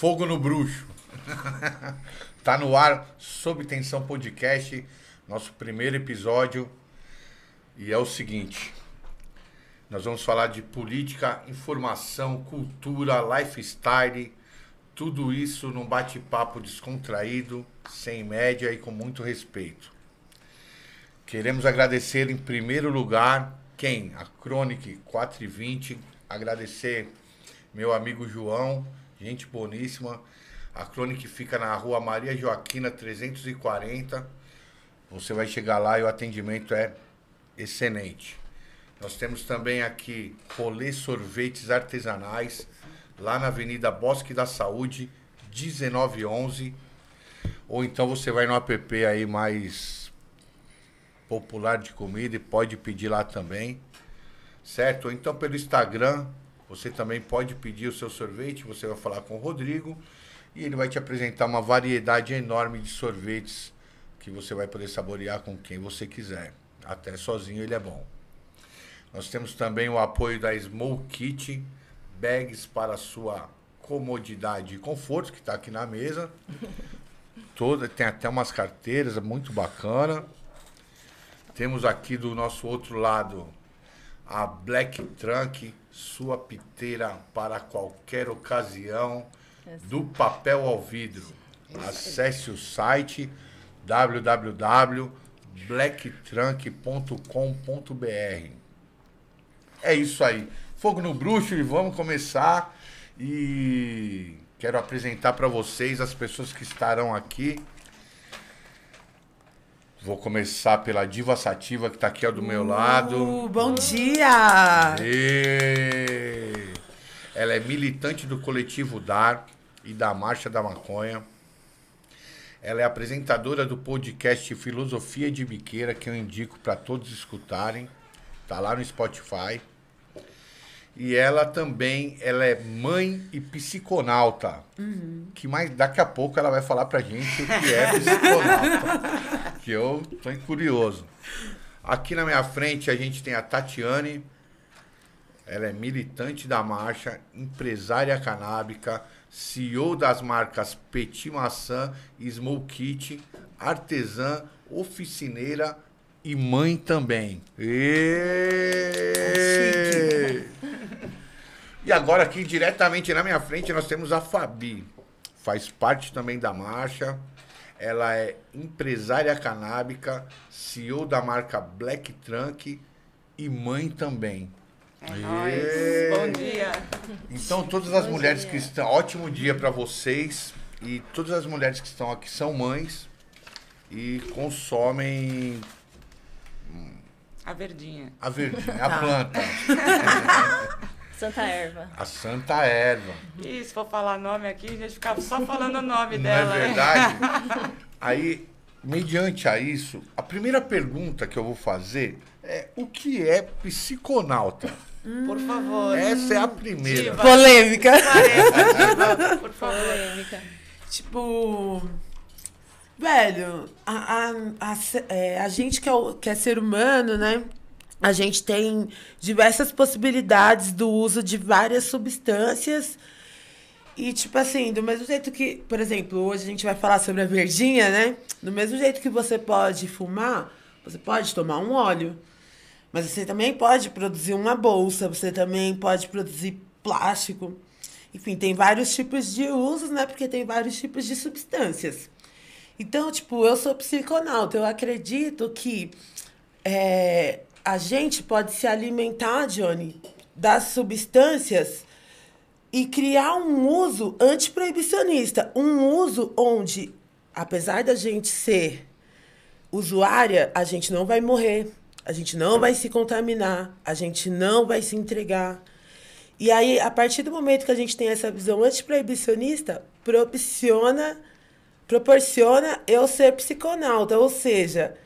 Fogo no Bruxo. tá no ar, Sob Tensão Podcast, nosso primeiro episódio. E é o seguinte: nós vamos falar de política, informação, cultura, lifestyle, tudo isso num bate-papo descontraído, sem média e com muito respeito. Queremos agradecer em primeiro lugar quem? A Crônica 420, agradecer meu amigo João, gente boníssima. A Crônica fica na rua Maria Joaquina 340. Você vai chegar lá e o atendimento é excelente. Nós temos também aqui Rolê Sorvetes Artesanais, lá na Avenida Bosque da Saúde, 1911. Ou então você vai no app aí mais popular de comida e pode pedir lá também. Certo? Ou então pelo Instagram, você também pode pedir o seu sorvete, você vai falar com o Rodrigo e ele vai te apresentar uma variedade enorme de sorvetes que você vai poder saborear com quem você quiser. Até sozinho ele é bom. Nós temos também o apoio da Small Kit, bags para sua comodidade e conforto, que está aqui na mesa. Toda, tem até umas carteiras, é muito bacana. Temos aqui do nosso outro lado a Black Trunk, sua piteira para qualquer ocasião, do papel ao vidro. Acesse o site www.blacktrunk.com.br. É isso aí. Fogo no bruxo e vamos começar. E quero apresentar para vocês as pessoas que estarão aqui. Vou começar pela Diva Sativa, que está aqui ao do meu lado. Uh, bom dia! E... Ela é militante do coletivo DAR e da Marcha da Maconha. Ela é apresentadora do podcast Filosofia de Biqueira, que eu indico para todos escutarem. Tá lá no Spotify. E ela também, ela é mãe e psiconauta. Que mais daqui a pouco ela vai falar pra gente o que é psiconauta. que eu tô curioso. Aqui na minha frente a gente tem a Tatiane. Ela é militante da marcha, empresária canábica, CEO das marcas Petit Maçã e Small Kit, artesã, oficineira e mãe também. E... e agora aqui diretamente na minha frente nós temos a Fabi. Faz parte também da marcha. Ela é empresária canábica, CEO da marca Black Trunk e mãe também. É. Bom dia. Então, todas as Bom mulheres dia. que estão. Ótimo dia para vocês. E todas as mulheres que estão aqui são mães e consomem A verdinha. a verdinha, a Tá. planta, Santa Erva. a santa erva. E se for falar nome aqui, a gente ficava só falando o nome Não dela. é né? verdade? Aí, mediante a isso, a primeira pergunta que eu vou fazer é o que é psiconauta? Por favor. Essa é a primeira. Diva. Polêmica. Por favor. Polêmica. Tipo, velho, a, a, a, é, a gente que é, que é ser humano, né? A gente tem diversas possibilidades do uso de várias substâncias. E, tipo assim, do mesmo jeito que, por exemplo, hoje a gente vai falar sobre a verdinha, né? Do mesmo jeito que você pode fumar, você pode tomar um óleo. Mas você também pode produzir uma bolsa, você também pode produzir plástico. Enfim, tem vários tipos de usos, né? Porque tem vários tipos de substâncias. Então, tipo, eu sou psiconauta. Eu acredito que é, a gente pode se alimentar, Johnny, das substâncias e criar um uso antiproibicionista. Um uso onde, apesar da gente ser usuária, a gente não vai morrer, a gente não vai se contaminar, a gente não vai se entregar. E aí, a partir do momento que a gente tem essa visão antiproibicionista, propiciona, proporciona eu ser psiconauta, ou seja,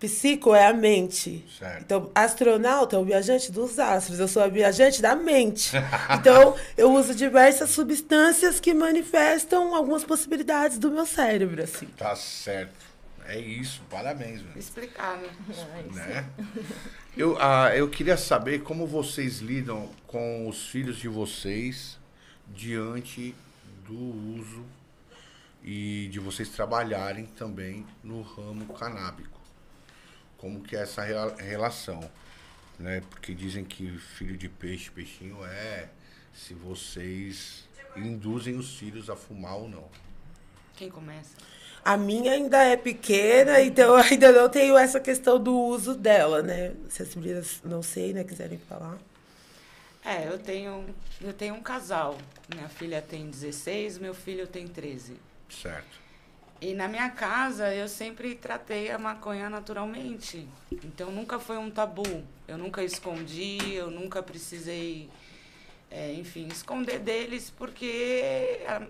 psico é a mente. Certo. Então, astronauta é o viajante dos astros, eu sou a viajante da mente. Então, eu uso diversas substâncias que manifestam algumas possibilidades do meu cérebro, assim. Tá certo. É isso, parabéns, velho. Explicado. né? Eu, ah, eu queria saber como vocês lidam com os filhos de vocês diante do uso e de vocês trabalharem também no ramo canábico. Como que é essa rela- relação, né? Porque dizem que filho de peixe, peixinho é se vocês induzem os filhos a fumar ou não. Quem começa? A minha ainda é pequena, então eu ainda não tenho essa questão do uso dela, né? Se as meninas, não sei, né, quiserem falar. É, eu tenho, eu tenho um casal. Minha filha tem 16, meu filho tem 13. Certo. E na minha casa eu sempre tratei a maconha naturalmente. Então nunca foi um tabu. Eu nunca escondi, eu nunca precisei, é, enfim, esconder deles, porque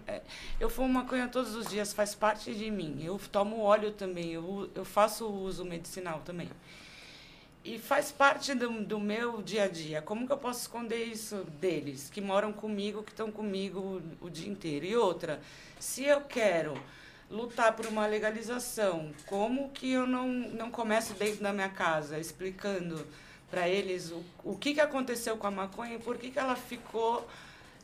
é, eu fumo maconha todos os dias, faz parte de mim. Eu tomo óleo também, eu, eu faço uso medicinal também. E faz parte do, do meu dia a dia. Como que eu posso esconder isso deles, que moram comigo, que estão comigo o, o dia inteiro? E outra, se eu quero lutar por uma legalização, como que eu não, não começo dentro da minha casa, explicando para eles o, o que, que aconteceu com a maconha e por que, que ela ficou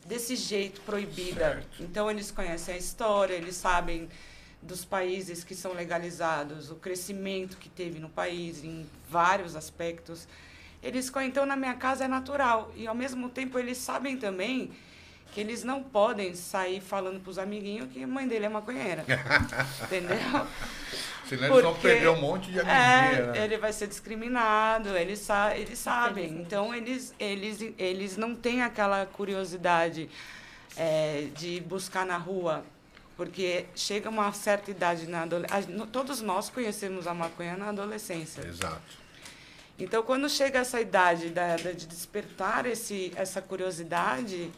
desse jeito proibida. Certo. Então eles conhecem a história, eles sabem dos países que são legalizados, o crescimento que teve no país em vários aspectos. Eles então na minha casa é natural e ao mesmo tempo eles sabem também que eles não podem sair falando para os amiguinhos que a mãe dele é maconheira. Entendeu? Senão eles vão Porque- perder um monte de É, amiguinha, né? ele vai ser discriminado, eles, sa eles sabem. Então, eles, eles, eles não têm aquela curiosidade é, de buscar na rua. Porque chega uma certa idade na adolescência. Todos nós conhecemos a maconha na adolescência. Exato. Então, quando chega essa idade da, da- de despertar esse, essa curiosidade,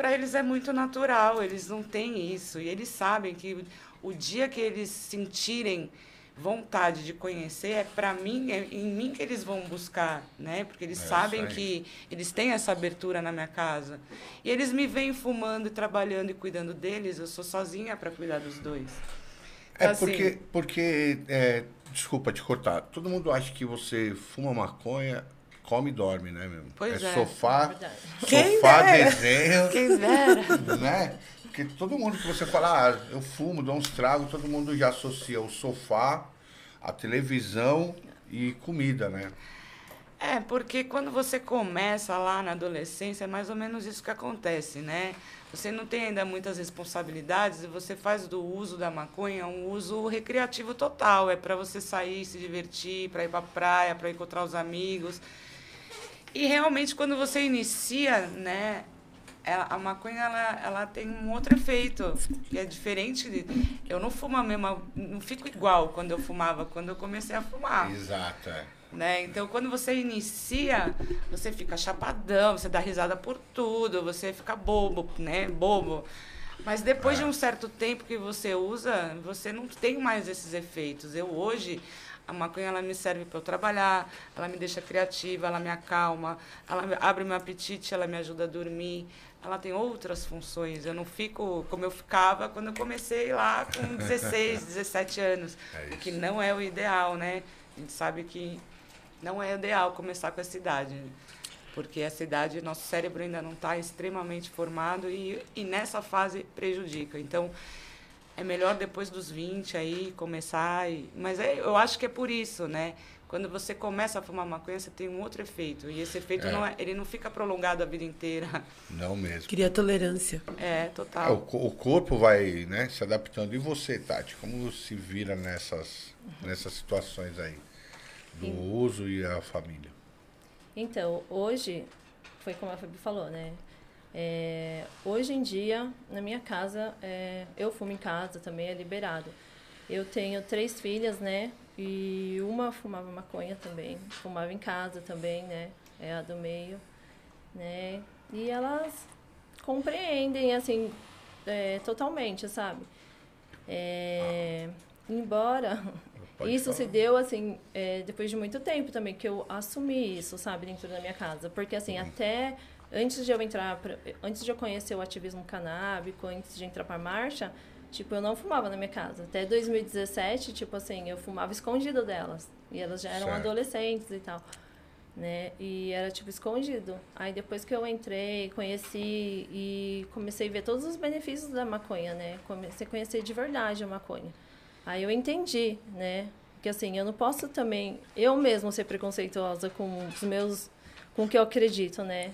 para eles é muito natural, eles não têm isso. E eles sabem que o dia que eles sentirem vontade de conhecer, é para mim, é em mim que eles vão buscar, né? Porque eles É, sabem que eles têm essa abertura na minha casa. E eles me veem fumando e trabalhando e cuidando deles, eu sou sozinha para cuidar dos dois. É Então, assim, porque, porque é, desculpa te cortar, todo mundo acha que você fuma maconha, come e dorme, né, meu? Pois é, é, sofá, é sofá, dera. desenho, Quem dera. né? Porque todo mundo que você fala, ah, eu fumo, dou uns tragos, todo mundo já associa o sofá, a televisão e comida, né? É, porque quando você começa lá na adolescência, é mais ou menos isso que acontece, né? Você não tem ainda muitas responsabilidades e você faz do uso da maconha um uso recreativo total. É para você sair, se divertir, para ir para praia, para encontrar os amigos. E realmente, quando você inicia, né, ela- a maconha ela, ela tem um outro efeito, que é diferente. De, eu não fumo a mesma, não fico igual quando eu fumava, quando eu comecei a fumar Exato, é. né? Então, quando você inicia, você fica chapadão, você dá risada por tudo, você fica bobo, né? Bobo. Mas depois de um certo tempo que você usa, você não tem mais esses efeitos. Eu hoje, a maconha ela me serve para eu trabalhar, ela me deixa criativa, ela me acalma, ela abre meu apetite, ela me ajuda a dormir. Ela tem outras funções. Eu não fico como eu ficava quando eu comecei lá com 16, 17 anos. É o que não é o ideal, né? A gente sabe que não é ideal começar com essa idade, porque essa idade, nosso cérebro ainda não está extremamente formado e, e nessa fase prejudica. Então, é melhor depois dos 20 aí começar. E, mas é, eu acho que é por isso, né? Quando você começa a fumar maconha, você tem um outro efeito. E esse efeito É. não é, ele não fica prolongado a vida inteira. Não mesmo. Queria tolerância. É, É, total. o, co- o corpo vai né, se adaptando. E você, Tati, como se vira nessas, nessas situações aí? Do Em- uso e a família. Então, hoje, foi como a Fabi falou, né? É, hoje em dia, na minha casa, é, eu fumo em casa também, é liberado. Eu tenho três filhas, né? E uma fumava maconha também, fumava em casa também, né? É a do meio, né? E elas compreendem, assim, é, totalmente, sabe? É, embora Pode isso falar. se deu, assim, é, depois de muito tempo também, que eu assumi isso, sabe, dentro da minha casa. Porque, assim, até antes de eu entrar, pra, antes de eu conhecer o ativismo canábico, antes de entrar pra marcha, tipo, eu não fumava na minha casa. Até 2017, tipo assim, eu fumava escondido delas. E elas já eram Certo. adolescentes e tal. né? E era tipo escondido. Aí depois que eu entrei, conheci e comecei a ver todos os benefícios da maconha, né? Comecei a conhecer de verdade a maconha. Aí eu entendi, né? Que assim, eu não posso também eu mesmo ser preconceituosa com os meus com o que eu acredito, né?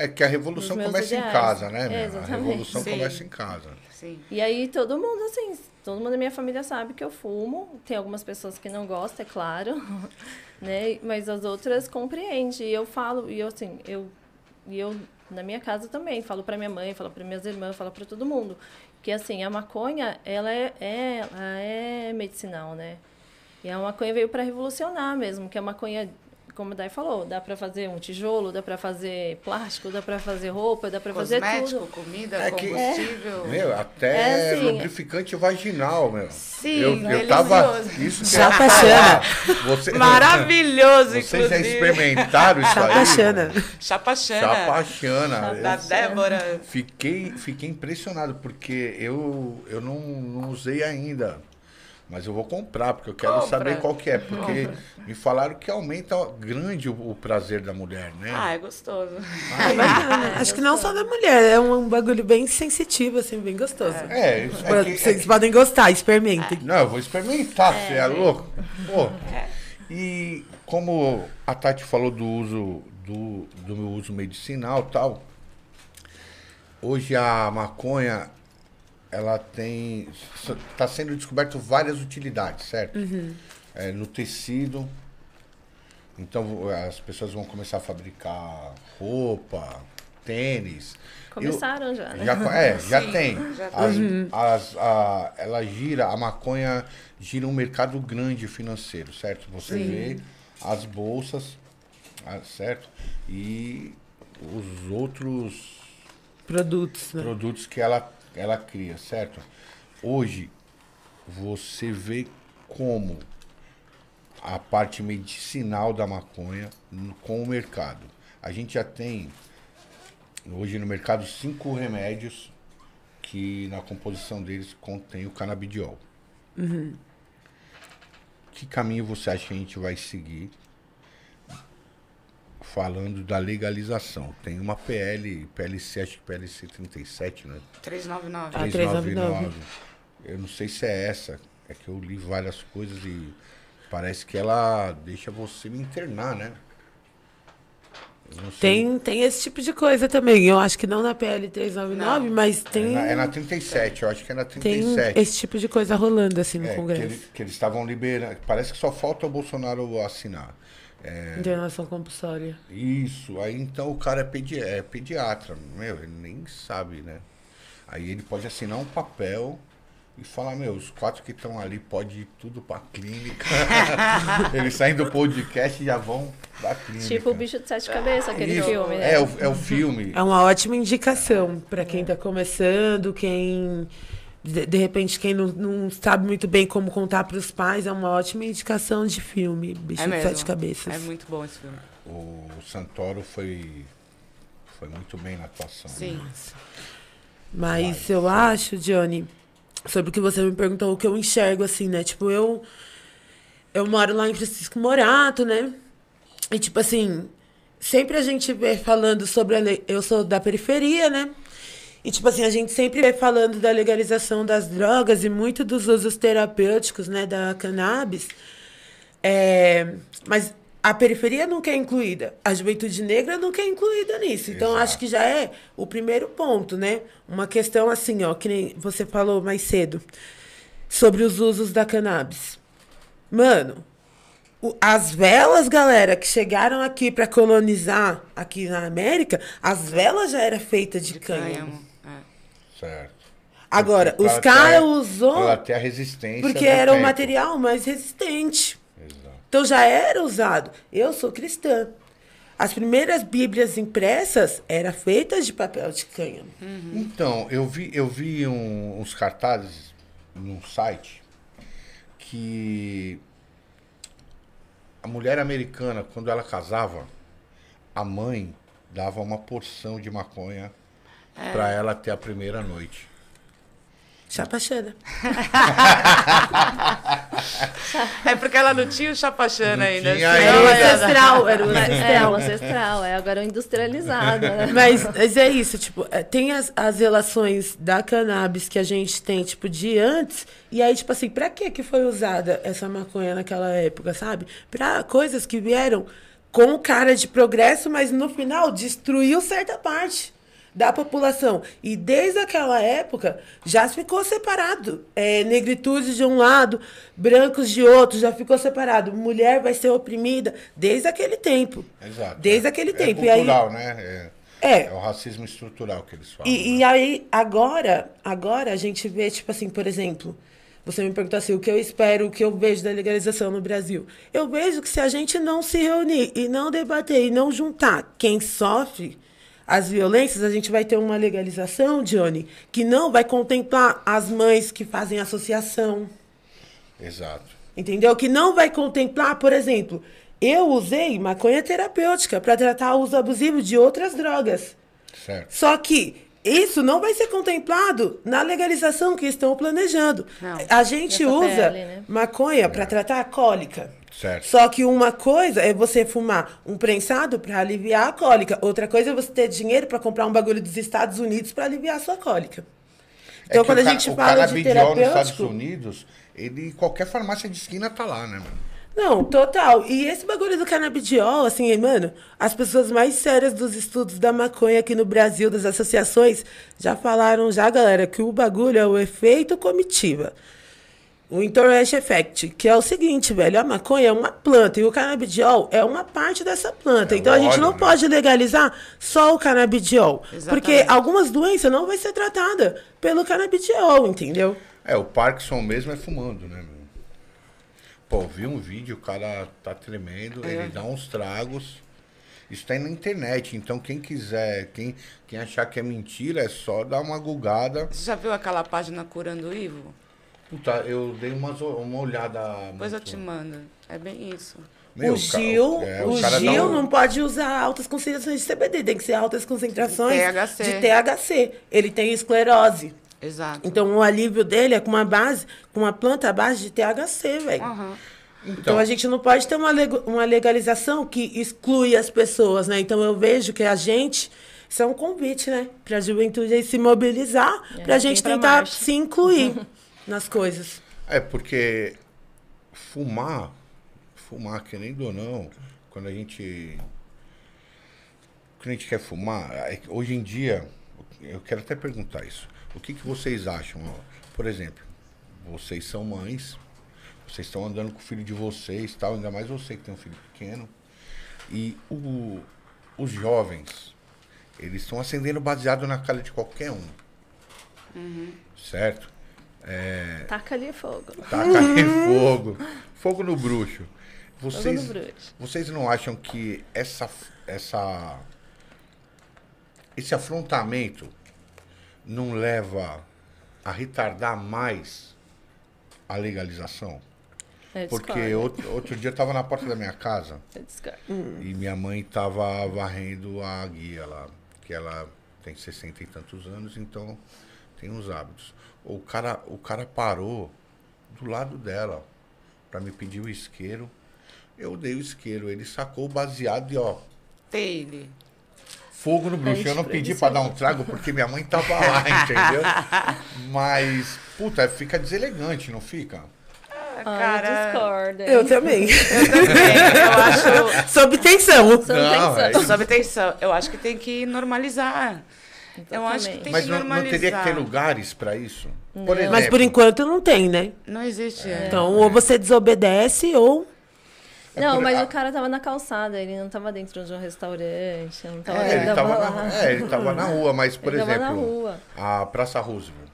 É que a revolução começa em ideais. casa, né? É, a revolução Sim. começa em casa. Sim. E aí todo mundo, assim, todo mundo da minha família sabe que eu fumo. Tem algumas pessoas que não gostam, é claro, né? Mas as outras compreendem. E eu falo, e eu assim, eu, e eu na minha casa também, falo pra minha mãe, falo pra minhas irmãs, falo pra todo mundo. Que assim, a maconha, ela é, é, ela é medicinal, né? E a maconha veio para revolucionar mesmo, que a maconha, como a Dai falou, dá para fazer um tijolo, dá para fazer plástico, dá para fazer roupa, dá para fazer Cosmético, tudo. comida, É que- combustível. Meu, até É, assim, lubrificante vaginal, meu. Sim, eu, eu tava. Isso que Chapachana. falar. Você, Maravilhoso, Vocês já inclusive. experimentaram isso aí? Chapachana. Chapachana. Chapachana. Da Eu Débora. Fiquei, fiquei impressionado, porque eu, eu não, não usei ainda. Mas eu vou comprar, porque eu quero Compra. saber qual que é. Porque me falaram que aumenta grande o, o prazer da mulher, né? Ah, é gostoso. É bacana. Acho que não só da mulher, é um bagulho bem sensitivo, assim, bem gostoso. É, isso é que- é Vocês que- podem gostar, experimentem. Não, eu vou experimentar, você é louco? Pô. É. E como a Tati falou do uso do, do meu uso medicinal e tal, hoje a maconha ela tem está sendo descoberto várias utilidades, certo? É, no tecido. Então as pessoas vão começar a fabricar roupa, tênis. Eu- Começaram já, né? já, é, já Sim, tem. já As, Uhum. as- a- ela gira, a maconha gira um mercado grande financeiro, certo? Você vê as bolsas, certo? E os outros Produtos, né? produtos que ela, ela cria, certo? Hoje, você vê como a parte medicinal da maconha com o mercado. A gente já tem, hoje no mercado, cinco remédios que na composição deles contém o canabidiol. Que caminho você acha que a gente vai seguir falando da legalização? Tem uma PL, PLC, acho que PLC 37, né? 399. Ah, 399. Eu não sei se é essa. É que eu li várias coisas e parece que ela deixa você me internar, né? Tem, tem esse tipo de coisa também. Eu acho que não na PL 399, Não. mas É tem, na, é na 37, eu acho que é na tem 37. esse tipo de coisa rolando assim no É, que, Congresso. ele- que eles estavam liberando. Parece que só falta o Bolsonaro assinar. É, Internação compulsória. Isso, aí então o cara é, pedi é pediatra, meu, ele nem sabe, né? Aí ele pode assinar um papel e falar, meu, os quatro que estão ali pode ir tudo pra clínica. Eles saem do podcast e já vão pra clínica. Tipo o bicho de sete cabeças, aquele Isso, filme, né? É, o, é o filme. É uma ótima indicação para quem tá começando, quem. De, de repente, quem não, não sabe muito bem como contar para os pais, é uma ótima indicação de filme. Bicho É de mesmo. Sete Cabeças. É muito bom esse filme. O Santoro foi, foi muito bem na atuação. Sim. Mas eu acho, Johnny, sobre o que você me perguntou, o que eu enxergo, assim, né? Tipo, eu. Eu moro lá em Francisco Morato, né? E, tipo assim, sempre a gente vê falando sobre a. Eu sou da periferia, né? E, tipo assim, a gente sempre vê falando da legalização das drogas e muito dos usos terapêuticos, né, da cannabis. É, mas a periferia nunca é incluída. A juventude negra nunca é incluída nisso. Então, Exato. acho que já é o primeiro ponto, né? Uma questão assim, ó, que nem você falou mais cedo, sobre os usos da cannabis. Mano, as velas, galera, que chegaram aqui para colonizar aqui na América, as velas já era feita de, De cânhamo. Certo. Agora, os caras usou ter a resistência. porque era o tempo. material mais resistente. Exato. Então já era usado. Eu sou cristã. As primeiras bíblias impressas eram feitas de papel de cânhamo. Então, eu vi, eu vi um- uns cartazes num site que a mulher americana, quando ela casava, a mãe dava uma porção de maconha É. pra ela ter a primeira noite. Chapachana. É porque ela não tinha o chapachana Não ainda. tinha senão Era o ancestral, era o Mas, é, o ancestral. ancestral, é agora o industrializado, né? Mas, mas é isso, tipo, é, tem as, as relações da cannabis que a gente tem, tipo, de antes, e aí, tipo assim, pra que que foi usada essa maconha naquela época, sabe? Pra coisas que vieram com cara de progresso, mas no final destruiu certa parte da população. E desde aquela época já ficou separado. É, negritude de um lado, brancos de outro, já ficou separado. Mulher vai ser oprimida desde aquele tempo. Exato. Desde é. aquele É tempo. E aí- né? É, É. é o racismo estrutural que eles falam. E, né? e aí, agora, agora a gente vê, tipo assim, por exemplo, você me perguntou assim, o que eu espero, o que eu vejo da legalização no Brasil. Eu vejo que se a gente não se reunir e não debater e não juntar quem sofre as violências, a gente vai ter uma legalização, Johnny, que não vai contemplar as mães que fazem associação, Exato. Entendeu? Que não vai contemplar, por exemplo, eu usei maconha terapêutica para tratar o uso abusivo de outras drogas. Certo. Só que isso não vai ser contemplado na legalização que estão planejando. Não. A gente usa PL, né? maconha para tratar a cólica. Certo. Só que uma coisa é você fumar um prensado para aliviar a cólica. Outra coisa é você ter dinheiro para comprar um bagulho dos Estados Unidos para aliviar a sua cólica. Então, É quando a gente o fala de canabidiol nos Estados terapêutico... Unidos, ele, qualquer farmácia de esquina tá lá, né, mano? Não, total. E esse bagulho do canabidiol, assim, mano, as pessoas mais sérias dos estudos da maconha aqui no Brasil, das associações, já falaram já, galera, que o bagulho é o efeito comitiva. O entourage effect, que é o seguinte, velho, a maconha é uma planta e o canabidiol é uma parte dessa planta. É então o a gente óleo, não né? pode legalizar só o canabidiol, porque Exatamente. algumas doenças não vai ser tratada pelo canabidiol, entendeu? É, o Parkinson mesmo é fumando, né, meu? Pô, vi um vídeo, o cara tá tremendo, É. ele dá uns tragos. Isso tá aí na internet, então quem quiser, quem, quem achar que é mentira, é só dar uma gugada. Você já viu aquela página Curando o Ivo? Puta, eu dei umas, uma olhada. Depois eu muito- te mando. É bem isso. Meu, o ca- Gil, é, o cara dá Gil um- não pode usar altas concentrações de CBD, tem que ser altas concentrações THC. de THC. Ele tem esclerose. Exato. Então o alívio dele é com uma base, com uma planta à base de THC, velho. Aham. Então a gente não pode ter uma, leg- uma legalização que exclui as pessoas, né? Então eu vejo que a gente isso é um convite, né, para a juventude se mobilizar, É, para a gente tentar marcha. se incluir nas coisas. É, porque fumar, fumar, querendo ou não, quando a gente. Quando a gente quer fumar, é hoje em dia, eu quero até perguntar isso. O que, que vocês acham? Por exemplo, vocês são mães, vocês estão andando com o filho de vocês, tal, ainda mais você que tem um filho pequeno. E o- os jovens, eles estão acendendo baseado na cara de qualquer um. Certo? É, Taca ali fogo. Taca aí fogo. Fogo no bruxo. Fogo Vocês, no bruxo. vocês não acham que essa, essa, esse afrontamento não leva a retardar mais a legalização? Eu Porque outro, outro dia eu estava na porta da minha casa Eu discordo. e minha mãe estava varrendo a guia lá, que ela tem 60 e tantos anos, então tem uns hábitos. O cara, o cara parou do lado dela para me pedir o isqueiro. Eu dei o isqueiro, ele sacou o baseado e ó, Ele. fogo no bruxo. Eu não pedi para é dar um trago porque minha mãe tava lá, entendeu? Mas, puta, fica deselegante, não fica? Ah, eu Cara, discordo. Eu também. eu acho. Sob tensão. Sob Não, tensão. é isso. Sob tensão. Eu acho que tem que normalizar. Eu acho que tem Mas que não, não normalizar. teria que ter lugares para isso? Por exemplo, Mas por enquanto não tem, né? Não existe. é. Então, ou você desobedece ou. É Não, por- mas a- o cara tava na calçada, ele não tava dentro de um restaurante, não tava É, dentro ele da tava, na, é, ele tava na rua, mas, por Ele tava exemplo, na rua. a Praça Roosevelt,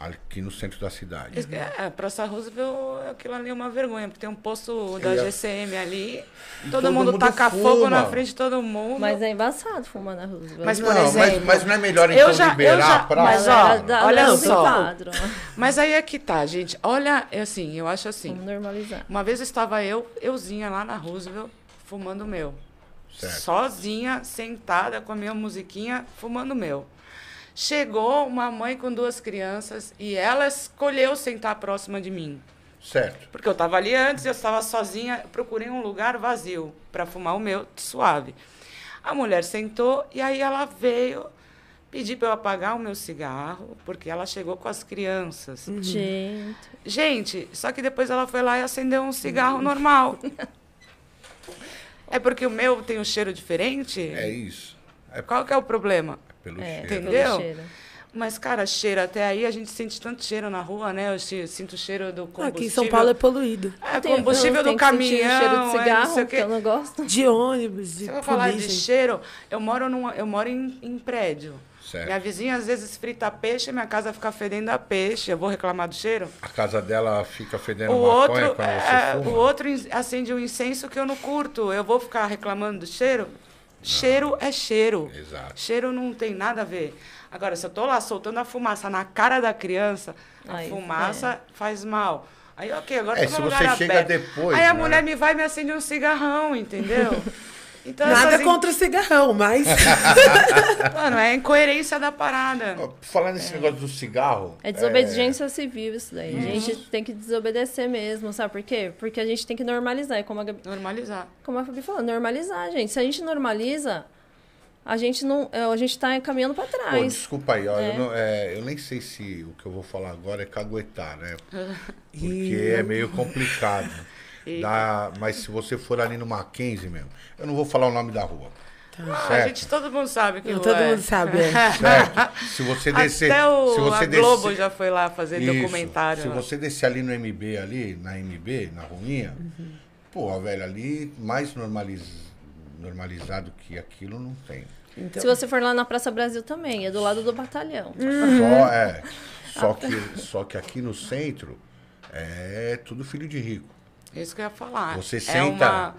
aqui no centro da cidade. É, Praça Roosevelt, aquilo ali é uma vergonha, porque tem um posto da é- GCM ali, todo, todo mundo, mundo taca fuma. fogo na frente de todo mundo. Mas é embaçado fumar na rua. Mas, não, por mas, exemplo, mas não é melhor então já- liberar já- a praça? mas, ó, Galera da- olha do só. quadro. Mas aí é que tá, gente. Olha, é assim, eu acho assim. Vamos normalizar. Uma vez estava eu, euzinha lá na Roosevelt, fumando o meu. Certo. Sozinha, sentada com a minha musiquinha, fumando o meu. Chegou uma mãe com duas crianças e ela escolheu sentar próxima de mim. Certo. Porque eu estava ali antes, eu estava sozinha, procurei um lugar vazio para fumar o meu suave. A mulher sentou e aí ela veio pedir para eu apagar o meu cigarro, porque ela chegou com as crianças. Gente. Gente, só que depois ela foi lá e acendeu um cigarro normal. É porque o meu tem um cheiro diferente? É isso. É Qual que é o problema? Pelo É, cheiro. Entendeu? pelo cheiro. Mas, cara, cheiro, até aí a gente sente tanto cheiro na rua, né? Eu sinto o cheiro do combustível. Aqui em São Paulo é poluído. É, Tem- combustível do caminhão. o cheiro de é, não cigarro, sei o que eu não gosto. De ônibus, de Se eu falar de cheiro, eu moro, num, eu moro em, em prédio. Certo. Minha vizinha às vezes frita peixe, minha casa fica fedendo a peixe. Eu vou reclamar do cheiro? A casa dela fica fedendo O maconha outro, quando é, você o fuma? outro in- acende um incenso que eu não curto. Eu vou ficar reclamando do cheiro? Cheiro é cheiro. Exato. Cheiro não tem nada a ver. Agora, se eu tô lá soltando a fumaça na cara da criança, a Aí, fumaça faz mal. Aí, ok, agora É, tô se você lugar chega aberto. depois, Aí a né? mulher me vai e me acende um cigarrão, entendeu? Então, Nada in- contra o cigarrão, mas. Mano, é a incoerência da parada. Ó, Falando nesse negócio do cigarro. É desobediência civil isso daí. A gente tem que desobedecer mesmo, sabe por quê? Porque a gente tem que normalizar. E como a, Gabi- Normalizar. como a Fabi falou, normalizar, gente. Se a gente normaliza, a gente não. é, A gente tá caminhando pra Pô, trás. desculpa aí, ó, É. eu, não- é, eu nem sei se o que eu vou falar agora é caguetar, né? Porque é meio complicado. Dá- mas se você for ali no Mackenzie mesmo, eu não vou falar o nome da rua. Ah, a gente, todo mundo sabe que Todo é. mundo sabe, é. Certo? Se você descer. Até o, se você a Globo descer- já foi lá fazer Isso. documentário. Se lá. você descer ali no MB, ali, na MB, na ruinha, Uhum. pô, velho, ali mais normaliz- normalizado que aquilo não tem. Então, Se você for lá na Praça Brasil também, é do lado do batalhão. Só, é, só, que, só que aqui no centro é tudo filho de rico. Isso que eu ia falar. Você é senta- Uma,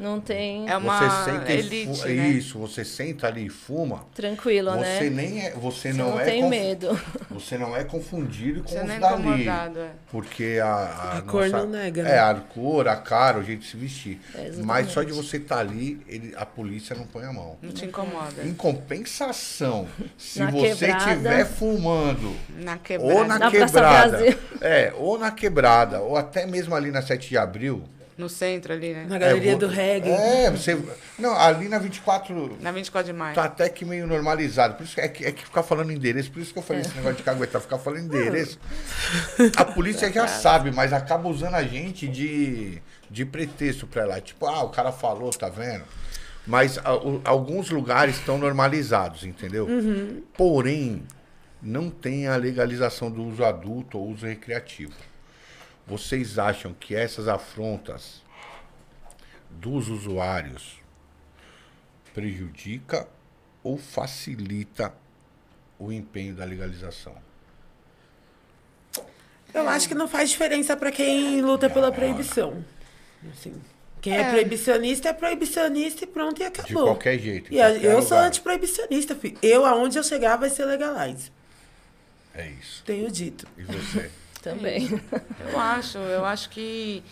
Não tem é uma você senta elite, e né? Isso, você senta ali e fuma. tranquilo, Você né? nem é. Você Você não, não é. tem conf- medo. Você não é confundido com Você os não é dali. é. Porque a, a, A cor nossa- não nega, É, né? a cor, a cara, o jeito de se vestir. É. Mas só de você estar ali, ele, a polícia não põe a mão. Não te incomoda. Em compensação, se Na você estiver fumando Na quebrada. ou na, Na quebrada, é, ou na quebrada, ou até mesmo ali na 7 de abril, No centro ali, né? na galeria é, do reggae. É, você não, ali na 24 Na 24 de maio. tá até que meio normalizado. Por isso que é que, é que ficar falando endereço, por isso que eu falei esse negócio de caguetar, ficar falando endereço. A polícia já sabe, mas acaba usando a gente de, de pretexto pra lá. Tipo, ah, o cara falou, tá vendo? Mas a- o- alguns lugares estão normalizados, entendeu? Porém, não tem a legalização do uso adulto ou uso recreativo. Vocês acham que essas afrontas dos usuários prejudica ou facilita o empenho da legalização? Eu acho que não faz diferença pra quem luta pela proibição. Assim, quem é. proibicionista é proibicionista e pronto, e acabou. De qualquer jeito. E eu sou lugar. antiproibicionista, filho. Eu, aonde eu chegar, vai ser legalize. É isso. Tenho dito. E você? Também. Eu acho, eu acho que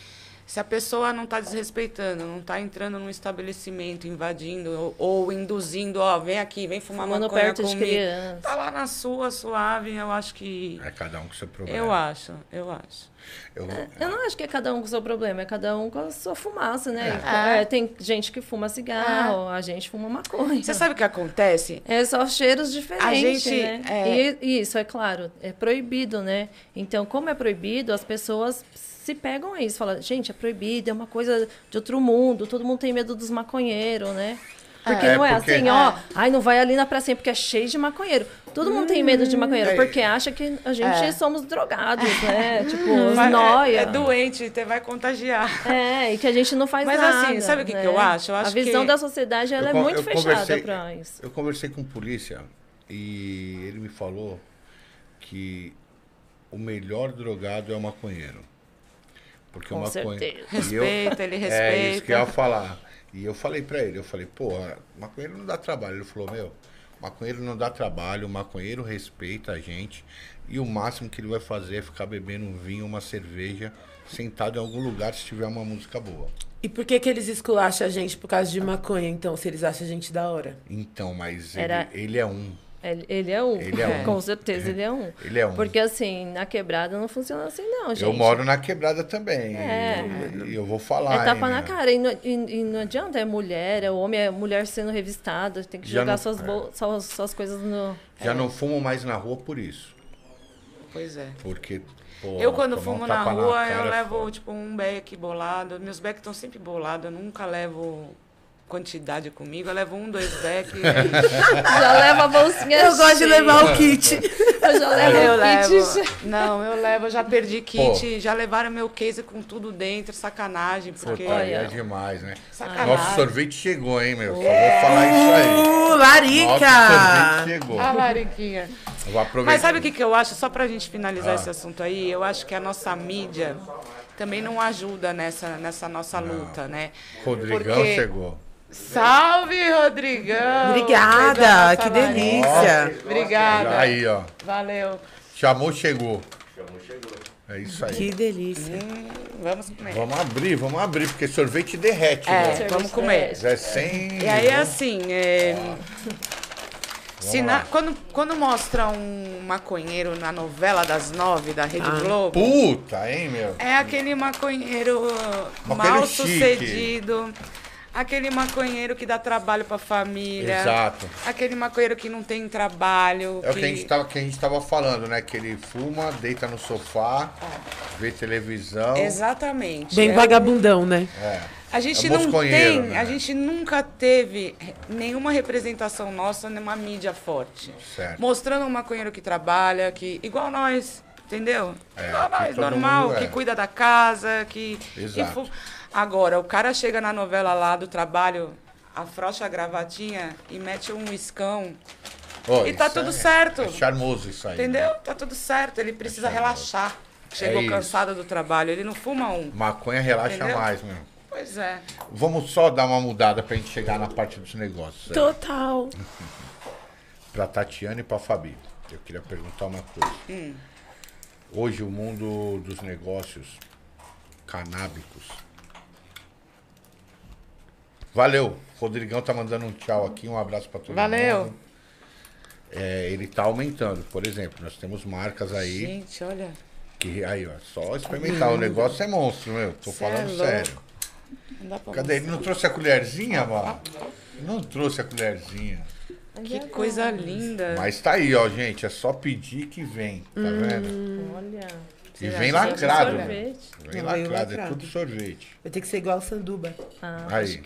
se a pessoa não está desrespeitando, não está entrando num estabelecimento, invadindo ou, ou induzindo, ó, vem aqui, vem fumar Fumando maconha perto de comigo. criança. Tá lá na sua, suave, eu acho que... É cada um com seu problema. Eu acho, eu acho. Eu- Eu não acho que é cada um com o seu problema, é cada um com a sua fumaça, né? É. É, tem gente que fuma cigarro, a gente fuma maconha. Você sabe o que acontece? É só cheiros diferentes, A gente, né? é- E isso, é claro, é proibido, né? Então, como é proibido, as pessoas se pegam a isso. Falam, gente, é proibido, é uma coisa de outro mundo, todo mundo tem medo dos maconheiros, né? Porque É, não é porque- assim, ó, ai, não vai ali na pracinha porque é cheio de maconheiro. Todo mundo tem medo de maconheiro, É. porque acha que a gente É. somos drogados, né? Tipo, os Vai- nóia. é, é doente, vai contagiar. É, e que a gente não faz Mas, nada. assim, sabe o que que né? eu acho? Eu acho a visão que- da sociedade ela Eu é muito fechada pra isso. Eu conversei com um polícia e ele me falou que o melhor drogado é o maconheiro. Porque Com o maconheiro. certeza. E eu- Respeita, ele É isso que eu ia respeita. falar. E eu falei pra ele, eu falei, pô, maconheiro não dá trabalho. Ele falou, meu, maconheiro não dá trabalho, o maconheiro respeita a gente. E o máximo que ele vai fazer é ficar bebendo um vinho, uma cerveja, sentado em algum lugar se tiver uma música boa. E por que, que eles esculacham a gente por causa de maconha, então, se eles acham a gente da hora? Então, mas Era- ele, ele é um. Ele, ele é um. Ele é um. Com certeza ele é um. Ele é um. Porque assim, na quebrada não funciona assim, não, gente. Eu moro na quebrada também. É. E eu vou falar. É tapa hein, na né? cara. E não, e- e não adianta, é mulher, é homem, é mulher sendo revistada, tem que Já jogar não- suas, é. bol- suas, suas coisas no. Já não fumo mais na rua por isso. Pois é. Porque. pô, Eu, quando tomar um fumo na rua, cara eu é levo, foda. tipo, um beck bolado. Meus becks estão sempre bolados, eu nunca levo quantidade comigo. Eu levo um, dois becks. Já leva a bolsinha Eu gosto de levar o kit. Eu já levo eu o kit. levo. Não, eu levo, eu já perdi kit. Já levaram meu case com tudo dentro, sacanagem. Porque. Aí é demais, né? Sacanagem. Nosso sorvete chegou, hein, meu? Só vou falar isso aí. Uh, Nosso larica! sorvete chegou. A lariquinha. Eu vou aproveitar. Mas sabe o que, que eu acho? Só pra gente finalizar Ah. esse assunto aí, eu acho que a nossa mídia também não ajuda nessa, nessa nossa luta, né? Rodrigão Porque- chegou. Salve, Rodrigão! Obrigada, nossa que delícia. Obrigada. Aí, ó. Valeu. Chamou, chegou. É isso aí. Que delícia. Hum, vamos comer. Vamos abrir, vamos abrir, porque sorvete derrete, É. né? Vamos comer. É sem. E aí, assim, é, se na- quando, quando mostra um maconheiro na novela das nove da Rede Ah. Globo, Puta, hein, meu? É aquele maconheiro Maconheiro mal chique. sucedido. Aquele maconheiro que dá trabalho pra família. Exato. Aquele maconheiro que não tem trabalho. É o que a gente tava, que a gente tava falando, né? Que ele fuma, deita no sofá, vê televisão. Exatamente. Bem É vagabundão, né? É. A gente É não tem, né? a gente nunca teve nenhuma representação nossa numa mídia forte. Certo. Mostrando um maconheiro que trabalha, que igual nós, entendeu? É, igual que nós, todo normal, mundo é. que cuida da casa, que, que Exato. fu- Agora, o cara chega na novela lá do trabalho, afrouxa a gravatinha e mete um iscão. Ó, E tá tudo é- certo. É charmoso isso aí. Entendeu? né? Tá tudo certo. Ele precisa charmoso. relaxar. Chegou É cansado do trabalho. Ele não fuma um. Maconha relaxa Entendeu? mais, meu. Pois é. Vamos só dar uma mudada pra gente chegar na parte dos negócios. é. Total. Pra Tatiana e pra Fabi. Eu queria perguntar uma coisa. Hum. Hoje o mundo dos negócios canábicos. Valeu. Rodrigão tá mandando um tchau aqui, um abraço pra todo Valeu. mundo. É, ele tá aumentando. Por exemplo, nós temos marcas aí Gente, olha. que aí, ó, só experimentar. O negócio é monstro, meu. Tô Cê é falando louco. sério. Não dá pra Cadê? Ele não trouxe a colherzinha, mano? Não trouxe a colherzinha. Que coisa linda. Mas tá aí, ó, gente. É só pedir que vem, tá vendo? Olha. E vem lacrado, né? Sorvete. Vem Não, lacrado, é tudo sorvete. Vai ter que ser igual o Sanduba. Ah, Aí.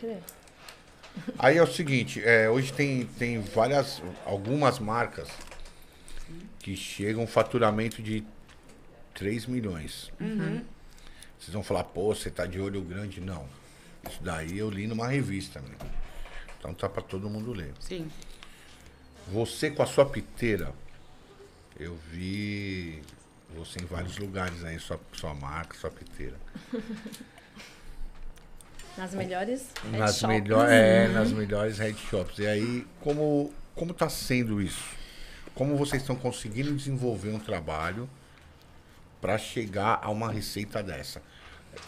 Aí é o seguinte, é, hoje tem, tem várias, algumas marcas que chegam a um faturamento de 3 milhões. Vocês vão falar, pô, você tá de olho grande? Não. Isso daí eu li numa revista, né? Então tá pra todo mundo ler. Sim. Você com a sua piteira, eu vi você em vários lugares aí, sua, sua marca, sua piteira. Nas melhores head Nas, shops. melhor, é, nas melhores head shops. E aí, como, como tá sendo isso? Como vocês estão conseguindo desenvolver um trabalho para chegar a uma receita dessa?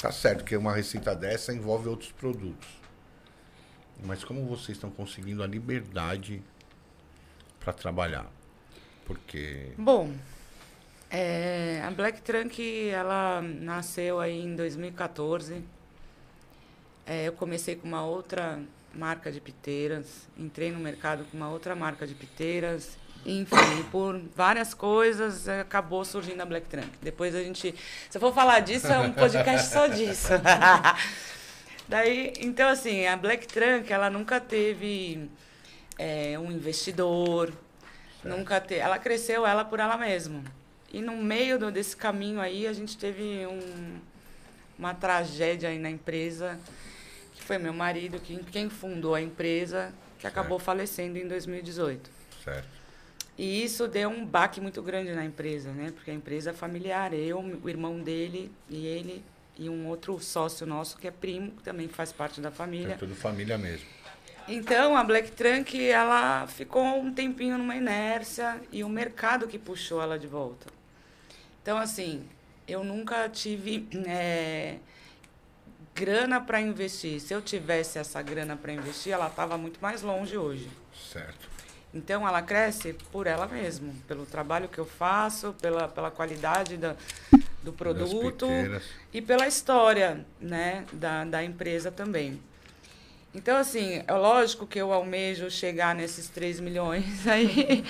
Tá certo que uma receita dessa envolve outros produtos. Mas como vocês estão conseguindo a liberdade para trabalhar? Porque Bom, é, a Black Trunk, ela nasceu aí em 2014. É, eu comecei com uma outra marca de piteiras, entrei no mercado com uma outra marca de piteiras. Enfim, por várias coisas, é, acabou surgindo a Black Trunk. Depois a gente... Se eu for falar disso, é um podcast só disso. Daí, então assim, a Black Trunk, ela nunca teve é, um investidor, nunca te... ela cresceu ela por ela mesma. E no meio do- desse caminho aí, a gente teve um- uma tragédia aí na empresa, que foi meu marido, que, quem fundou a empresa, que acabou falecendo em 2018. certo. E isso deu um baque muito grande na empresa, né? Porque a empresa é familiar, eu, o irmão dele e ele e um outro sócio nosso que é primo, que também faz parte da É família. tudo família mesmo. Então, a Black Trunk, ela ficou um tempinho numa inércia e o mercado que puxou ela de volta. Então, assim, eu nunca tive eh, grana para investir. Se eu tivesse essa grana para investir, ela estava muito mais longe hoje. Certo. Então ela cresce por ela mesma, pelo trabalho que eu faço, pela, pela qualidade da, do produto e pela história né, da, da empresa também. Então, assim, é lógico que eu almejo chegar nesses 3 milhões aí,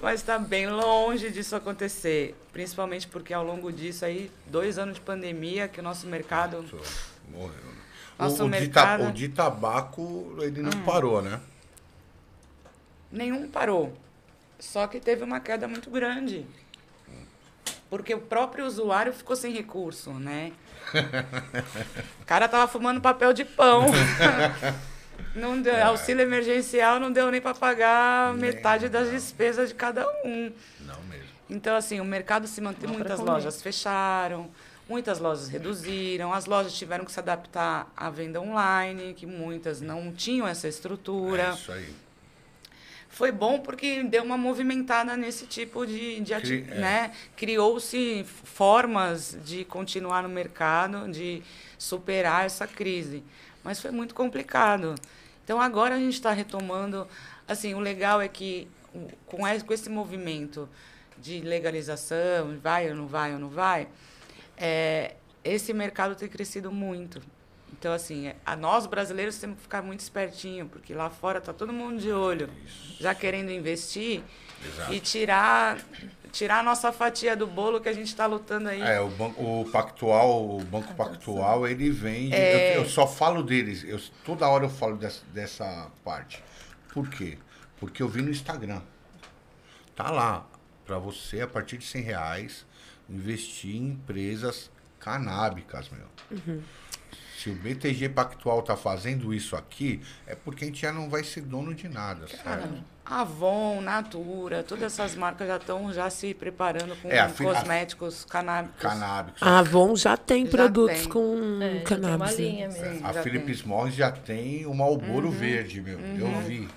mas está bem longe disso acontecer. Principalmente porque ao longo disso aí, dois anos de pandemia, que o nosso mercado. Morreu. né? Nosso o, de mercado- ta- o de tabaco, ele não parou, né? nenhum parou. Só que teve uma queda muito grande. Porque o próprio usuário ficou sem recurso, né? O cara tava fumando papel de pão. Não deu, auxílio emergencial não deu nem para pagar metade das despesas de cada um. Não mesmo. Então, assim, o mercado se mantém. Dá pra Muitas lojas fecharam, muitas lojas reduziram, as lojas tiveram que se adaptar à venda online, que muitas não tinham essa estrutura. É isso aí. Foi bom porque deu uma movimentada nesse tipo de, de Cri- é. né? Criou-se formas de continuar no mercado, de superar essa crise. Mas foi muito complicado. Então agora a gente está retomando. Assim, o legal é que com esse, movimento de legalização, vai ou não vai ou não vai, é, esse mercado tem crescido muito. Então, assim, é- a nós brasileiros temos que ficar muito espertinho, porque lá fora tá todo mundo de olho, já querendo investir Exato. e tirar, tirar a nossa fatia do bolo que a gente está lutando aí. É, o, banco, o Pactual, o Banco Pactual, ele vende. É. Eu, eu só falo deles. Eu, toda hora eu falo dessa, dessa parte. Por quê? Porque eu vi no Instagram. Tá lá. Pra você, a partir de 100 reais, investir em empresas canábicas, meu. Se o BTG Pactual tá fazendo isso aqui, é porque a gente já não vai ser dono de nada, Cara, certo? Avon, Natura, todas essas marcas já estão já se preparando com É, a- cosméticos canábicos. Canábicos. A Avon já tem Já produtos tem. com É, tem cannabis. né? linha mesmo. Sim, A já Philips tem. Morris já tem o Malboro verde, meu. Eu vi.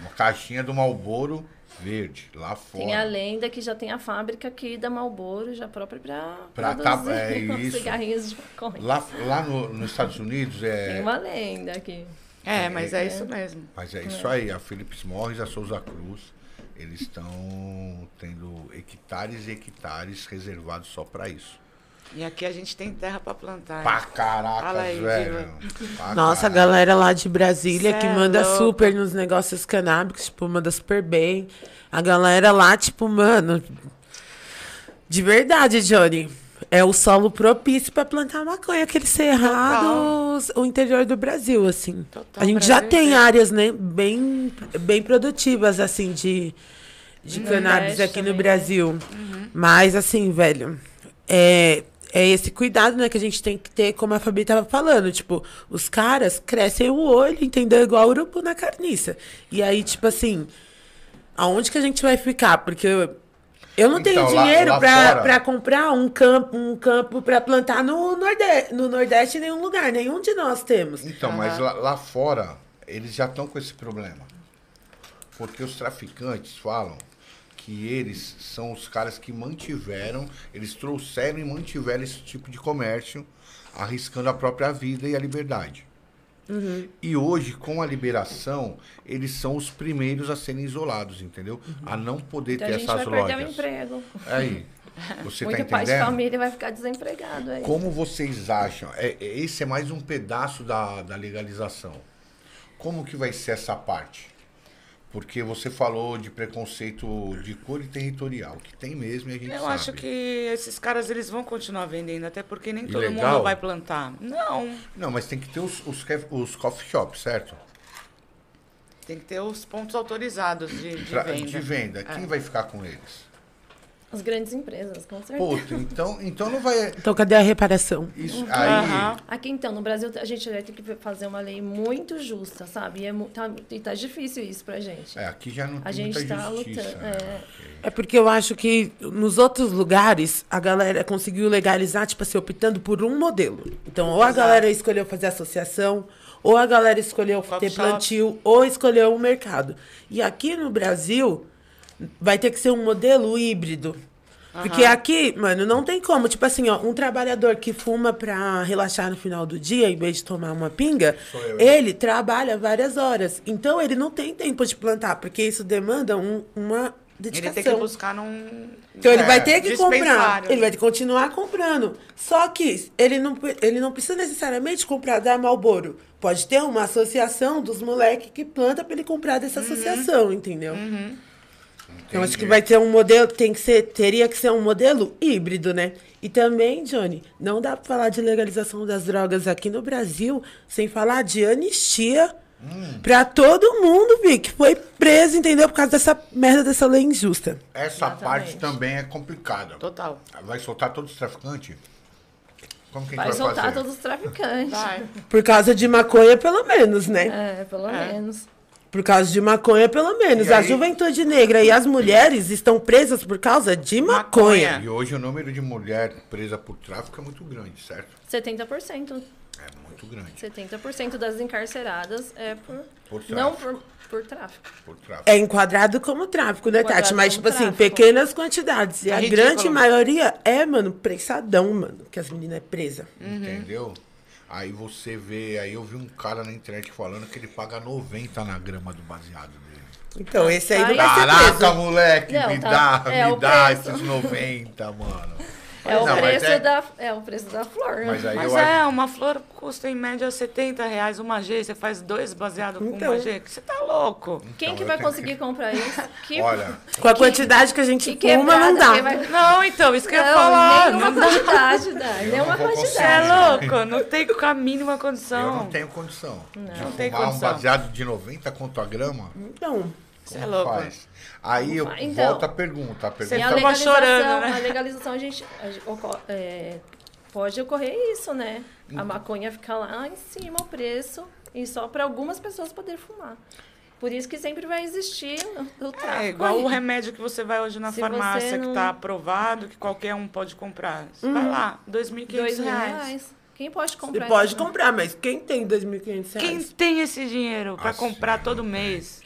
Uma caixinha do Malboro verde, lá fora. Tem a lenda que já tem a fábrica aqui da Marlboro, já própria para Pra tá- é isso. cigarrinhos de maconha. Lá, lá no- nos Estados Unidos Tem é. uma lenda aqui. É, mas é isso mesmo. Mas é isso aí, a Philips Morris, a Souza Cruz, eles estão tendo hectares e hectares reservados só pra isso. E aqui a gente tem terra para plantar. Pra caracas, aí, velho. Pra Nossa, a galera lá de Brasília Cê que é manda louco. super nos negócios canábicos, tipo, manda super bem. A galera lá, tipo, mano. De verdade, Johnny. É o solo propício pra plantar maconha, aquele cerrado, o interior do Brasil, assim. Total, a gente já tem inteiro. áreas, né, bem, bem produtivas, assim, de, de No cannabis aqui no também, né? Brasil. Mas, assim, velho, é, é esse cuidado, né, que a gente tem que ter, como a Fabi tava falando. Tipo, os caras crescem o olho, entendeu? Igual o urubu na carniça. E aí, tipo assim, aonde que a gente vai ficar? Porque eu, não tenho Então, lá- dinheiro pra comprar um campo, um campo pra plantar no Nordeste, no Nordeste em nenhum lugar. Nenhum de nós temos. Então, mas lá, lá fora, eles já estão com esse problema. Porque os traficantes falam que eles são os caras que mantiveram, eles trouxeram e mantiveram esse tipo de comércio, arriscando a própria vida e a liberdade. E hoje, com a liberação, eles são os primeiros a serem isolados, entendeu? A não poder Então ter a gente vai essas perder o lojas. emprego. Aí, você Muito tá pai de entendendo? família vai ficar desempregado aí. Como vocês acham? É, é- esse é mais um pedaço da, da legalização. Como que vai ser essa parte? Porque você falou de preconceito de cor e territorial, que tem mesmo e a gente Eu sabe. acho que esses caras eles vão continuar vendendo, até porque nem todo Ilegal? mundo vai plantar. Não, Não, mas tem que ter os, os, os coffee shops, certo? tem que ter os pontos autorizados de, de Pra- venda. de venda. Quem É. vai ficar com eles? As grandes empresas, com certeza. Puta, então, então não vai. Então, cadê a reparação? Isso, Uhum. Aí. Aqui então, no Brasil, a gente vai ter que fazer uma lei muito justa, sabe? E, é, tá, e tá difícil isso pra gente. É, aqui já não A tem gente muita tá justiça. lutando, né? é. É porque eu acho que nos outros lugares a galera conseguiu legalizar, tipo assim, optando por um modelo. Então, ou a Exato. galera escolheu fazer associação, ou a galera escolheu Coffee ter shop. plantio, ou escolheu o mercado. E aqui no Brasil vai ter que ser um modelo híbrido. Porque aqui, mano, não tem como. Tipo assim, ó, um trabalhador que fuma pra relaxar no final do dia, em vez de tomar uma pinga, eu, hein? ele trabalha várias horas. Então ele não tem tempo de plantar, porque isso demanda um- uma Ele dedicação. tem que buscar num. Então ele É, vai ter que comprar, ele vai ter que continuar comprando. Só que ele não, ele não precisa necessariamente comprar da Malboro. Pode ter uma associação dos moleques que planta pra ele comprar dessa associação, entendeu? Então acho que vai ter um modelo, tem que ser, teria que ser um modelo híbrido, né? E também, Johnny, não dá pra falar de legalização das drogas aqui no Brasil sem falar de anistia pra todo mundo, Vi, que foi preso, entendeu? Por causa dessa merda dessa lei injusta. Essa Exatamente. parte também é complicada. Total. Vai soltar todos os traficantes? Como que a Vai vai soltar fazer? todos os traficantes. Vai. Por causa de maconha, pelo menos, né? É, pelo É. menos. Por causa de maconha, pelo menos. E A aí- juventude negra e as mulheres estão presas por causa de maconha. Maconha. E hoje o número de mulher presa por tráfico é muito grande, certo? 70%. É muito grande. 70% das encarceradas é por. Por tráfico. não por, por tráfico. Por tráfico. É enquadrado como tráfico, né, Enquadrado Tati? Mas, tipo assim, tráfico. pequenas quantidades. E É a ridículo. grande maioria é, mano, prensadão, mano, que as meninas é presa. Entendeu? Aí você vê, aí eu vi um cara na internet falando que ele paga 90 na grama do baseado dele. Então, esse aí não vai ser Caraca, preso. moleque, Não, me tá- dá, é me dá preço. esses 90, mano. É o, Não, preço é- da, é o preço da flor. Mas aí Mas eu é, acho. uma flor custa em média 70 reais uma G. Você faz dois baseados com Então. uma G. Você tá louco. Quem Então, que eu vai tenho conseguir comprar isso? Que, Olha, Com a quantidade que a gente que fuma, quebrada, não dá. quem vai- Não, então, isso que eu ia Não, falar. nenhuma Não dá. quantidade dá. Nenhuma não vou Você quantidade. é louco. Não tem com a mínima condição. eu não tenho condição de Não tem fumar um condição. baseado de 90 quanto a grama. Então, Você é louco. faz? Aí eu. Então, volto à pergunta. A pergunta a tava legalização, chorando, né? a legalização a gente, a gente é, pode ocorrer isso, né? Uhum. A maconha ficar lá em cima o preço e só para algumas pessoas poder fumar. Por isso que sempre vai existir o, o tráfico. É igual aí. o remédio que você vai hoje na Se farmácia, você que não- tá aprovado, que qualquer um pode comprar. Você vai lá, R$ 2.500 Dois mil reais. reais. Quem pode você comprar pode isso? comprar, mas quem tem 2.500 reais? Quem tem esse dinheiro para comprar todo mês?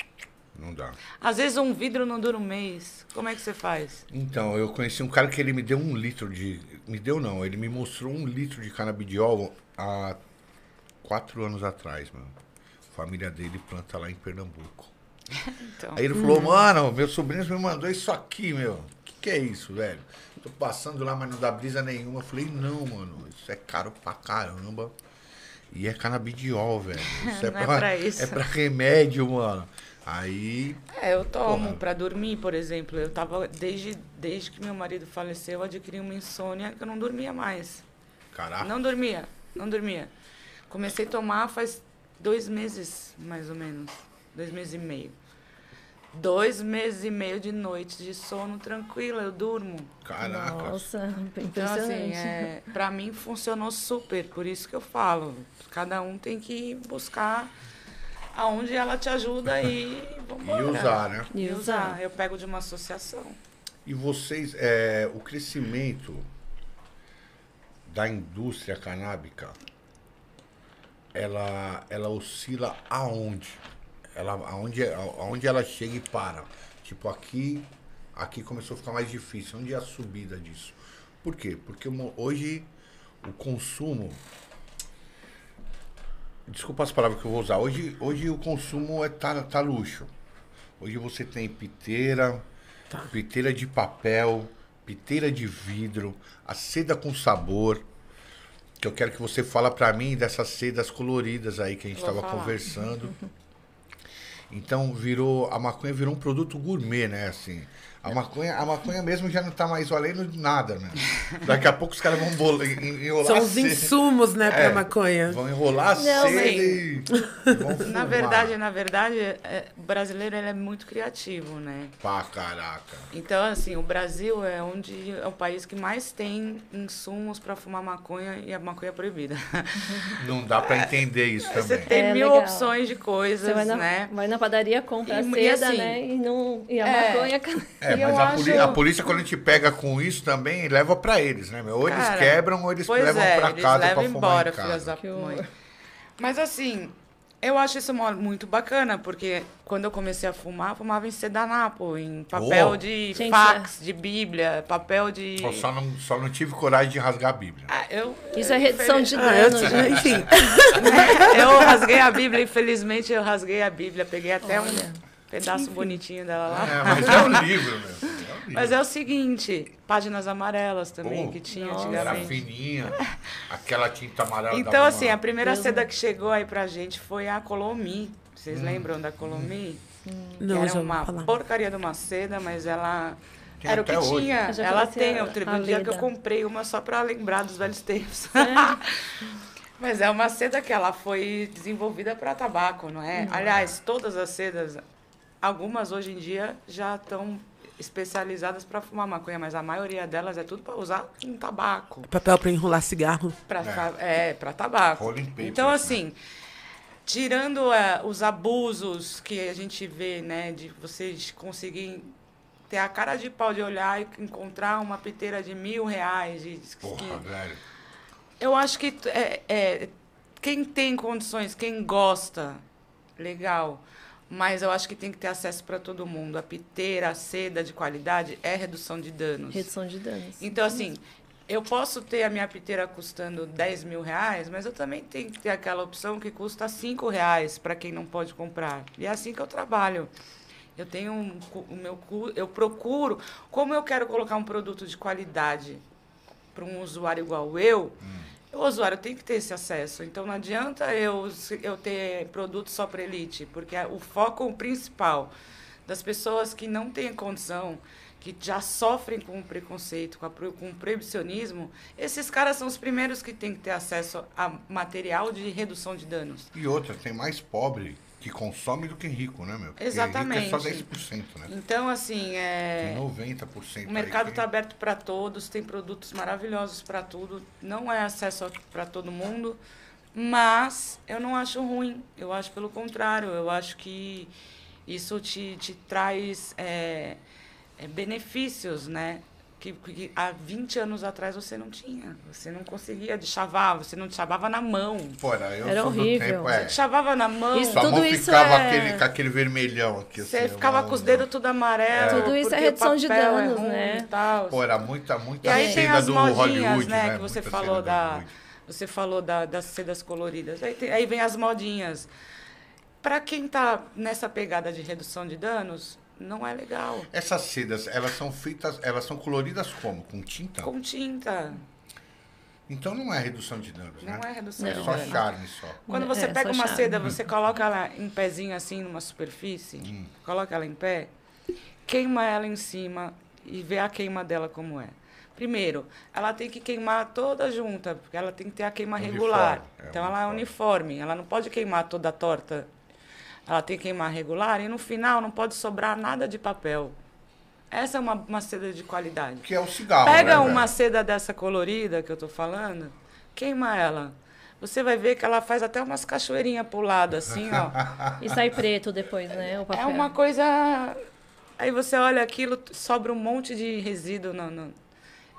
Não dá. Às vezes um vidro não dura um mês. Como é que você faz? Então, eu conheci um cara que ele me deu um litro de. Me deu não, ele me mostrou um litro de canabidiol há quatro anos atrás, mano. A família dele planta lá em Pernambuco. Então, Aí ele falou, mano, meu sobrinho me mandou isso aqui, meu. O que, que é isso, velho? Tô passando lá, mas não dá brisa nenhuma. Eu falei, não, mano, isso é caro pra caramba. E é canabidiol, velho. Isso Não é pra isso. É pra remédio, mano. Aí. é, eu tomo para dormir, por exemplo. Eu tava desde desde que meu marido faleceu, eu adquiri uma insônia que eu não dormia mais. Caraca. Não dormia, não dormia. Comecei a tomar faz dois meses, mais ou menos. Dois meses e meio. Dois meses e meio de noite de sono tranquila, eu durmo. Caraca. Nossa, Então, impressionante. assim, é, pra mim funcionou super, por isso que eu falo. Cada um tem que buscar aonde ela te ajuda e vambora. E usar, né? E usar. Eu pego de uma associação. E vocês, é, o crescimento da indústria canábica, ela, ela oscila aonde? Ela, aonde, aonde ela chega e para? Tipo, aqui, aqui começou a ficar mais difícil. Onde é a subida disso? Por quê? Porque hoje o consumo. Desculpa as palavras que eu vou usar. Hoje, hoje o consumo é, tá, tá luxo. Hoje você tem piteira, piteira de papel, piteira de vidro, a seda com sabor. Que eu quero que você fala pra mim dessas sedas coloridas aí que a gente estava conversando. Então virou a maconha virou um produto gourmet, né? Assim, a maconha, a maconha mesmo já não tá mais valendo nada, né? Daqui a pouco os caras vão bolar, enrolar São os seda. insumos, né, pra É, maconha. Vão enrolar a Não, seda e vão Na verdade, na verdade, é, o brasileiro ele é muito criativo, né? Pá, caraca. Então, assim, o Brasil é onde é o país que mais tem insumos para fumar maconha e a maconha é proibida. Não dá pra entender isso Você também. tem É mil legal. opções de coisas, Você vai na, né? vai na padaria, compra E- a e seda, assim, né? E, não, e a é. maconha... É, E mas eu a, acho- a polícia, quando a gente pega com isso também, leva pra eles, né? meu? Ou eles Cara, quebram ou eles levam é, eles casa levam pra fumar embora, em casa. mãe. Mas assim, Eu acho isso muito bacana, porque quando eu comecei a fumar, eu fumava em sedanapo, em papel Oh. de Gente, fax, de bíblia, papel de... Eu só não, só não tive coragem de rasgar a Bíblia. Ah, eu, Isso é redução de Ah, eu, gente. enfim. eu rasguei a bíblia, infelizmente eu rasguei a bíblia, peguei até Olha. um pedaço bonitinho dela lá. É, mas é um livro, meu. É um livro. Mas é o seguinte, páginas amarelas também, Pô, que tinha nossa. Era fininha, aquela tinta amarela. Então, assim, uma- a primeira Deus seda que chegou aí pra gente foi a Colomi. Vocês lembram da Colomi? Não, era já ouvi uma falar. porcaria de uma seda, mas ela Tem era o que hoje. tinha. Eu Ela tem. a- Teve um dia que eu comprei uma só pra lembrar dos velhos tempos. É. mas é uma seda que ela foi desenvolvida para tabaco, não é? Aliás, todas as sedas, algumas hoje em dia já estão especializadas para fumar maconha, mas a maioria delas é tudo para usar com tabaco. Papel pra enrolar cigarro. Pra, É. é, para tabaco. Rolling então, né? assim, tirando é, os abusos que a gente vê, né, de vocês conseguirem ter a cara de pau de olhar e encontrar uma piteira de mil reais. De, Porra, que- velho. eu acho que é, é, quem tem condições, quem gosta, legal. Mas eu acho que tem que ter acesso para todo mundo. A piteira, a seda de qualidade é redução de danos. Redução de danos. Então, assim, eu posso ter a minha piteira custando 10 mil reais, mas eu também tenho que ter aquela opção que custa 5 reais para quem não pode comprar. E é assim que eu trabalho. Eu tenho um o meu eu procuro, como eu quero colocar um produto de qualidade para um usuário igual eu, o usuário tem que ter esse acesso. Então não adianta eu, eu ter produto só para elite, porque o foco principal das pessoas que não têm condição, que já sofrem com o preconceito, com, a com o proibicionismo, esses caras são os primeiros que têm que ter acesso a material de redução de danos. E outra, tem mais pobre que consome do que rico, né, meu? Porque Exatamente. Rico é só 10%, né? Então, assim, Tem é, 90% o mercado está que- aberto para todos, tem produtos maravilhosos para tudo, não é acesso para todo mundo, mas eu não acho ruim, eu acho pelo contrário, eu acho que isso te, te traz é, é, benefícios, né? Que, que há 20 anos atrás você não tinha. Você não conseguia de chavar, você não chavava na mão. Pô, era, eu Era horrível. tempo, é. Chavava na mão, Isso Sua tudo mão isso ficava é- aquele, com aquele vermelhão aqui. você assim, ficava mão- com os dedos tudo amarelo. Tudo isso é redução de é danos, ruim né? E tal. Pô, era muita, muita E aí tem as do modinhas, Hollywood, né, né? que você Muita falou da, você falou da, das sedas coloridas. Aí, tem- aí vem as modinhas. Para quem tá nessa pegada de redução de danos, não é legal. Essas sedas, elas são feitas, elas são coloridas como? Com tinta? Com tinta, Então não é redução de danos, né? não é redução É de só danos. charme só. Quando É, você é pega só uma charme. seda, você coloca ela em pezinho assim numa superfície, Hum. coloca ela em pé, queima ela em cima e vê a queima dela como é. Primeiro, ela tem que queimar toda junta, porque ela tem que ter a queima Uniforme, regular. é, então ela é uniforme, ela não pode queimar toda torta. Ela tem que queimar regular e no final não pode sobrar nada de papel. Essa é uma, uma seda de qualidade. Que é o cigarro, Pega né, uma velho? seda dessa colorida que eu tô falando, queima ela. Você vai ver que ela faz até umas cachoeirinhas pro lado, assim, ó. E sai preto depois, né? O É papel. uma coisa. Aí você olha aquilo, sobra um monte de resíduo. No, no...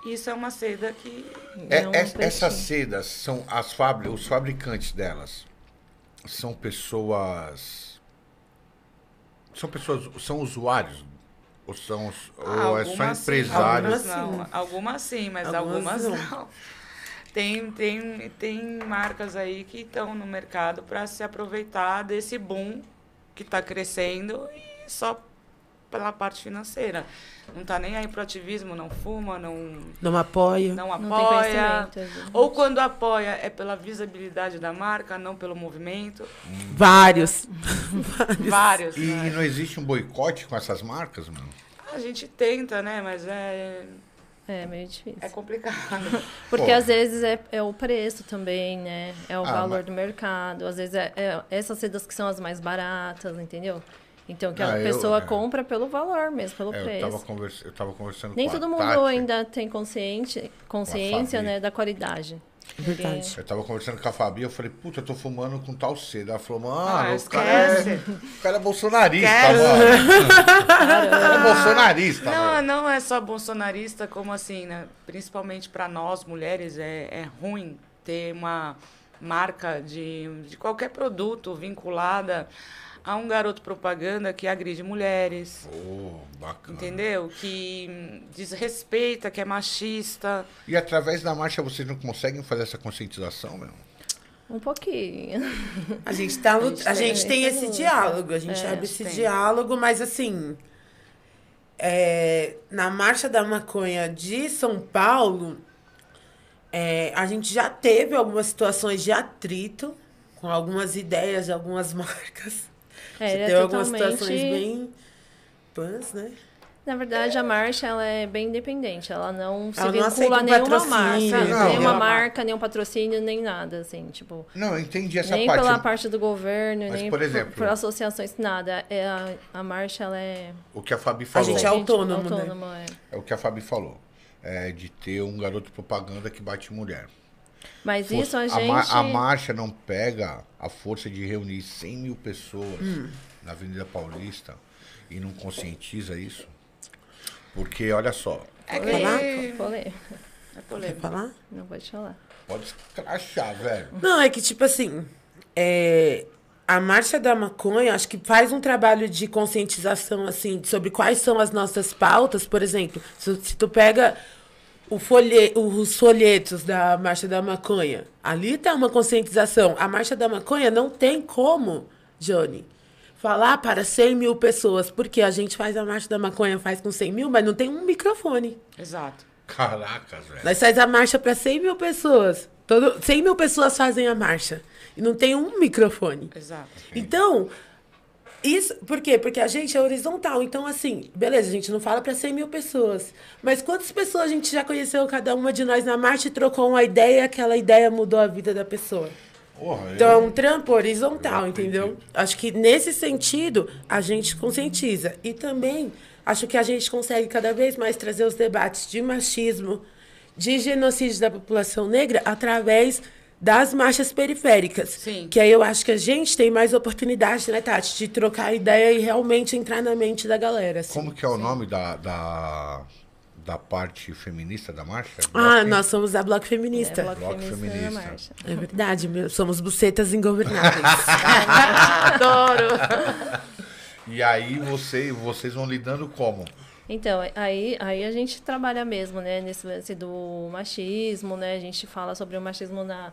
Isso é uma seda que. É, É um es- essas sedas são as fabri os fabricantes delas são pessoas são pessoas são usuários ou são os- ou é só Algumas sim, empresários Algumas não. Algumas sim, mas Algumas algumas, não. não. Tem, tem, tem marcas aí que estão no mercado para se aproveitar desse boom que está crescendo e só pela parte financeira. Não está nem aí pro ativismo, não fuma, não, Não apoia. não Não tem apoia. conhecimento. exatamente. Ou quando apoia é pela visibilidade da marca, não pelo movimento. Vários. Vários. e né? não existe um boicote com essas marcas mano A gente tenta, né? Mas é, É meio difícil. é complicado. Porque Pô. às vezes é, é o preço também, né? É o Ah, valor mas- do mercado. Às vezes é, é essas sedas que são as mais baratas, entendeu? Então que a Ah, eu- pessoa é. compra pelo valor mesmo, pelo É, eu preço. conversa, eu tava conversando Nem com a todo mundo Tati, ainda tem consciente, consciência, né, da qualidade. Verdade. eu tava conversando com a Fabi, eu falei, puta, eu tô fumando com tal seda. Ela falou, mano, Ah, o, cara é, o cara é bolsonarista, mano. o cara é bolsonarista, Não, mano. não é só bolsonarista, como assim, né? Principalmente para nós mulheres é, é ruim ter uma, marca de, de qualquer produto vinculada a um garoto propaganda que agride mulheres. Oh, bacana. Entendeu? Que hum, desrespeita, que é machista. E através da marcha vocês não conseguem fazer essa conscientização, meu? Um pouquinho. A gente, tá, A gente a tem- gente tem tem esse luta. diálogo, a gente É, abre esse tem. diálogo, mas assim. é, na Marcha da Maconha de São Paulo, é, a gente já teve algumas situações de atrito com algumas ideias de algumas marcas. É, Você é teve algumas totalmente- situações bem pãs, né? Na verdade, a marcha ela é bem independente. Ela não se Ela não vincula a aceita nenhuma patrocínio, marca, não. nenhuma Não. marca, nenhum patrocínio, nem nada, assim, tipo. Não, eu entendi essa nem parte. pela parte do governo, Mas, nem por por, exemplo- por associações, nada. É a, a marcha, ela é... O que a Fabi falou. gente é autônomo, né? autônomo, é. É o que a Fabi falou. É de ter um garoto propaganda que bate mulher. Mas Fosse- isso a gente... a marcha não pega a força de reunir 100 mil pessoas Hum. na Avenida Paulista e não conscientiza isso? Porque, olha só, É que falar? Polê- é Quer polêmico. falar? Não pode falar. pode escrachar, velho. Não, é que tipo assim, é, a Marcha da Maconha, acho que faz um trabalho de conscientização, assim, sobre quais são as nossas pautas. Por exemplo, se, se tu pega folhe, os folhetos da Marcha da Maconha, ali tá uma conscientização. A Marcha da Maconha não tem como, Johnny, falar para 100 mil pessoas, porque a gente faz a Marcha da Maconha, faz com 100 mil, mas não tem um microfone. Exato. Caracas, velho. Nós faz a marcha para 100 mil pessoas. Todo, 100 mil pessoas fazem a marcha. E não tem um microfone. Exato. Então, isso. Por quê? Porque a gente é horizontal. Então, assim, beleza, a gente não fala para 100 mil pessoas. Mas quantas pessoas a gente já conheceu, cada uma de nós na marcha e trocou uma ideia e aquela ideia mudou a vida da pessoa? Porra, Então, é um trampo horizontal, Eu entendeu? Acho que nesse sentido a gente conscientiza. E também acho que a gente consegue cada vez mais trazer os debates de machismo, de genocídio da população negra através das marchas periféricas. Sim. Que aí eu acho que a gente tem mais oportunidade, né, Tati, de trocar ideia e realmente entrar na mente da galera. assim. Como que é o nome da, da, da parte feminista da marcha? Ah, Bloco- nós somos a Bloco É, Feminista. bloco, Bloco feminista, feminista. É verdade, meu. Somos bucetas ingovernáveis. Adoro! E aí você, vocês vão lidando como? Então, aí, aí a gente trabalha mesmo, né, nesse lance do machismo, né? A gente fala sobre o machismo na,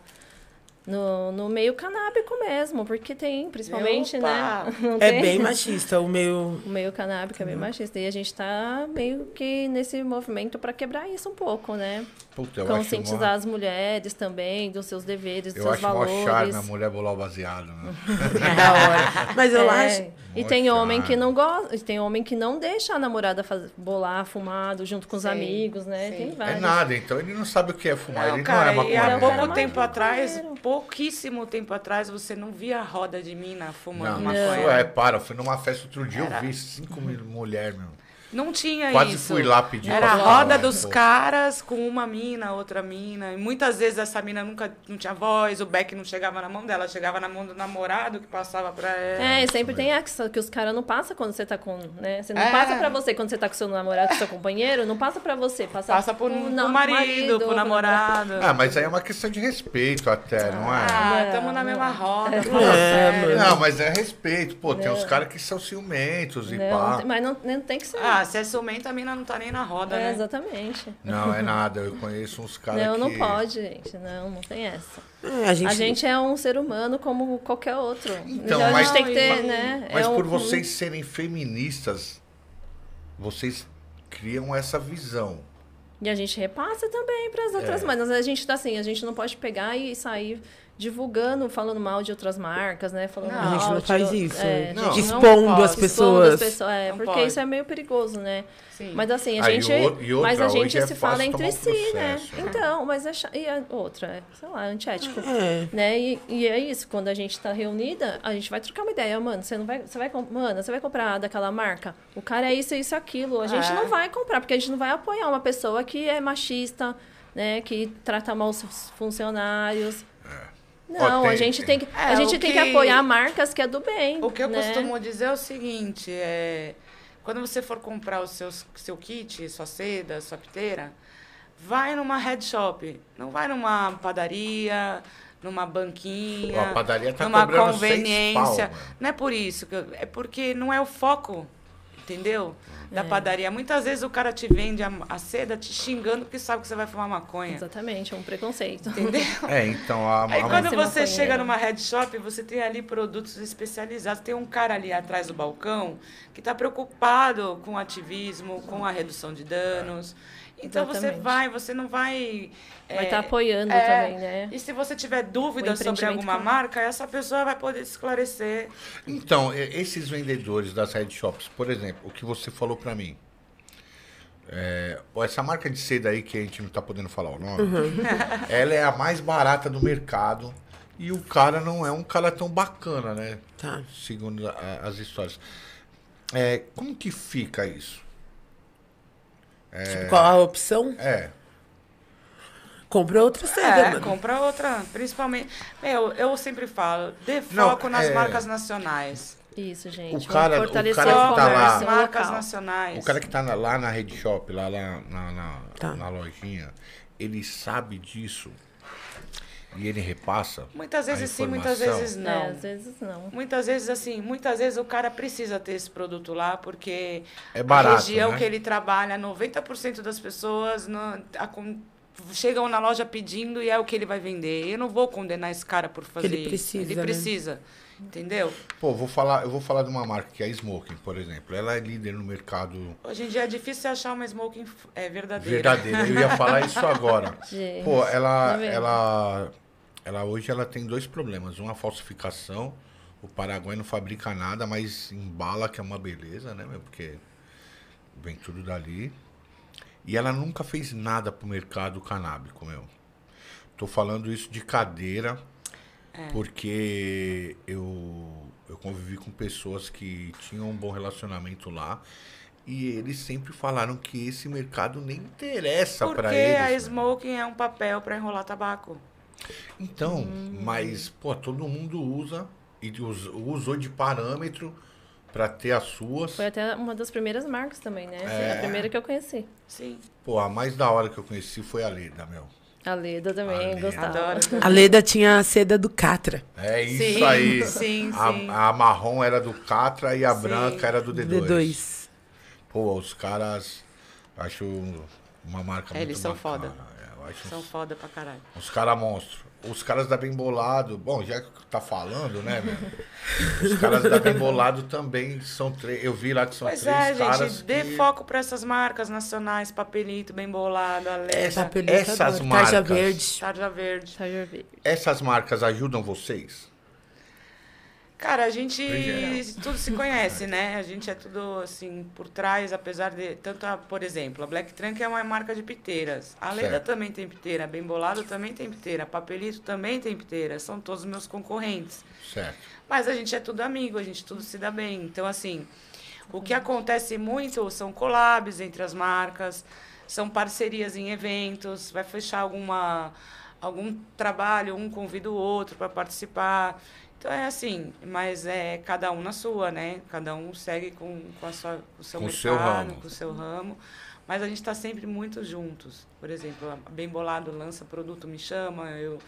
no, no meio canábico mesmo, porque tem, principalmente, Opa! né? não É tem? bem machista o meu. O meio canábico é bem machista. E a gente tá meio que nesse movimento para quebrar isso um pouco, né? Puta, eu acho Conscientizar mó- as mulheres também dos seus deveres, dos Eu seus acho mó valores. charme a mulher bolar o baseado, né? É da hora. Mas eu É, acho. E Mó tem homem que não gosta, tem homem que não deixa a namorada faz, bolar fumado junto com os Sim, amigos, né? sim. Tem É vários. nada, então ele não sabe o que é fumar, Não, ele cara, não é e há pouco tempo atrás, pouquíssimo tempo atrás, você não via roda de mina fumando Não, maconha. isso é, para, eu fui numa festa outro dia, Era- eu vi cinco mil mulheres, meu. Não tinha Quase isso. fui lá pedir Era a roda né, dos pô. caras com uma mina, outra mina. E muitas vezes essa mina nunca não tinha voz, o beck não chegava na mão dela, chegava na mão do namorado que passava pra ela. É, sempre tem essa que os caras não passam quando você tá com, né? Você não É. passa pra você quando você tá com seu namorado, com seu companheiro, não passa pra você, passa, Passa pro, pro pro na- marido, pro namorado. Ah, mas aí é uma questão de respeito até, não é? Ah, Não, tamo na não. mesma roda. É, mano. Não, mas é respeito. Pô, tem Não. uns caras que são ciumentos e Não, pá. mas não, não tem que ser. Ah, se é ciumenta, a mina não tá nem na roda, é, né? exatamente. Não, é nada. Eu conheço uns caras Não, que... não pode, gente. Não, não tem essa. É, a, gente, A gente é um ser humano como qualquer outro. Então, a mas- gente tem que ter, Mas- né? Mas é um- por vocês serem feministas, vocês criam essa visão. E a gente repassa também para as outras É. marcas. A gente tá assim, a gente não pode pegar e sair divulgando, falando mal de outras marcas, né? Falando Não, a gente mal não faz outro- isso. É, Não. a gente não Expondo pode. as Expondo expondo as pessoas. pessoas. É, Não porque pode. isso é meio perigoso, né? Sim. Mas assim, a Ah, gente. e outra, mas a gente é se fala entre um si, né? processo. Então, mas é e a outra, é, sei lá, antiético. É. Né? E, e é isso, quando a gente tá reunida, a gente vai trocar uma ideia, mano. Você não vai. Você vai mano, você vai comprar daquela marca? O cara é isso, isso, aquilo. A gente É. não vai comprar, porque a gente não vai apoiar uma pessoa que é machista, né? Que trata mal os funcionários. Não, tem- a gente tem que, É, a gente tem que que- apoiar marcas que é do bem. O que eu né? costumo dizer é o seguinte, é quando você for comprar o seus, seu kit, sua seda, sua piteira, vai numa head shop, não vai numa padaria, numa banquinha, a padaria tá numa conveniência. pau, não é por isso, que eu- é porque não é o foco, entendeu? Da padaria. Muitas vezes o cara te vende a, a seda te xingando porque sabe que você vai fumar maconha. Exatamente, é um preconceito. Entendeu? É, então a, Aí a- quando você chega numa head shop, você tem ali produtos especializados. Tem um cara ali atrás do balcão que está preocupado com o ativismo, com a redução de danos. Então você Exatamente. vai, você não vai. Vai é, estar apoiando é, também, né? E se você tiver dúvida O sobre alguma com- marca, essa pessoa vai poder esclarecer. Então, esses vendedores das head shops, por exemplo, o que você falou pra mim. É, essa marca de seda aí que a gente não tá podendo falar o nome, ela é a mais barata do mercado e o cara não é um cara tão bacana, né? Tá. Segundo a- as histórias. É, como que fica isso? Tipo, qual a opção? É, Compra outra seda, É, mano. compra outra. Principalmente. Meu, eu sempre falo, dê Não, foco nas é- marcas nacionais. Isso, gente. O cara- Vamos fortalecer o cara que tá lá- marcas local. nacionais. o cara que tá na- lá na head shop, lá, lá na, na, Tá. na lojinha, ele sabe disso e ele repassa. Muitas a vezes sim, muitas vezes É, não. às vezes não. Muitas vezes, assim, muitas vezes o cara precisa ter esse produto lá, porque É barato, a região né? que ele trabalha, 90% das pessoas não, a chegam na loja pedindo e é o que ele vai vender. Eu não vou condenar esse cara por fazer ele isso. precisa, Ele né? precisa. Entendeu? Pô, vou falar, eu vou falar de uma marca que é a Smoking, por exemplo. Ela é líder no mercado Hoje em dia é difícil achar uma smoking é, verdadeira. verdadeiro. Eu ia falar isso agora. Gente, Pô, ela, tá ela, ela hoje ela tem dois problemas. Uma falsificação. O Paraguai não fabrica nada, mas embala que é uma beleza, né, meu? Porque vem tudo dali. E ela nunca fez nada pro mercado canábico, meu. Tô falando isso de cadeira, porque eu, eu convivi com pessoas que tinham um bom relacionamento lá. E eles sempre falaram que esse mercado nem interessa Porque pra eles. a meu. smoking é um papel para enrolar tabaco. Então, Hum. mas, pô, todo mundo usa e us- usou de parâmetro pra ter as suas. Foi até uma das primeiras marcas também, né? É. A primeira que eu conheci. Sim. Pô, a mais da hora que eu conheci foi a Leda, meu. A Leda também, A Leda. gostava. Adoro. A Leda tinha a seda do Catra. É isso Sim, aí. sim, a, sim. a marrom era do Catra e a Sim. branca era do D2. D2. Pô, os caras. Acho uma marca É, muito eles são bacana. foda. É, eu acho São uns, foda pra caralho. uns caras monstros. Os caras da Bem Bolado, bom, já que tá falando, né, meu? Os caras da Bem Bolado também são três. Eu vi lá que são Pois três é, caras. gente, dê que- foco para essas marcas nacionais, papelito, bem bolado, Essa- Alexa, Papelito essas adoro. marcas- Tarja verde. tarja verde. Tiger Verde. Essas marcas ajudam vocês? Cara, a gente geral. tudo se conhece, né? A gente é tudo assim por trás, apesar de tanto, a, por exemplo, a Black Trunk é uma marca de piteiras. A Leda Certo. também tem piteira, Bem Bolado também tem piteira, Papelito também tem piteira, são todos meus concorrentes. Certo. Mas a gente é tudo amigo, a gente tudo se dá bem. Então, assim, o que acontece muito são collabs entre as marcas, são parcerias em eventos, vai fechar alguma, algum trabalho, um convida o outro para participar. Então é assim, mas é cada um na sua, né? Cada um segue com, com, a sua, com o seu Com mercado, seu ramo. com o seu ramo. Mas a gente está sempre muito juntos. Por exemplo, a Bem Bolado lança produto, me chama, eu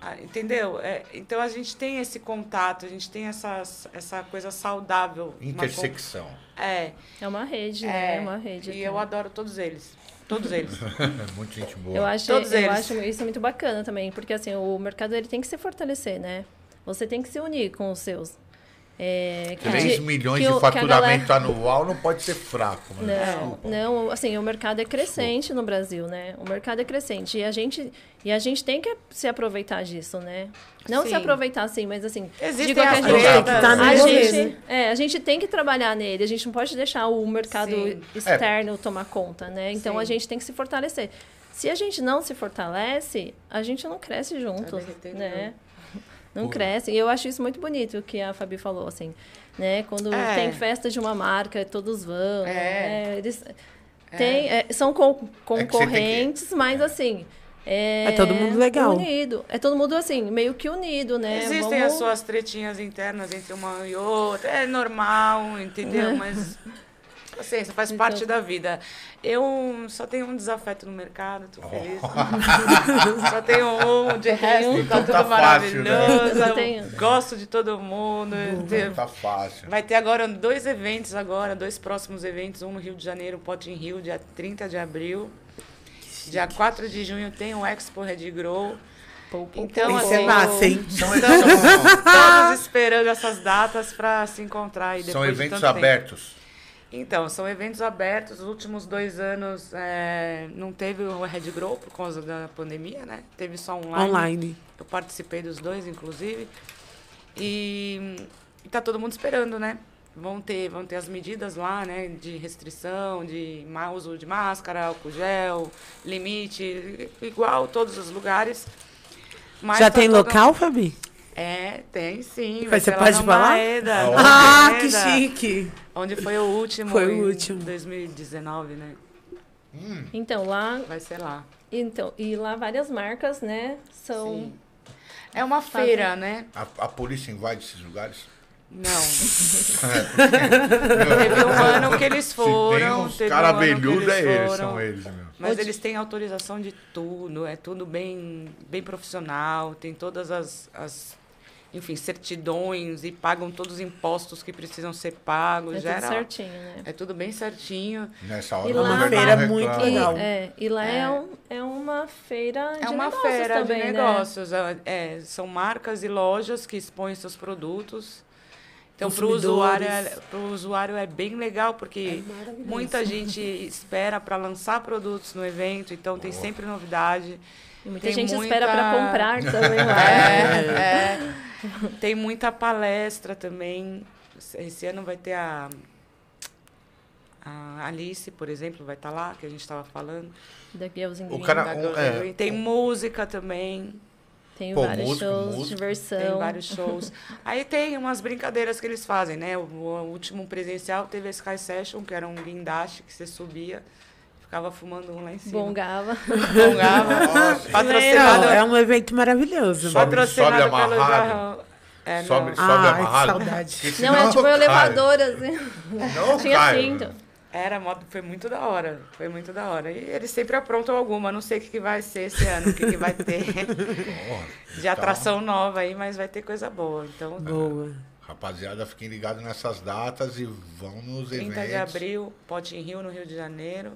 ah, entendeu? É, então a gente tem esse contato, a gente tem essa, essa coisa saudável. uma Intersecção. con- É, É uma rede, né? é. É uma rede. E eu também. adoro todos eles. Todos eles. Muita gente boa. Eu acho, Todos eu eles. acho isso muito bacana também, porque assim, o mercado ele tem que se fortalecer, né? Você tem que se unir com os seus. É, que 3 de- milhões que de a faturamento galera- anual não pode ser fraco, mano. Não, Desculpa. não, assim, o mercado é crescente no Brasil, né? O mercado é crescente e a gente e a gente tem que se aproveitar disso, né? Não se Sim. aproveitar assim, mas assim, Existem qualquer as jeito, tretas, Tem que tá a gente, é, a gente tem que trabalhar nele, a gente não pode deixar o mercado Sim. externo tomar conta, né? Então a Sim. gente tem que se fortalecer. Se a gente não se fortalece, a gente não cresce junto, né? Não Pô. cresce. E eu acho isso muito bonito o que a Fabi falou, assim, né? Quando É. tem festa de uma marca, todos vão, É. né? Eles tem, é, são con- É que tem que- concorrentes, mas assim. É, É todo mundo legal. Unido. É todo mundo assim, meio que unido, né? Existem Vamos- as suas tretinhas internas entre uma e outra. É normal, entendeu? Mas Paciência, faz Então- parte da vida. Eu só tenho um desafeto no mercado, tô feliz. só tenho um, de resto um. tá Então tudo tá fácil, né? maravilhoso. Eu tenho. Gosto de todo mundo. Te- Tá fácil. Vai ter agora dois eventos agora, dois próximos eventos, um no Rio de Janeiro, o Pot in Rio, dia 30 de abril. Dia 4 de junho tem o Expo Red Grow. Então, Isso é assim, massa, hein? São, Estamos esperando essas datas para se encontrar. E são depois de eventos tanto tempo. Então, são eventos abertos. Os últimos dois anos é, não teve o Red Grow por causa da pandemia, né? Teve só online. Online. Eu participei dos dois, inclusive. E, e tá todo mundo esperando, né? Vão ter, vão ter as medidas lá, né? De restrição, de uso de máscara, álcool gel, limite, igual todos os lugares. Mas Já tá tem todo- local, Fabi? É, tem sim. Mas você ser pode falar? Maeda, Ah, que Maeda, chique. Onde foi o último. Foi o em último. 2019, né? Então, lá, Vai ser lá. então, e lá várias marcas, né, são... Sim. É uma feira, né? A, a polícia invade esses lugares? Não. Teve um ano que eles Se tem foram. uns teve um que é eles, foram. são eles, meu. Mas Onde- eles têm autorização de tudo, é tudo bem, bem profissional, tem todas as, as, enfim, certidões e pagam todos os impostos que precisam ser pagos. É tudo geral. certinho, né? É tudo bem certinho. Nessa hora E o lá- governo Uma feira não muito legal. E, é, e lá é, É. um- é uma feira de É uma negócios feira também, de né? negócios. é, é, são marcas e lojas que expõem seus produtos. Então, para o usuário, é- pro usuário é bem legal, porque muita gente espera para lançar produtos no evento, então tem sempre novidade. E muita Tem gente muita- espera para comprar também lá. É, é. Tem muita palestra também. Esse ano vai ter a, a Alice, por exemplo, vai estar lá, que a gente estava falando. Da Girls in O Green. cara- da um- Girls é, Green. Tem música também. Tem Pô, vários música, shows, música. diversão. Tem vários shows. Aí tem umas brincadeiras que eles fazem, né? O, o último presencial teve a Sky Session, que era um guindaste que você subia, ficava fumando um lá em cima. Bongava. Bongava. Nossa. patrocinado, Não, é um evento maravilhoso. Sobe- patrocinado sobe pelo amarrado. Jarrão. É, sobe não. sobe Ai, amarrado. que saudade. Não, é tipo cai. elevador, assim. Não Tinha cai. cinto. Era, foi muito da hora. Foi muito da hora. E eles sempre aprontam alguma. Não sei o que, que vai ser esse ano, o que, que vai ter de atração nova aí, mas vai ter coisa boa. Então, Boa. Rapaziada, fiquem ligados nessas datas e vão nos 30 eventos. de abril, Pote em Rio, no Rio de Janeiro.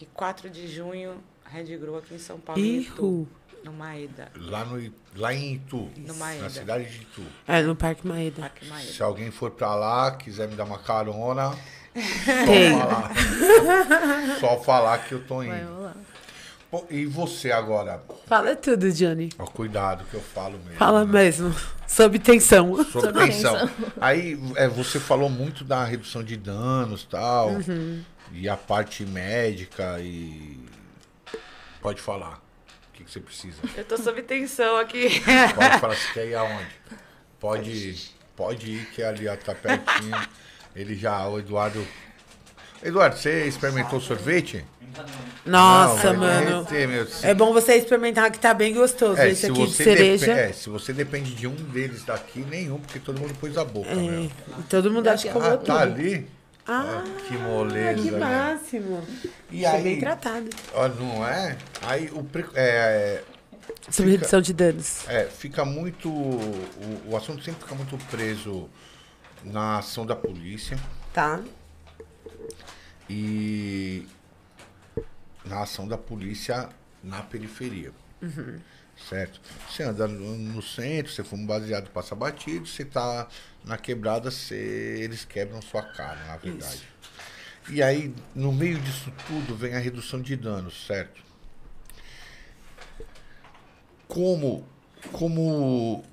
E 4 de junho, Red Grow aqui em São Paulo, em Itu, Ihu. no Maeda. Lá, no, lá em Itu, No Maeda. na cidade de Itu. É, no Parque Maeda. Parque Maeda. Se alguém for pra lá, quiser me dar uma carona, Tem. só falar. só falar que eu tô Vai indo. rolar. Pô, e você agora? Fala tudo, Johnny. Ó, cuidado que eu falo mesmo. Fala né? mesmo. Sob tensão. Sob Sob tensão. tensão. Aí é, você falou muito da redução de danos e tal. Uhum. E a parte médica e. Pode falar. O que, que você precisa? Eu tô sob tensão aqui. Pode falar, você quer ir aonde? Pode, pode ir, que ali ó, tá pertinho. Ele já, o Eduardo. Eduardo, você experimentou sorvete? Nossa, Não, mano. derreter, meu. É bom você experimentar que tá bem gostoso. É, Esse se aqui de cereja. é, se você depende de um deles daqui, nenhum, porque todo mundo pôs a boca, meu. É, todo mundo acha que comeu Ah, tudo. tá ali? Ah, que moleza. que né? máximo. E aí, bem tratado. ó, não é? Aí o pre- é, Sobre Fica- redução de danos. é, fica muito. O, o assunto sempre fica muito preso na ação da polícia Tá? e na ação da polícia na periferia. Uhum. Certo? Você anda no, centro, você fuma baseado, passa batido, você tá na quebrada, você, eles quebram sua cara, na verdade. E aí, no meio disso tudo, vem a redução de danos, certo? Como, como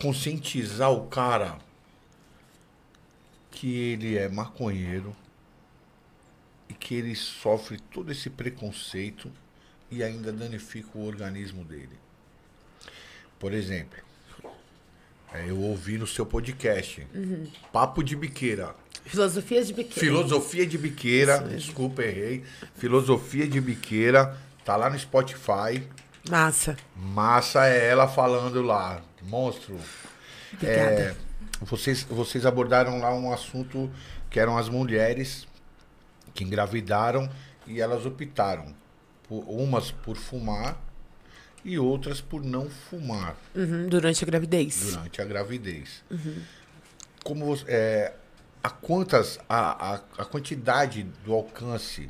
conscientizar o cara que ele é maconheiro e que ele sofre todo esse preconceito e ainda danifica o organismo dele. Por exemplo, é, eu ouvi no seu podcast, Papo de Biqueira. Filosofia de biquíni. Filosofia de Biqueira, desculpa, errei. Filosofia de Biqueira, tá lá no Spotify. Massa. Massa é ela falando lá. Monstro. Obrigada. É, vocês, vocês abordaram lá um assunto que eram as mulheres que engravidaram e elas optaram, por, umas por fumar e outras por não fumar Uhum, durante a gravidez. durante a gravidez. Como você- é, a quantas a, a, a quantidade do alcance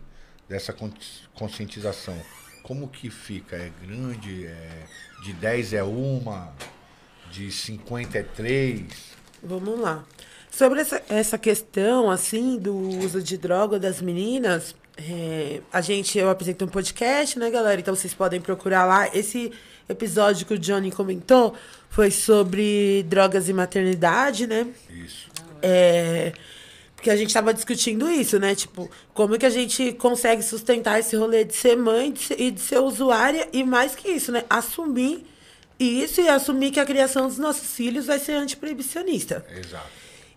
dessa con- conscientização, como que fica? É grande? É, de 10 é uma? De 50 é três? Vamos lá. Sobre essa, essa questão, assim, do uso de droga das meninas, é, a gente, eu apresento um podcast, né, galera? Então vocês podem procurar lá. Esse episódio que o Johnny comentou foi sobre drogas e maternidade, né? Isso. É, porque a gente tava discutindo isso, né? Tipo, como que a gente consegue sustentar esse rolê de ser mãe de ser- e de ser usuária e mais que isso, né? Assumir isso e assumir que a criação dos nossos filhos vai ser antiproibicionista. Exato.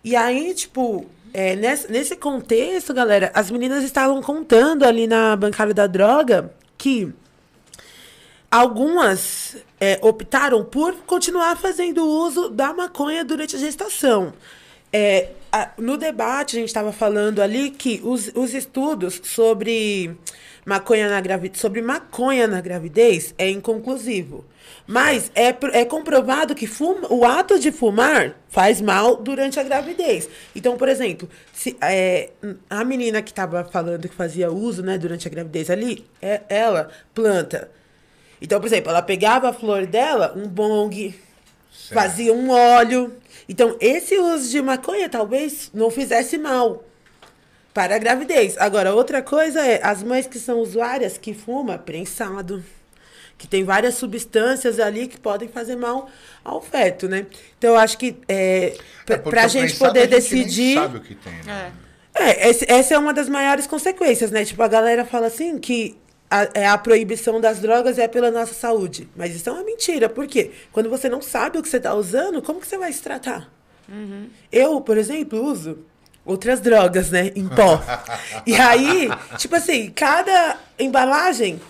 E aí, tipo, é, nesse, nesse contexto, galera, as meninas estavam contando ali na bancada da droga que algumas é, optaram por continuar fazendo uso da maconha durante a gestação. É, a- no debate, a gente estava falando ali que os, os estudos sobre maconha na gravidez, sobre maconha na gravidez é inconclusivo. Mas é, é comprovado que fuma- o ato de fumar faz mal durante a gravidez. Então, por exemplo, se é, a menina que estava falando que fazia uso né, durante a gravidez ali, é, ela planta. Então, por exemplo, ela pegava a flor dela, um bong, fazia um óleo. Então, esse uso de maconha talvez não fizesse mal para a gravidez. Agora, outra coisa é as mães que são usuárias que fumam prensado, que tem várias substâncias ali que podem fazer mal ao feto, né? Então, eu acho que é, É, para a gente poder a gente nem decidir. sabe o que tem, né? É. É, esse- essa é uma das maiores consequências, né? Tipo, a galera fala assim que a, é a proibição das drogas é pela nossa saúde. Mas isso é uma mentira. Por quê? Quando você não sabe o que você está usando, como que você vai se tratar? Eu, por exemplo, uso outras drogas, né? Em pó. e aí, tipo assim, cada embalagem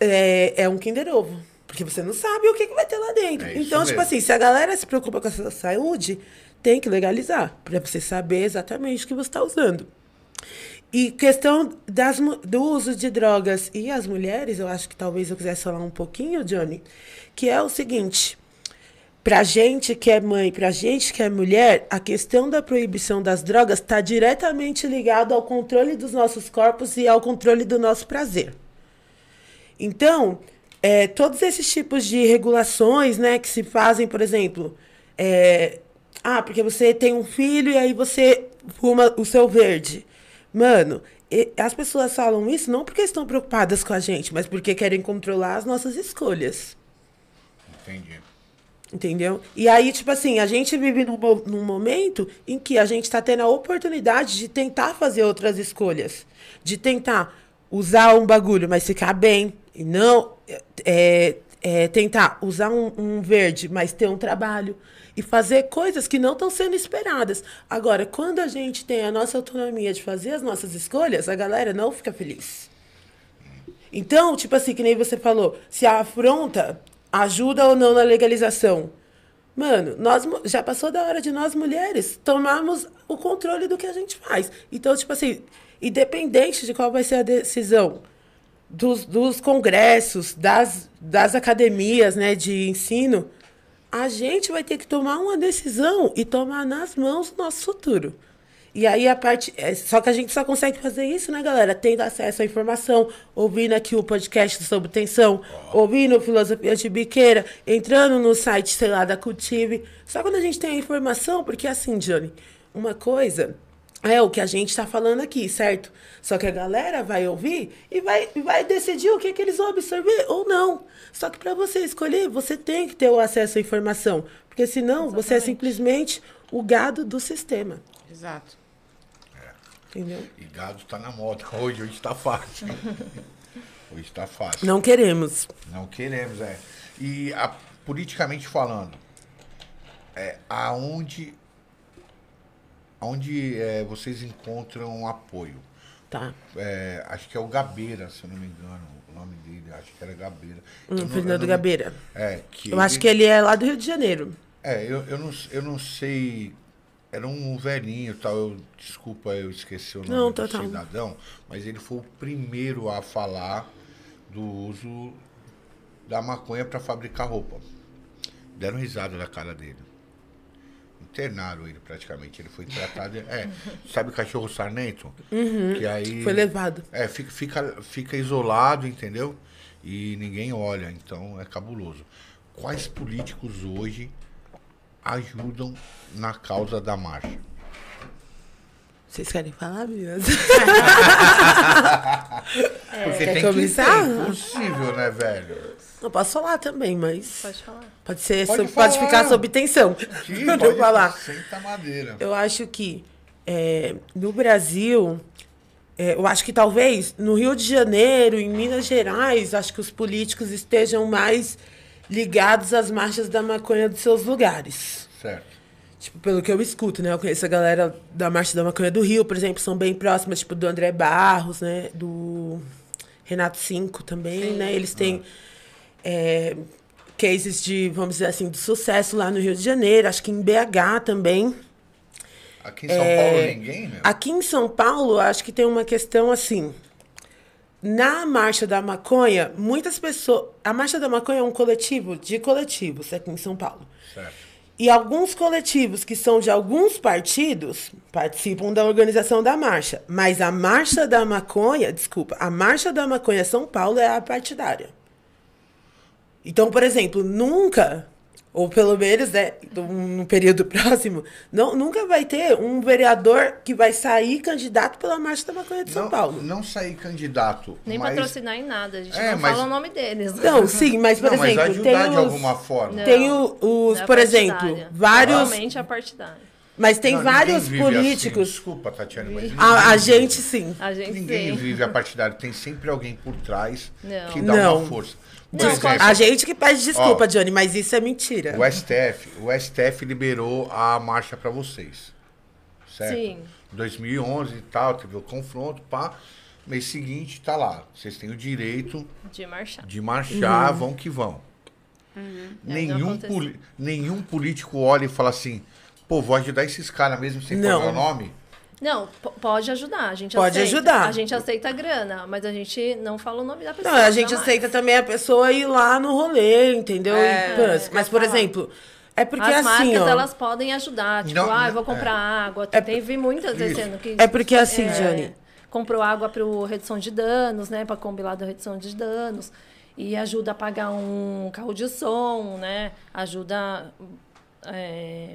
é, é um Kinder Ovo. Porque você não sabe o que, que vai ter lá dentro. É então, tipo mesmo. assim, se a galera se preocupa com a sua saúde, tem que legalizar. Pra você saber exatamente o que você está usando. E questão das, do uso de drogas e as mulheres, eu acho que talvez eu quisesse falar um pouquinho, Johnny, que é o seguinte. Pra gente que é mãe, pra gente que é mulher, a questão da proibição das drogas está diretamente ligada ao controle dos nossos corpos e ao controle do nosso prazer. Então, é, todos esses tipos de regulações, né, que se fazem, por exemplo, é, ah, porque você tem um filho e aí você fuma o seu verde. Mano, e- as pessoas falam isso não porque estão preocupadas com a gente, mas porque querem controlar as nossas escolhas. Entendi. Entendeu? E aí, tipo assim, a gente vive num, num momento em que a gente está tendo a oportunidade de tentar fazer outras escolhas. De tentar usar um bagulho, mas ficar bem. E não é, é, tentar usar um, um verde, mas ter um trabalho. E fazer coisas que não estão sendo esperadas. Agora, quando a gente tem a nossa autonomia de fazer as nossas escolhas, a galera não fica feliz. Então, tipo assim, que nem você falou, se a afronta ajuda ou não na legalização. Mano, nós já passou da hora de nós mulheres tomarmos o controle do que a gente faz. Então, tipo assim, independente de qual vai ser a decisão dos, dos congressos, das, das academias né, de ensino, a gente vai ter que tomar uma decisão e tomar nas mãos o nosso futuro. E aí a parte. é, Só que a gente só consegue fazer isso, né, galera? Tendo acesso à informação, ouvindo aqui o podcast sobre tensão, ouvindo Filosofia de Biqueira, entrando no site, sei lá, da Cultive. Só quando a gente tem a informação, porque assim, Johnny, uma coisa é o que a gente está falando aqui, certo? Só que a galera vai ouvir e vai, vai decidir o que, que eles vão absorver ou não. Só que para você escolher, você tem que ter o acesso à informação. Porque senão você é Exatamente. simplesmente o gado do sistema. Exato. Entendeu? E gado tá na moda hoje, hoje tá fácil. hoje tá fácil. Não queremos. Não queremos, é. E a- politicamente falando, é, aonde, aonde é, vocês encontram apoio? Tá. É, acho que é o Gabeira, se eu não me engano, o nome dele, acho que era Gabeira. Eu Hum, não- eu Fernando não- Gabeira. É, que Eu acho que ele é lá do Rio de Janeiro. É, eu, eu, não, eu não sei era um velhinho tal. Eu, desculpa, eu esqueci o nome Não, do tá, tá. cidadão, mas ele foi o primeiro a falar do uso da maconha para fabricar roupa. Deram risada da cara dele. Internaram ele praticamente. Ele foi tratado. É, sabe o cachorro sarnento? Que aí. Uhum. Foi levado. É, fica, fica, fica isolado, entendeu? E ninguém olha, então é cabuloso. Quais políticos hoje ajudam na causa da marcha? Vocês querem falar, meninas? Porque Quer tem começar? que ser impossível, né, velho? Eu posso falar também, mas Pode falar. pode ser, Pode sob- pode, ficar sob tensão. Sim, pode eu falar. Senta madeira. Eu acho que é, no Brasil, é, eu acho que talvez no Rio de Janeiro, em Minas Gerais, acho que os políticos estejam mais ligados às marchas da maconha dos seus lugares. Certo. Tipo, pelo que eu escuto, né? Eu conheço a galera da Marcha da Maconha do Rio, por exemplo, são bem próximas, tipo, do André Barros, né? Do Renato Cinco também, né? Eles têm é, cases de, vamos dizer assim, de sucesso lá no Rio de Janeiro, acho que em BH também. Aqui em São É, Paulo ninguém, meu? Aqui em São Paulo, acho que tem uma questão assim. Na Marcha da Maconha, muitas pessoas. A Marcha da Maconha é um coletivo de coletivos aqui em São Paulo. Certo. E alguns coletivos que são de alguns partidos participam da organização da marcha. Mas a Marcha da Maconha, desculpa, a Marcha da Maconha São Paulo é a partidária. Então, por exemplo, nunca, ou pelo menos né, num período próximo, não, nunca vai ter um vereador que vai sair candidato pela Marcha da Maconha de São não, Paulo. Não sair candidato. Nem mas... patrocinar em nada, a gente É, não mas- fala o nome deles. Não, sim, mas, por Não, mas exemplo, tem ajudar de os, alguma forma. Não. tem o- os, Não é por exemplo, vários, Realmente é partidária. Mas tem Não, vários vive assim. políticos. Desculpa, Tatiana, mas A, a gente sim. A gente Ninguém sim. vive a partidária. Tem sempre alguém por trás Não. que dá Não. uma força. Por Não, exemplo, A gente que pede desculpa, Ó, Johnny, mas isso é mentira. o STF, o STF liberou a marcha para vocês. Certo? Sim. 2011 e tal, teve o confronto, pá. Mês seguinte tá lá. Vocês têm o direito De marchar. de marchar, Uhum. vão que vão. É, não Nenhum, poli- nenhum político olha e fala assim, pô, vou ajudar esses caras mesmo sem Não. falar o nome. Não, pode ajudar. A gente Pode aceita. ajudar. A gente aceita a grana, mas a gente não fala o nome da pessoa. Não, a gente aceita também a pessoa ir lá no rolê, entendeu? É, mas, ia por falar. exemplo, é porque As assim, marcas, ó. elas podem ajudar. Tipo, Não, ah, eu vou comprar água. É- Teve muitas vezes Isso. sendo que... É porque assim, Jane. Comprou água para redução de danos, né? Para combinar da redução de danos. E ajuda a pagar um carro de som, né? Ajuda... é,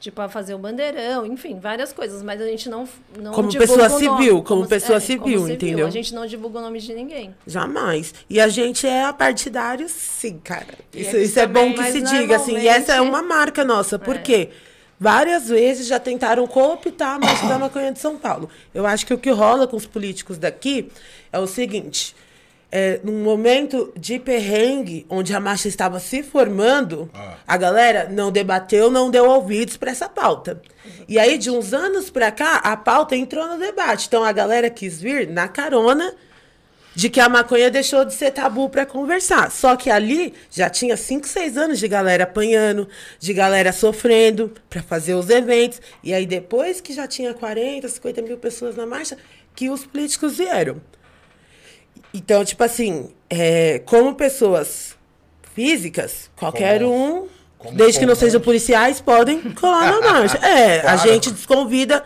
Tipo, a fazer o bandeirão, enfim, várias coisas, mas a gente não, não Como pessoa o nome, civil, como se- pessoa é, civil, entendeu? A gente não divulga o nome de ninguém. Jamais. E a gente é partidário, sim, cara. E Isso, isso é também, bom que se diga, assim. E essa é uma marca nossa. Por quê? Várias vezes já tentaram cooptar a marcha da maconha de São Paulo. Eu acho que o que rola com os políticos daqui é o seguinte. É, num momento de perrengue, onde a marcha estava se formando, Ah. a galera não debateu, não deu ouvidos para essa pauta. E aí, de uns anos para cá, a pauta entrou no debate. Então, a galera quis vir na carona de que a maconha deixou de ser tabu para conversar. Só que ali já tinha 5, 6 anos de galera apanhando, de galera sofrendo para fazer os eventos. E aí, depois que já tinha 40, 50 mil pessoas na marcha, que os políticos vieram. Então, tipo assim, é, como pessoas físicas, qualquer Como- um, como desde que não sejam policiais, podem colar na marcha. É, a Claro. gente desconvida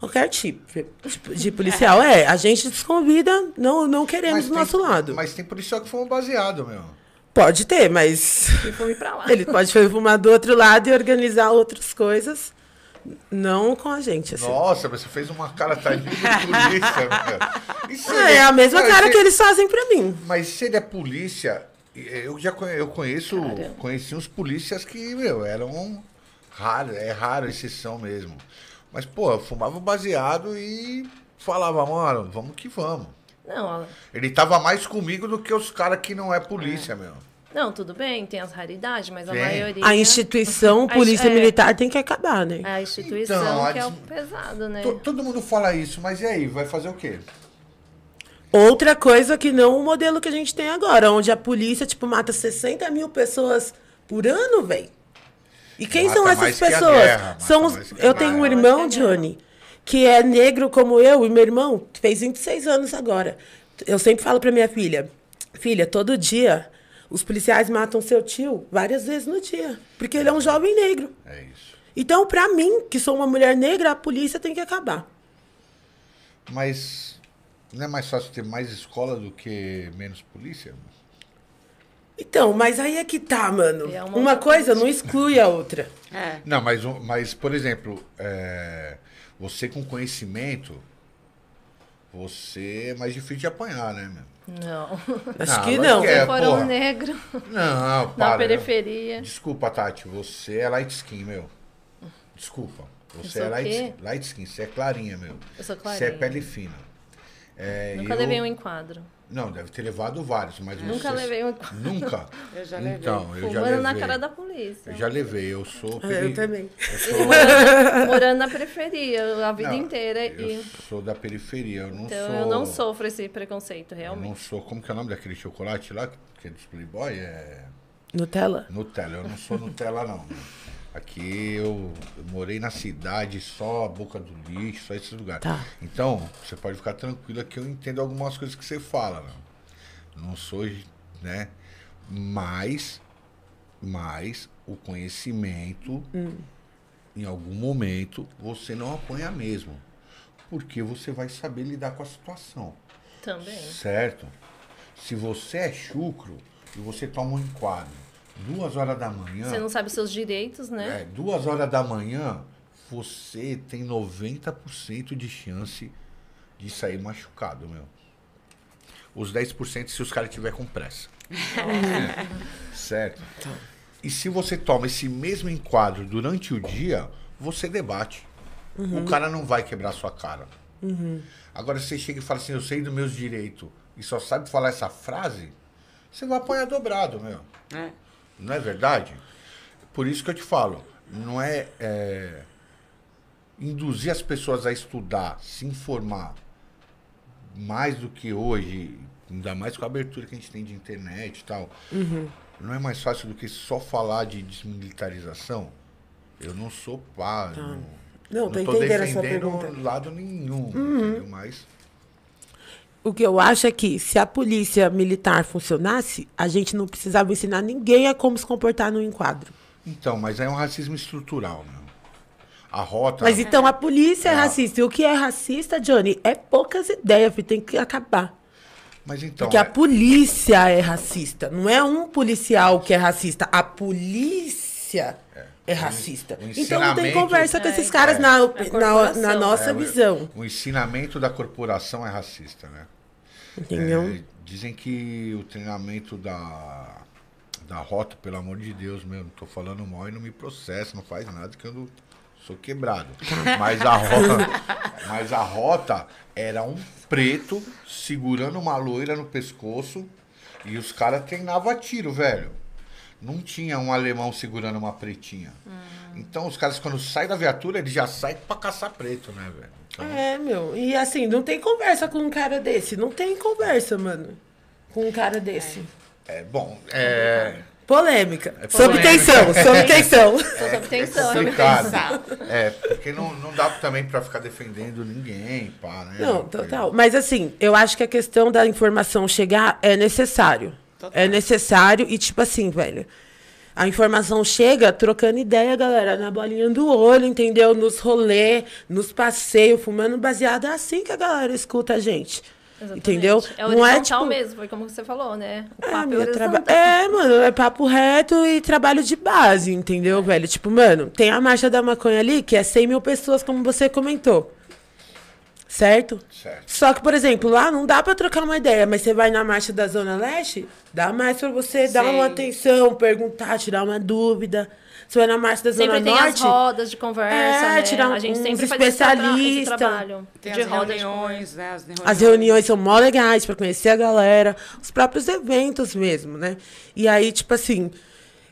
qualquer tipo de- de policial. É, a gente desconvida, não, não queremos do tem- nosso lado. Mas tem policial que foi baseado, meu. Pode ter, mas fui pra lá. ele pode fumar do outro lado e organizar outras coisas, não com a gente, assim. Nossa, mas você fez uma cara tadinha de polícia, meu. E se É, ele- a mesma Não, cara se- que eles fazem pra mim. Mas se ele é polícia, eu já conhe- eu conheço, Caramba. conheci uns polícias que, meu, eram raros, é raro, exceção mesmo. Mas, pô, eu fumava baseado e falava, mano, vamos que vamos. Não, Ele tava mais comigo do que os caras que não é polícia, meu. Não, tudo bem, tem as raridades, mas a maioria... A instituição A- polícia é. militar tem que acabar, né? A instituição Então, a que é o pesado, né? To- Todo mundo fala isso, mas e aí, vai fazer o quê? Outra coisa que não o modelo que a gente tem agora, onde a polícia, tipo, mata 60 mil pessoas por ano, velho. E quem Mata são essas mais que a pessoas? guerra, são os... a Eu tenho um irmão, que a. Johnny, que é negro como eu, e meu irmão fez 26 anos agora. Eu sempre falo pra minha filha, filha, todo dia os policiais matam seu tio várias vezes no dia, porque ele é um jovem negro. É isso. Então, pra mim, que sou uma mulher negra, a polícia tem que acabar. Mas não é mais fácil ter mais escola do que menos polícia? Então, mas aí é que tá, mano. É uma uma coisa não exclui a outra. É. Não, mas, um- mas por exemplo, é, você com conhecimento, você é mais difícil de apanhar, né, meu? Não. Acho Não, que não. que é. Se for um porra. negro Não, na para. periferia. Desculpa, Tati, você é light skin, meu. Desculpa. Você é light, quê? light skin, você é clarinha, meu. Eu sou Você é clarinha. pele fina. É, Nunca eu- levei um enquadro. Não, deve ter levado vários, mas Nunca você- levei um. Nunca? Eu já levei. Então, eu já Fumando levei. na cara da polícia. Eu já levei, eu sou... Eu peri- também. Eu sou, morando, morando na periferia a vida Não, inteira. eu E, sou da periferia, eu não então sou... eu não sofro esse preconceito, Eu não realmente. sou... Como que é o nome daquele chocolate lá, que é dos Playboy? É... Nutella? Nutella, eu não sou Nutella não. Aqui eu, eu morei na cidade, só a boca do lixo, só esse lugar. Tá. Então, você pode ficar tranquila que eu entendo algumas coisas que você fala. Né? Não sou, né? Mas, mas o conhecimento, em algum momento, você não apanha mesmo. Porque você vai saber lidar com a situação. Também. Certo? Se você é chucro e você toma um enquadro duas horas da manhã, Você não sabe os seus direitos, né? é, duas horas da manhã, você tem 90% de chance de sair machucado, meu. Os 10% se os caras tiver com pressa. É, certo? E se você toma esse mesmo enquadro durante o dia, você debate. O cara não vai quebrar sua cara. Agora, se você chega e fala assim, eu sei dos meus direitos, e só sabe falar essa frase, você vai apanhar dobrado, meu. É. Não é verdade? Por isso que eu te falo, não é, é, induzir as pessoas a estudar, se informar mais do que hoje, ainda mais com a abertura que a gente tem de internet e tal. Não é mais fácil do que só falar de desmilitarização? Eu não sou pá. Não, Não, tô tô entendendo defendendo pergunta. lado nenhum, entendeu? Mas O que eu acho é que se a polícia militar funcionasse, a gente não precisava ensinar ninguém a como se comportar no enquadro. então, mas é um racismo estrutural, meu. A rota. Mas então a polícia é Ah. racista. E o que é racista, Johnny, é poucas ideias, filho, tem que acabar. Mas então. Porque a é- polícia é racista. Não é um policial que é racista. A polícia é, racista. o Então não tem conversa com É, esses caras é. na, A na, na nossa É, o- visão. O ensinamento da corporação é racista, né? Entendeu? É, dizem que o treinamento da, da rota, pelo amor de Deus, meu, não tô falando mal e não me processa, não faz nada que eu não sou quebrado. Mas a rota, mas a rota era um preto segurando uma loira no pescoço e os caras treinavam a tiro, velho. Não tinha um alemão segurando uma pretinha. Então os caras, quando saem da viatura, eles já saem pra caçar preto, né, velho? É, meu. E assim, não tem conversa com um cara desse. Não tem conversa, mano. Com um cara desse. é bom. É, Polêmica. É Sob tensão, sob tensão. Tô sob tensão, né? complicado. É, porque não, não dá também pra ficar defendendo ninguém, pá, né? Não, total. Mas assim, eu acho que a questão da informação chegar é necessário. Total. É necessário e, tipo assim, velho. A informação chega trocando ideia, galera, na bolinha do olho, entendeu? Nos rolê, nos passeios, fumando baseado. É assim que a galera escuta a gente. Exatamente. Entendeu? É Não é, horizontal tipo, mesmo, foi como você falou, né? O É, papo é minha traba- horizontal. é, mano, é papo reto e trabalho de base, entendeu, velho? Tipo, mano, tem a marcha da maconha ali, que é 100 mil pessoas, como você comentou. Certo? Certo. Só que, por exemplo, lá não dá pra trocar uma ideia, mas você vai na marcha da Zona Leste, dá mais pra você dar Sim. uma atenção, perguntar, tirar uma dúvida. Você vai na marcha da Zona Sempre tem as Norte. rodas de conversa, É, né? tirar a gente uns sempre faz esse, tra esse especialistas. trabalho Tem de as roda de reuniões, né? As reuniões. As reuniões são mó legais pra conhecer a galera, os próprios eventos mesmo, né? E aí, tipo assim,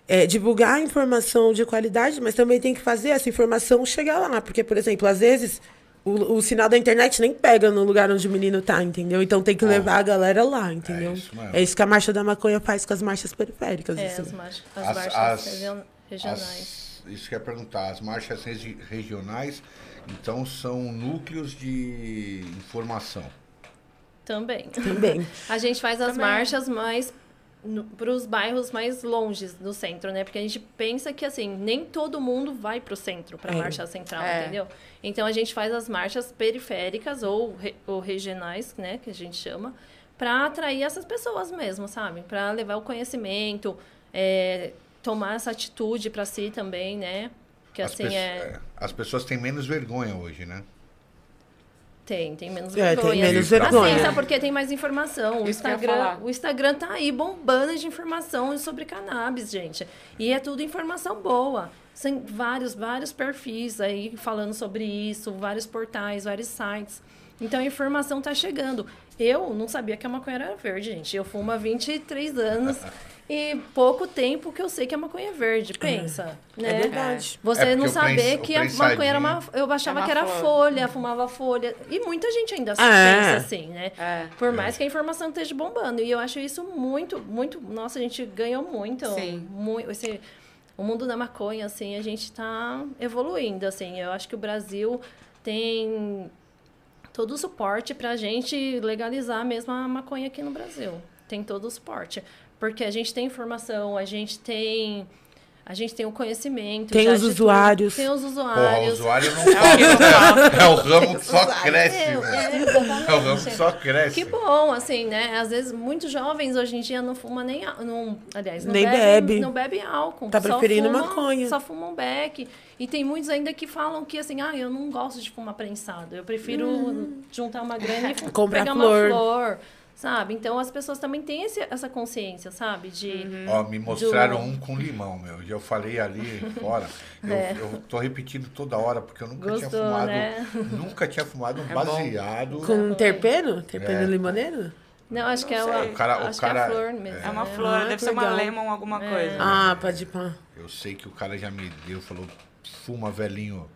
é, divulgar a informação de qualidade, mas também tem que fazer essa informação chegar lá. Porque, por exemplo, às vezes o, o sinal da internet nem pega no lugar onde o menino tá, entendeu? Então tem que levar a galera lá, entendeu? isso mesmo. É isso que a Marcha da Maconha faz com as marchas periféricas. É, assim. as, marchas, as, As- marchas as- region- regionais. As, isso que eu ia perguntar. As marchas regi- regionais, então, são núcleos de informação. Também. Também. A gente faz as Também. marchas mais para os bairros mais longes do centro, né? Porque a gente pensa que assim nem todo mundo vai para o centro para É. marcha central, É. entendeu? Então a gente faz as marchas periféricas ou, re- ou regionais, né? Que a gente chama, para atrair essas pessoas mesmo, sabe? Para levar o conhecimento, é, tomar essa atitude para si também, né? Que As, assim é é, as pessoas têm menos vergonha hoje, né? Tem, tem menos É, tem vergonha. menos Assim, vergonha. Assim, sabe porque tem mais informação. O Isso Instagram, o Instagram tá aí bombando de informação sobre cannabis, gente. E é tudo informação boa. Tem vários, vários perfis aí falando sobre isso, vários portais, vários sites. Então a informação tá chegando. Eu não sabia que a maconha era verde, gente. Eu fumo há 23 anos e pouco tempo que eu sei que a maconha é verde. Pensa, É né? verdade. Você É, não saber prens- o que a maconha era uma. Eu achava É uma que era flor. folha, fumava folha. E muita gente ainda É. pensa assim, né? É. Por mais que a informação esteja bombando. E eu acho isso muito, muito. Nossa, a gente ganhou muito. Sim. Muito, esse, o mundo da maconha, assim, a gente está evoluindo, assim. Eu acho que o Brasil tem todo o suporte para a gente legalizar mesmo a maconha aqui no Brasil. Tem todo o suporte. Porque a gente tem informação, a gente tem. A gente tem o conhecimento. Tem já os tudo. usuários. Tem os Porra, o usuários. usuário não falta, né? É o ramo que só cresce, É, é, É o ramo que só cresce. Que bom, assim, né? Às vezes, muitos jovens hoje em dia não fumam nem... Não, aliás, não Nem bebem, bebe. Não bebe álcool. Tá preferindo fumam- maconha. Só fumam beck. E tem muitos ainda que falam que, assim, ah, eu não gosto de fumar prensado. Eu prefiro juntar uma grana e Hum. Comprar pegar flor. uma flor, sabe? Então, as pessoas também têm esse- essa consciência, sabe? De... Uhum. Ó, me mostraram Do- um com limão, meu. Já eu falei ali fora. Eu, É. eu tô repetindo toda hora, porque eu nunca tinha Gostou, fumado. né? Nunca tinha fumado um É bom. baseado. Com terpeno? Terpeno É. limoneiro? Não, acho que é uma... O cara- o é cara- a flor mesmo. É uma né? flor, Ah, deve ser uma lemon, alguma coisa. Ah, pode pá. Eu sei que o cara já me deu, falou, fuma, velhinho.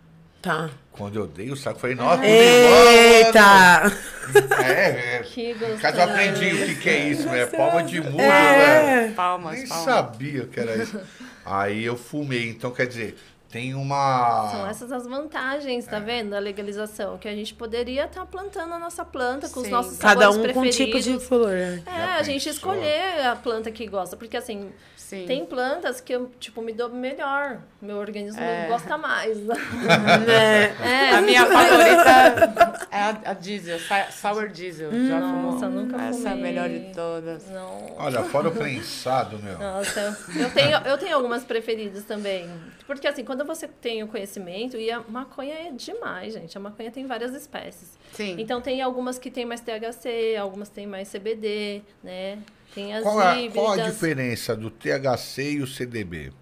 Tá. Quando eu dei o saco, falei, nossa, Eita! mano. É, é. Que Em casa eu aprendi o que, que é isso, né? Palma de muro, É. velho. Palmas, Nem palmas. sabia que era isso. Aí eu fumei, então quer dizer, tem uma. São essas as vantagens, É. tá vendo? Da legalização. Que a gente poderia estar plantando a nossa planta com os Sim. nossos Cada sabores um com um preferidos. tipo de flor. né? É, Já a gente pensou? escolher a planta que gosta. Porque, assim, Sim. tem plantas que eu, tipo, me dou melhor. Meu organismo É. gosta mais. Né? É, A minha favorita é a, a diesel, sour diesel. Já Nossa, fumou? nunca Essa é a fumei. melhor de todas. Não. Olha, fora o prensado, meu. Nossa, eu- eu tenho, eu tenho algumas preferidas também. Porque assim, quando você tem o conhecimento, e a maconha é demais, gente. A maconha tem várias espécies. Sim. Então tem algumas que tem mais THC, algumas tem mais CBD, né? Tem as Qual a, híbridas. qual a diferença do THC e o CDB?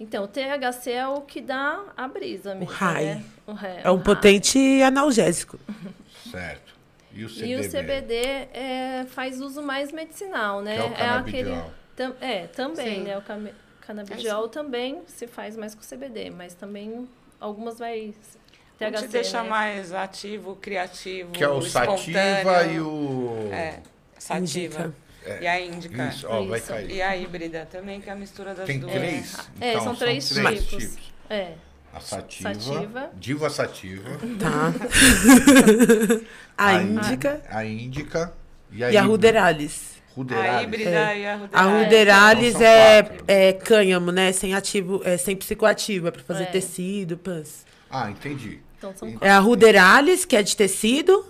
Então, o THC é o que dá a brisa mesmo, high. né? O high, É um o high. potente analgésico. Certo. E o CDB? E o CBD é, faz uso mais medicinal, né? Que é o canabidiol. tam- é, também, Sim. né? O canabidiol também se faz mais com CBD, mas também algumas vai THC, te deixa né? mais ativo, criativo, Que é o Sativa espontâneo. e o. É, sativa. Indica. E a índica. Isso, ó, vai Isso. cair. E a híbrida também, que é a mistura das Tem duas. três? É, Então, são três tipos. É. A sativa, Sativa. diva sativa, Tá. a índica a índica e a, e a ruderalis. Ruderalis. A híbrida É. e a A ruderalis. ruderalis Então é, quatro. é cânhamo, né? Sem ativo, é sem psicoativo, é pra fazer É. tecido, pãs. Ah, entendi. Então são É a ruderalis, que é de tecido.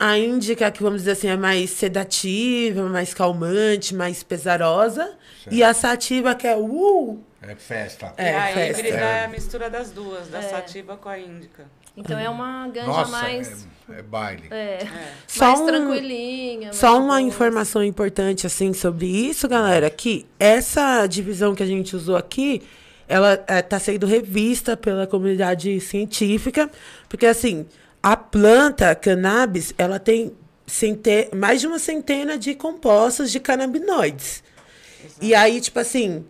A índica, que vamos dizer assim, é mais sedativa, mais calmante, mais pesarosa. E a sativa, que é uh, É festa. É, a festa. híbrida É. é a mistura das duas, da É. sativa com a índica. Então é uma ganja Nossa, mais. é, é baile. É, É. Só mais um- tranquilinha. mais Só uma informação importante, assim, sobre isso, galera, que essa divisão que a gente usou aqui, ela está sendo revista pela comunidade científica, porque, assim, a planta cannabis, ela tem cente- mais de uma centena de compostos de canabinoides. E aí, tipo assim,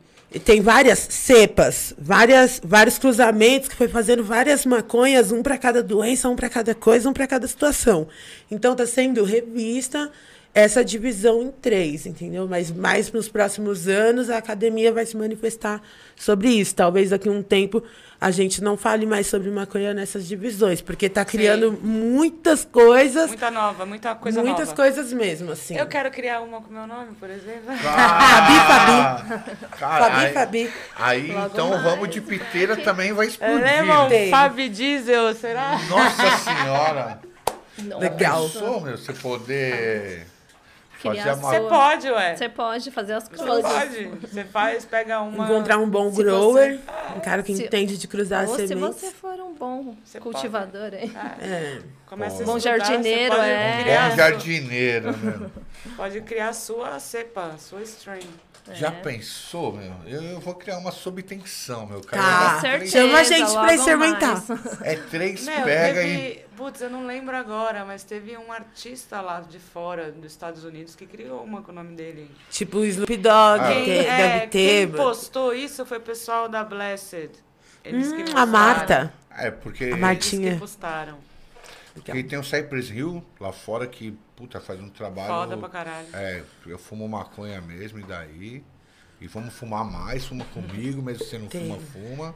tem várias cepas, várias, vários cruzamentos que foi fazendo várias maconhas, um para cada doença, um para cada coisa, um para cada situação. Então tá sendo revista essa divisão em três, entendeu? Mas mais nos próximos anos a academia vai se manifestar sobre isso. Talvez daqui a um tempo a gente não fale mais sobre maconha nessas divisões, porque tá criando muitas coisas, Muita nova, muita coisa muitas nova. coisas mesmo, assim. Eu quero criar uma com meu nome, por exemplo. Fabi, Fabi. Fabi, Fabi. Aí, Logo então, mais. vamos de piteira também vai explodir. Lembra Tem. o Fabi Diesel, será? Nossa senhora. Nossa. Legal. Pensou, meu, você poder Você pode, ué. Você pode fazer as Você coisas. pode. Você faz, pega uma. Encontrar um bom Se grower, um cara que Se- entende de cruzar Ou se sementes. você for um bom Você cultivador, hein? É. Começa a Bom estudar, jardineiro, você pode é. Criar Bom jardineiro, meu. Pode criar a sua cepa, a sua strain. Já É. pensou, meu? Eu, eu vou criar uma subtensão, meu cara. Tá. É Certeza, Chama a gente pra experimentar. mais. É três, Meu, pega teve, e. Putz, eu não lembro agora, mas teve um artista lá de fora, dos Estados Unidos, que criou uma com o nome dele. Tipo o Snoop Dogg, Ah. que Quem, é, deve ter. quem postou isso foi o pessoal da Blessed. Eles que Hum, postaram. a Marta. É, porque. A Eles Martinha. que postaram. Porque tem o Cypress Hill lá fora que, puta, faz um trabalho. Foda pra caralho. É, eu fumo maconha mesmo, e daí? E vamos fumar mais, fuma comigo, mesmo se você não Tem. fuma, fuma.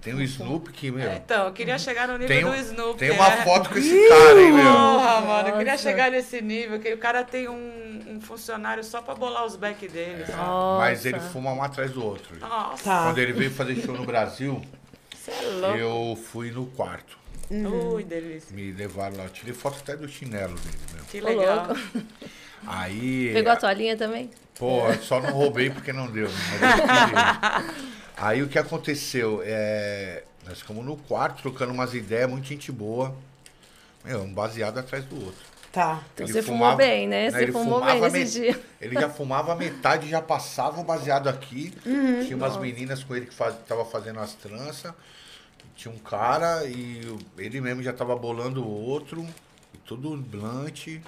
Tem o Snoop que, meu. Então, eu queria chegar no nível Tem, um- do Snoop. tem uma né? foto com esse cara, hein, meu? Porra, mano, eu queria chegar nesse nível, que o cara tem um, um funcionário só pra bolar os back dele. sabe? Mas ele fuma um atrás do outro. Nossa, Tá. Quando ele veio fazer show no Brasil, você é louco. eu fui no quarto. Ui, delícia. Me levaram lá. Eu tirei foto até do chinelo dele, meu. Que legal. Aí. Pegou a toalhinha também? Pô, só não roubei porque não deu. queria. Aí o que aconteceu? É, nós ficamos no quarto trocando umas ideias, muita gente boa. Meu, um baseado atrás do outro. Tá. Então Ele você fumou fumava- bem, né? Você ele fumou fumava bem nesse me- dia. Ele já fumava metade, já passava o baseado aqui. Uhum. Tinha umas meninas com ele que faz, tava fazendo as tranças. Tinha um cara e ele mesmo já tava bolando o outro. E tudo blunt.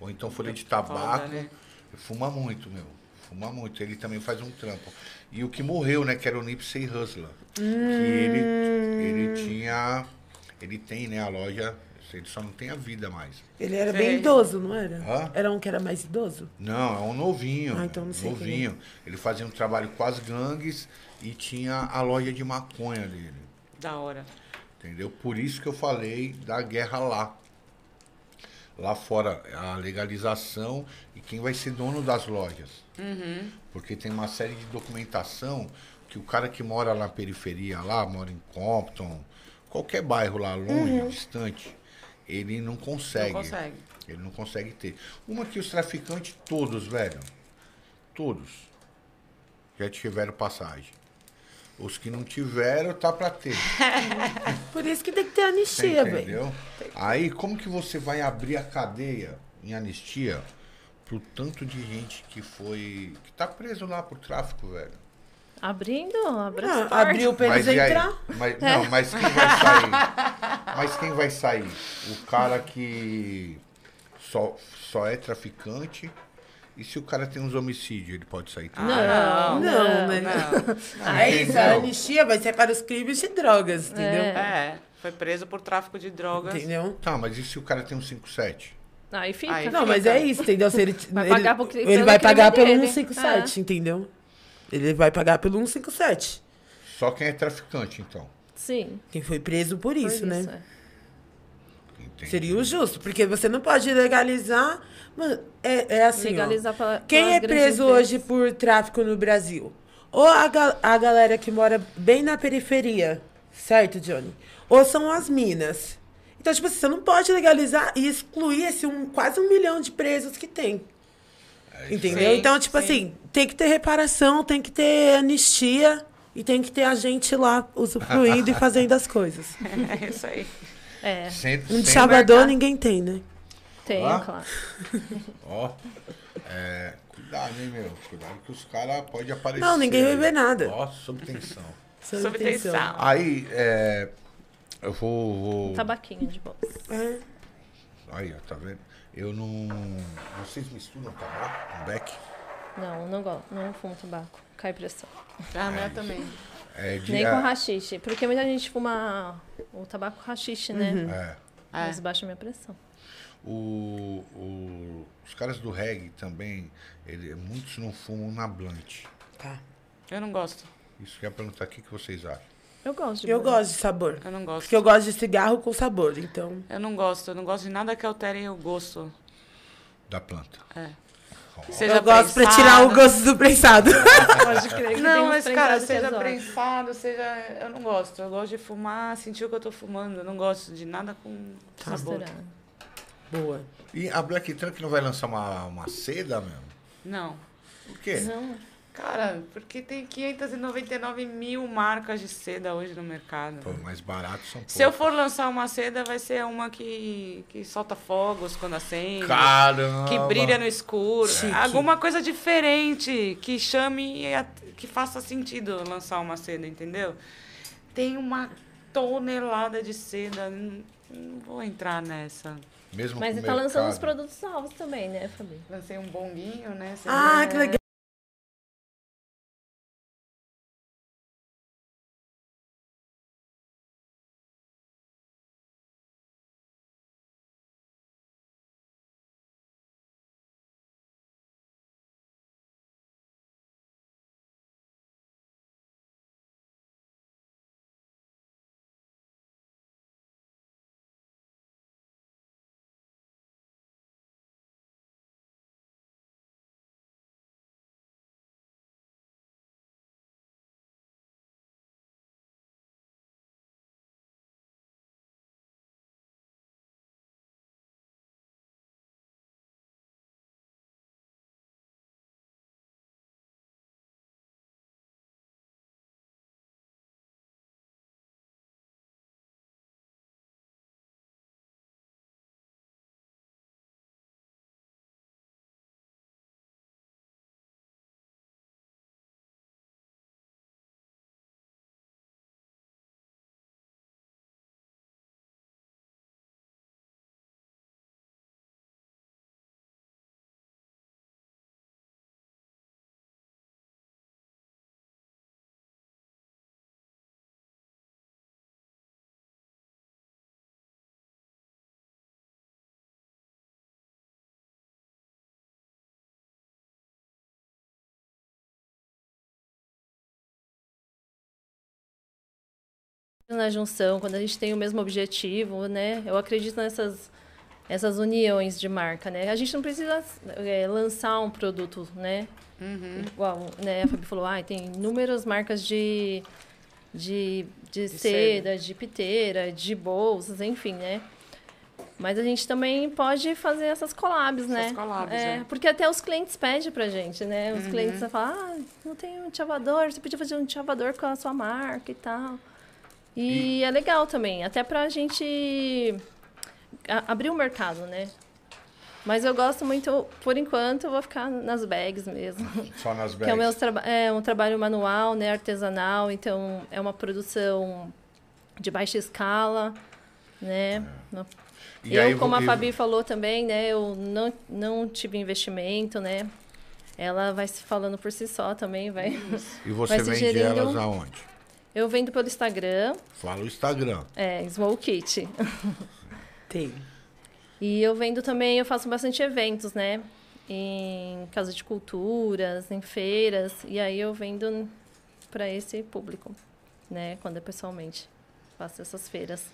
Ou então folha de tabaco. né? Fuma muito, meu. Fuma muito. Ele também faz um trampo. E o que morreu, né? Que era o Nipsey Hussler. Que ele, ele tinha... Ele tem, né? A loja... Ele só não tem a vida mais. Ele era Sei. bem idoso, não era? Hã? Era um que era mais idoso? Não, é um novinho. Ah, então não sei Novinho. Ele fazia um trabalho com as gangues e tinha a loja de maconha dele. Da hora. Entendeu? Por isso que eu falei da guerra lá. Lá fora, a legalização e quem vai ser dono das lojas. Porque tem uma série de documentação que o cara que mora na periferia, lá, mora em Compton, qualquer bairro lá longe, distante, ele não consegue. Não consegue. Ele não consegue ter. Uma que os traficantes, todos, velho, todos, já tiveram passagem. Os que não tiveram, tá pra ter. Por isso que tem que ter anistia, velho. entendeu? Aí, como que você vai abrir a cadeia em anistia pro tanto de gente que foi. que tá preso lá por tráfico, velho? Abrindo, abre as Ah, abriu pra eles aí? entrar. Mas, Não, mas quem vai sair? Mas quem vai sair? O cara que só, só é traficante. E se o cara tem uns homicídios, ele pode sair também? Não, Não, né? não. É isso, a anistia vai ser para os crimes de drogas, entendeu? É, foi preso por tráfico de drogas. Entendeu? Tá, mas e se o cara tem um 57? Aí fica. Aí Não, mas é isso, entendeu? Se ele, Vai ele, pagar pro cri- ele pelo vai pagar crime pelo dele. 157, entendeu? Ele vai pagar pelo 157. Só quem é traficante, então. Sim. Quem foi preso por por isso, né? é. Entendi. Seria o justo, porque você não pode legalizar. Mano, é, é assim. ó. Legalizar pela, Quem pelas é preso empresas. hoje por tráfico no Brasil? Ou a, ga- a galera que mora bem na periferia, certo, Johnny? Ou são as minas. Então, tipo assim, você não pode legalizar e excluir esse um, quase um milhão de presos que tem. Entendeu? Sim, então, tipo sim. assim, tem que ter reparação, tem que ter anistia e tem que ter a gente lá usufruindo e fazendo as coisas. É isso aí. É, Sem, Um de Salvador mercado. ninguém tem, né? tem, Ah? claro. Ó, é, cuidado, hein, meu? Cuidado que os caras podem aparecer. Não, ninguém vai ver nada. Ó, sob tensão. Sob Sob tensão. tensão. Aí, é, eu vou... vou... Tabaquinho de bolsa. É. Aí, ó, tá vendo? Eu não... Vocês misturam tabaco com beck? Não, não gosto. Não fumo tabaco. Cai pressão. A minha também. É, de, Nem é, com rachixe. Porque muita gente fuma o tabaco rachixe, né? é. É. Mas baixa a minha pressão. o, o- os caras do reggae também, ele, muitos não fumam na blunt. Tá. Eu não gosto. Isso que eu ia perguntar, o que, que vocês acham? Eu gosto de Eu gosto de sabor. Eu não gosto. Porque eu gosto de cigarro com sabor, então. Eu não gosto. Eu não gosto de nada que altere o gosto. Da planta. É. Seja eu gosto pra prensado. tirar o gosto do prensado. Pode crer que Não, mas, cara, seja prensado, seja. Eu não gosto. Eu gosto de fumar, sentir o que eu tô fumando. Eu não gosto de nada com sabor. Misturar. Boa. E a Black Trunk não vai lançar uma, uma seda mesmo? Não. Por quê? Não, Cara, porque tem 599 mil marcas de seda hoje no mercado. Pô, mais barato são poucos. Se eu for lançar uma seda, vai ser uma que, que solta fogos quando acende. Caramba! Que brilha no escuro. Chique. Alguma coisa diferente que chame e que faça sentido lançar uma seda, entendeu? Tem uma tonelada de seda. Não, não vou entrar nessa. Mesmo Mas você tá lançando os produtos novos também, né, Fabi? Lancei um bonguinho, né? Você Ah, vê? que legal. Na junção, quando a gente tem o mesmo objetivo, né? Eu acredito nessas essas uniões de marca, né? A gente não precisa é, lançar um produto, né? Igual, né? A Fabi falou, ah, tem inúmeras marcas de, de, de, seda. seda, de piteira, de bolsas, enfim, né? Mas a gente também pode fazer essas collabs, né? Essas collabs, é, é. Porque até os clientes pedem pra gente, né? Os clientes falam, ah, não tem um chavador, você podia fazer um chavador com a sua marca e tal. E, é legal também, até pra gente a- abrir o mercado, né? Mas eu gosto muito, por enquanto, eu vou ficar nas bags mesmo. Só nas Que é, o bags. meu traba é um trabalho manual, né, artesanal, então é uma produção de baixa escala, né? No- E eu, aí, como a e- Fabi falou também, né, eu não, não tive investimento, né? Ela vai se falando por si só também, vai. E você vai vende elas aonde? Eu vendo pelo Instagram, Fala o Instagram. é, Small Kit. Tem. E eu vendo também, eu faço bastante eventos, né? Em casa de culturas, em feiras. E aí eu vendo para esse público, né? Quando é pessoalmente. Faço essas feiras.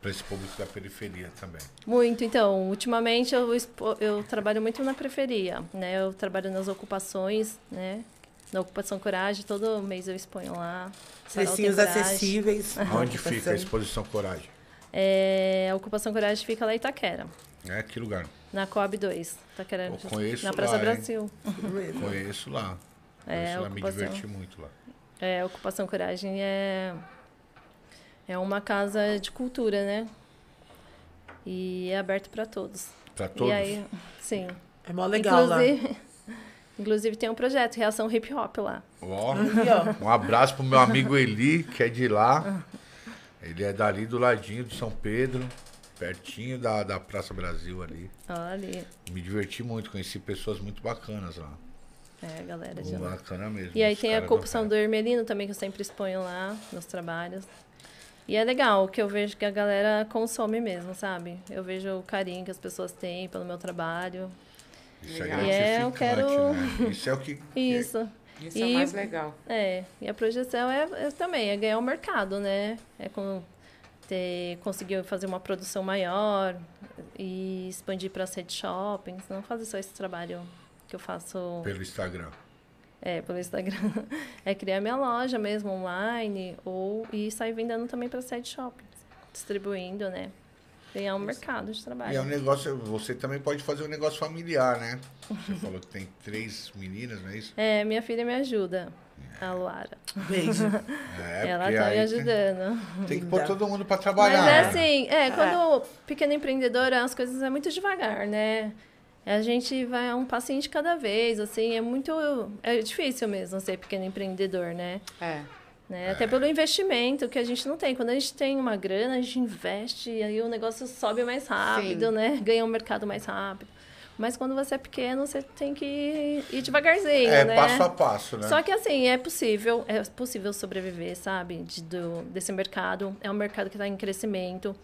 Para esse público da periferia também. Muito, então, ultimamente eu, expo- eu trabalho muito na periferia, né? Eu trabalho nas ocupações, né? Na Ocupação Coragem, todo mês eu exponho lá. Precinhos acessíveis. Onde fica a exposição Coragem? É, a Ocupação Coragem fica lá em Itaquera, É que lugar? na Coab 2. Itaquera, Eu conheço na Praça lá, hein? Brasil. Conheço lá. É, Conheço lá, me ocupação. diverti muito lá. É, a Ocupação Coragem é, é uma casa de cultura, né? E é aberto para todos. Para todos? E aí, sim. É mó legal lá. Inclusive, tem um projeto, Reação Hip Hop lá. Ó, ó. um abraço pro meu amigo Eli, que é de lá. Ele é dali do ladinho de São Pedro, pertinho da, da Praça Brasil ali. Olha ali. Me diverti muito, conheci pessoas muito bacanas lá. É, a galera de lá. Bacana mesmo. E aí tem a corrupção do do Hermelino também, que eu sempre exponho lá nos trabalhos. E é legal, que eu vejo que a galera consome mesmo, sabe? Eu vejo o carinho que as pessoas têm pelo meu trabalho. Isso é Legal. E é, eu quero- né? Isso é o que... Isso. Isso E- é o mais legal. É, e a projeção é, é também, é ganhar o mercado, né? É com, ter, conseguir fazer uma produção maior e expandir para as redes shoppings, não fazer só esse trabalho que eu faço Pelo Instagram. é, pelo Instagram. É criar minha loja mesmo online ou e sair vendendo também para as redes shoppings, distribuindo, né? Ganhar um mercado de E trabalho. é um negócio, você também pode fazer um negócio familiar, né? Você falou que tem três meninas, não é isso? É, minha filha me ajuda, a Luara. Beijo. É, Ela tá me ajudando. Tem que pôr todo mundo pra Mas trabalhar. é né? assim, é, quando pequena empreendedora, as coisas é muito devagar, né? A gente vai um de cada vez, assim, é muito. É difícil mesmo ser pequeno empreendedor, né? É. né? Até pelo investimento que a gente não tem. Quando a gente tem uma grana, a gente investe e aí o negócio sobe mais rápido, Sim. né? Ganha um mercado mais rápido. Mas quando você é pequeno, você tem que ir devagarzinho, É, né? passo a passo, né? Só que assim, é possível, é possível sobreviver, sabe? De, do, desse mercado. É um mercado que está em crescimento.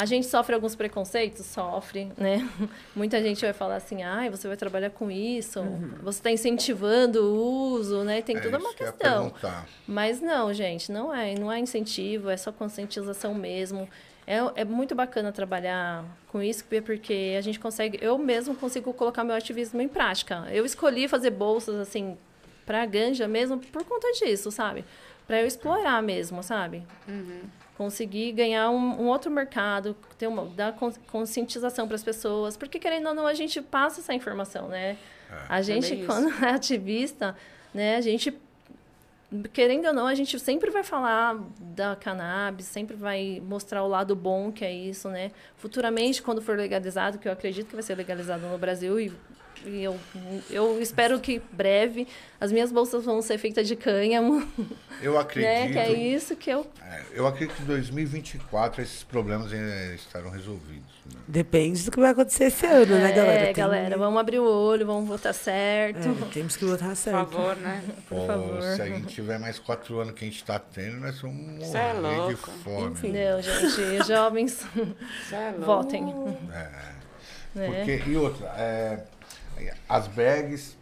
A gente sofre alguns preconceitos? Sofre, né? Muita gente vai falar assim, ai, você vai trabalhar com isso, você está incentivando o uso, né? Tem É toda uma que questão. perguntar. Mas não, gente, não é, não é incentivo, é só conscientização mesmo. É, é muito bacana trabalhar com isso, porque a gente consegue, eu mesmo consigo colocar meu ativismo em prática. Eu escolhi fazer bolsas assim para ganja mesmo por conta disso, sabe? Para eu explorar mesmo, sabe? Conseguir ganhar um, um outro mercado, ter uma, dar con- conscientização para as pessoas, porque querendo ou não a gente passa essa informação, né? A gente bem quando é ativista, né, a gente querendo ou não, a gente sempre vai falar da cannabis, sempre vai mostrar o lado bom que é isso, né? Futuramente, quando for legalizado, que eu acredito que vai ser legalizado no Brasil e, e eu, eu espero que breve as minhas bolsas vão ser feitas de cânhamo, Eu acredito. né? Que é isso que eu é, eu acredito que em 2024 esses problemas estarão resolvidos. né? Depende do que vai acontecer esse ano, né, galera? É, Tem- galera, vamos abrir o olho, vamos votar certo. É, temos que botar Por certo. favor, né? Por Pô, favor. Se a gente tiver mais quatro anos que a gente tá tendo, nós vamos Cê é morrer de louco. fome. Enfim. Não, gente, jovens, é louco. votem. É. Né? Porque, e outra, é, as bags,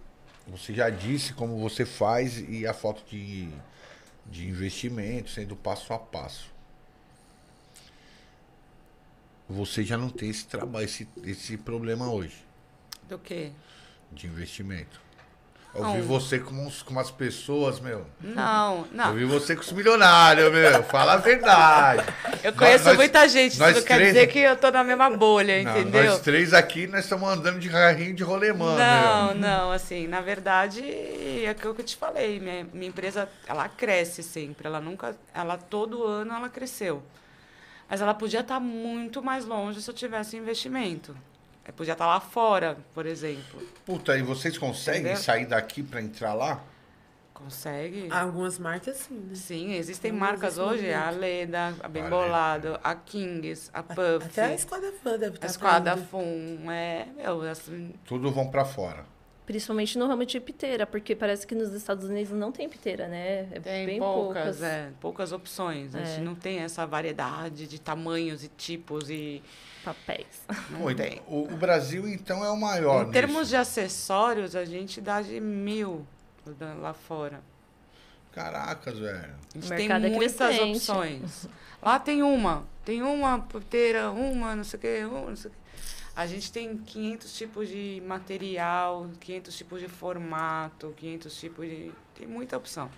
você já disse como você faz e a foto de, de investimento, sendo passo a passo. Você já não tem esse trabalho, esse, esse problema hoje Do quê? de investimento. Eu vi você com, uns, com umas pessoas, meu. Não, Eu não. vi você com os milionários, meu. Fala a verdade. Eu conheço Nós- muita gente, isso não quer três- dizer que eu tô na mesma bolha, Não, entendeu? nós três aqui, nós estamos andando de carrinho de rolemã, Não, meu. não, assim, na verdade, é aquilo que eu te falei, minha, minha empresa, ela cresce sempre, ela nunca, ela todo ano ela cresceu. Mas ela podia estar muito mais longe se eu tivesse investimento. Eu podia estar lá fora, por exemplo. Puta, e vocês conseguem Entendeu? sair daqui pra entrar lá? Consegue? Algumas marcas sim, né? Sim, existem Não marcas hoje, a. Leda, a Bem. Bolado, a Kings, a Puff, Até a Esquadra Fã deve estar a Esquadra pra indo. Fum, é, meu, assim, Tudo vão pra fora. Principalmente no ramo de piteira, porque parece que nos Estados Unidos não tem piteira, né? É Tem bem poucas, poucas. é, poucas opções. A gente É. não tem essa variedade de tamanhos e tipos e papéis. tem. o, o Brasil, então, é o maior Em termos nisso. de acessórios, a gente dá de mil lá fora. Caracas, velho. A gente tem é muitas crescente. opções. Lá tem uma, tem uma puteira, uma, não sei o quê, uma, não sei o quê. A gente tem 500 tipos de material, 500 tipos de formato, 500 tipos de... Tem muita opção.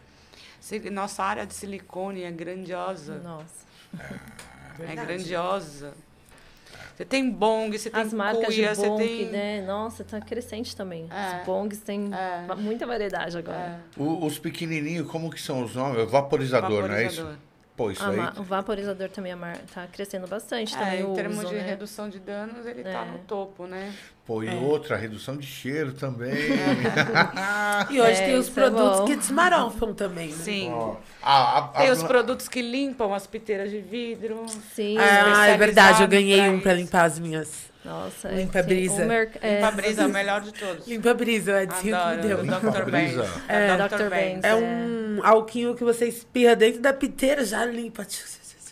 Nossa área de silicone é grandiosa. Nossa. É Verdade. grandiosa. Você tem bong, você tem As marcas cuia, de você bong, tem... né? Nossa, tá crescente também. É. Os bongs têm É. muita variedade agora. É, O- os pequenininhos, como que são os nomes? Vaporizador, não é isso? Pô, isso A aí... o vaporizador também a mar- tá crescendo bastante É, também em o termos uso, de né? redução de danos, ele tá É. no topo, né? Pô, e É. outra, redução de cheiro também. E hoje É, tem os isso é produtos que desmarofam também, né? Sim. A- Tem os produtos que limpam as piteiras de vidro. Sim. Ah, é verdade, eu ganhei pra um pra isso. limpar as minhas. Nossa. Limpa é, brisa. sim, o merc- é, Limpa a brisa é o melhor de todos. Limpa brisa, é de Adoro. Limpa Dr. Benz. brisa. É, É, Dr. Benz. Benz. É um alquinho que você espirra dentro da piteira, já limpa.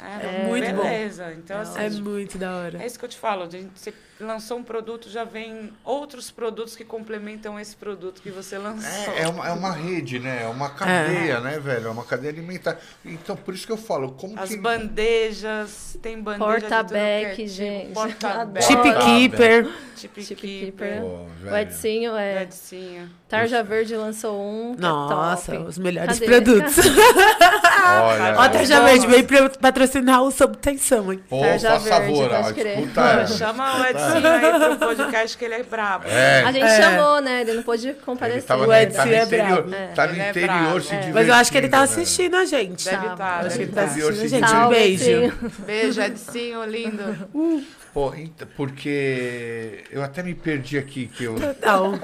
É, É muito bom. beleza. Então, assim, É muito da hora. É isso que eu te falo. a gente- Você lançou um produto, já vem outros produtos que complementam esse produto que você lançou. É, é, uma, é uma rede, né? É uma cadeia, né, velho? É uma cadeia alimentar. Então, por isso que eu falo, como As que... bandejas, tem bandeja é Porta-back, tipo, gente. Porta-back. Chip. Keeper. Chip Chip keeper. Pô, velho. O Edinho é. Tarja Verde lançou um. é Nossa, top. os melhores Cadê? produtos. Olha, Ó, Tarja bom. Verde, veio pra patrocinar o Sob Tensão, hein? Pô, Tarja faz Verde, favor, ó, Pô, ela. chama o Edinho aí pro podcast que ele é brabo. É, A gente É. chamou, né? Ele não pôde ele comparecer. tava O Edson tá no é interior, brabo. É. tá no Ele é interior se é. divertindo. Mas eu acho que ele tá né? assistindo a gente. Deve Tá, estar, Acho que ele tá. Interior assistindo a gente. Um beijo. Beijo, Edinho, lindo. Pô, ent- porque eu até me perdi aqui, que eu... Não.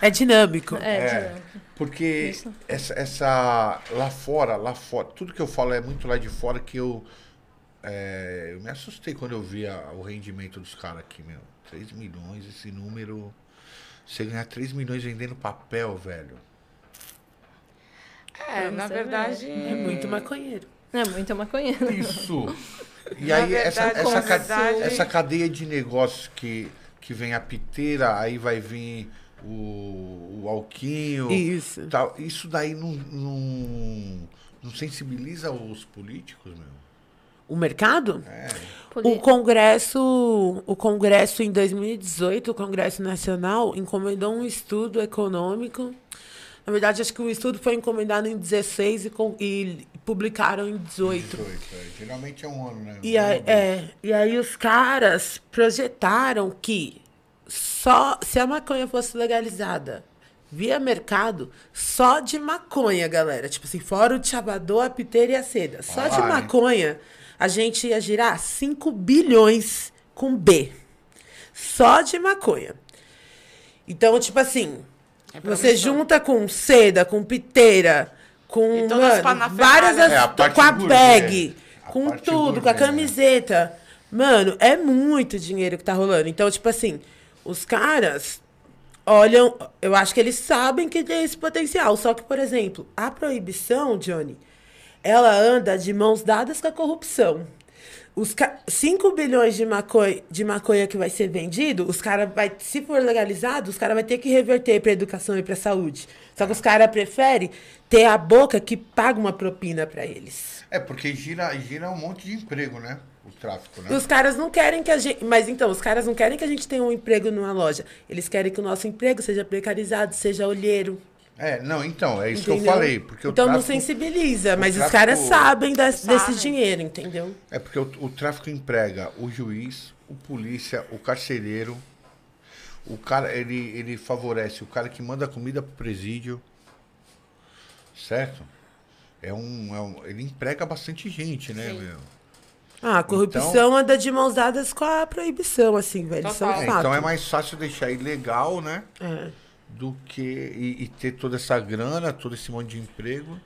É dinâmico. É, É, porque essa, essa lá fora, lá fora, tudo que eu falo é muito lá de fora que eu é, eu me assustei quando eu vi a- o rendimento dos caras aqui, meu. 3 milhões, esse número. Você ganhar 3 milhões vendendo papel, velho. É, Pra na verdade. É muito maconheiro. é muito maconheiro. Isso! E Na aí, essa, verdade, essa, ca- verdade- essa cadeia de negócios que, que vem a piteira, aí vai vir o, o alquinho. Isso. tal. Isso daí não, não, não sensibiliza os políticos, meu? O mercado? É. O Congresso, o Congresso em 2018, o Congresso Nacional encomendou um estudo econômico. Na verdade, acho que o estudo foi encomendado em 16 e, com- e publicaram em 18. 18, é. Geralmente é um ano, né? E aí, é, e aí os caras projetaram que só se a maconha fosse legalizada via mercado, só de maconha, galera. Tipo assim, fora o chavador, a piteira e a seda. Só de Ah, né? maconha, a gente ia girar 5 bilhões com B. Só de maconha. Então, tipo assim, É você junta com seda, com piteira, com E todas as mano, várias É, a as- com a bag, A com tudo, com a gourmet. camiseta. Mano, é muito dinheiro que tá rolando. Então, tipo assim, os caras olham, eu acho que eles sabem que tem esse potencial. Só que, por exemplo, a proibição, Johnny, ela anda de mãos dadas com a corrupção. Os 5 bilhões de maconha, de maconha que vai ser vendido, os caras vai, se for legalizado, os caras vai ter que reverter para educação e para saúde. Só que os caras preferem ter a boca que paga uma propina para eles. É, porque gira, gira um monte de emprego, né? O tráfico, E né? os caras não querem que a gente. Mas então, os caras não querem que a gente tenha um emprego numa loja. Eles querem que o nosso emprego seja precarizado, seja olheiro. É, não, então, é isso que eu entendeu? falei. Porque então o não tráfico, sensibiliza, mas os tráfico- caras sabem das- desse dinheiro, entendeu? É porque o, o tráfico emprega o juiz, o polícia, o carcereiro. O cara, ele, ele favorece o cara que manda comida pro presídio. Certo? É um, é um- ele emprega bastante gente, né, Sim. meu? Ah, a corrupção anda de mãos dadas com a proibição, assim, velho. Isso é um Total. É, fato. então é mais fácil deixar ilegal, né? É. Do que. E, e ter toda essa grana, todo esse monte de emprego.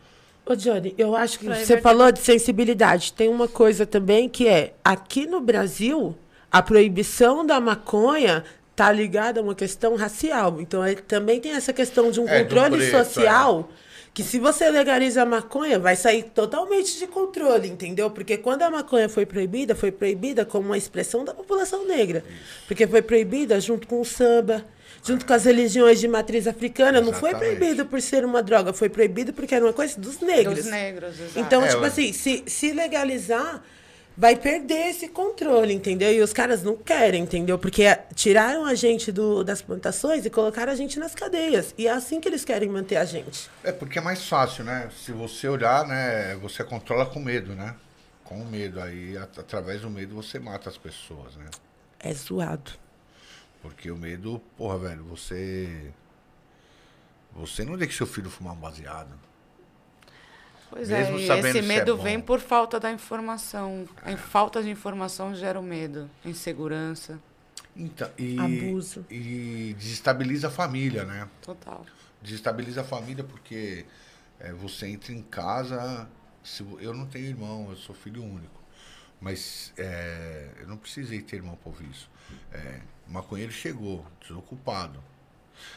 Ô, Johnny, eu acho que Pra você falou de sensibilidade. Tem uma coisa também que é, aqui no Brasil, a proibição da maconha tá ligada a uma questão racial. Então, aí também tem essa questão de um É, controle preto, é. Que se você legaliza a maconha, vai sair totalmente de controle, entendeu? Porque quando a maconha foi proibida, foi proibida como uma expressão da população negra. Porque foi proibida junto com o samba, junto com as religiões de matriz africana. Não foi Exatamente. proibido por ser uma droga, foi proibido porque era uma coisa dos negros. Dos negros, exato. Então, É, tipo assim, se, se legalizar, vai perder esse controle, entendeu? E os caras não querem, entendeu? Porque tiraram a gente do, das plantações e colocaram a gente nas cadeias. E é assim que eles querem manter a gente. É porque é mais fácil, né? Se você olhar, né? Você controla com medo, né? Com medo. Aí, at- através do medo, você mata as pessoas, né? É zoado. Porque o medo, porra, velho, você. Você não deixa seu filho fumar um baseado. Pois Mesmo é, e sabendo esse se é medo bom. vem por falta da informação. A falta de informação gera o medo, insegurança, Então, e, Abuso. E desestabiliza a família, né? total. Desestabiliza a família porque é, você entra em casa. Se, eu não tenho irmão, eu sou filho único. Mas é, eu não precisei ter irmão para ouvir isso. É, o maconheiro chegou, desocupado.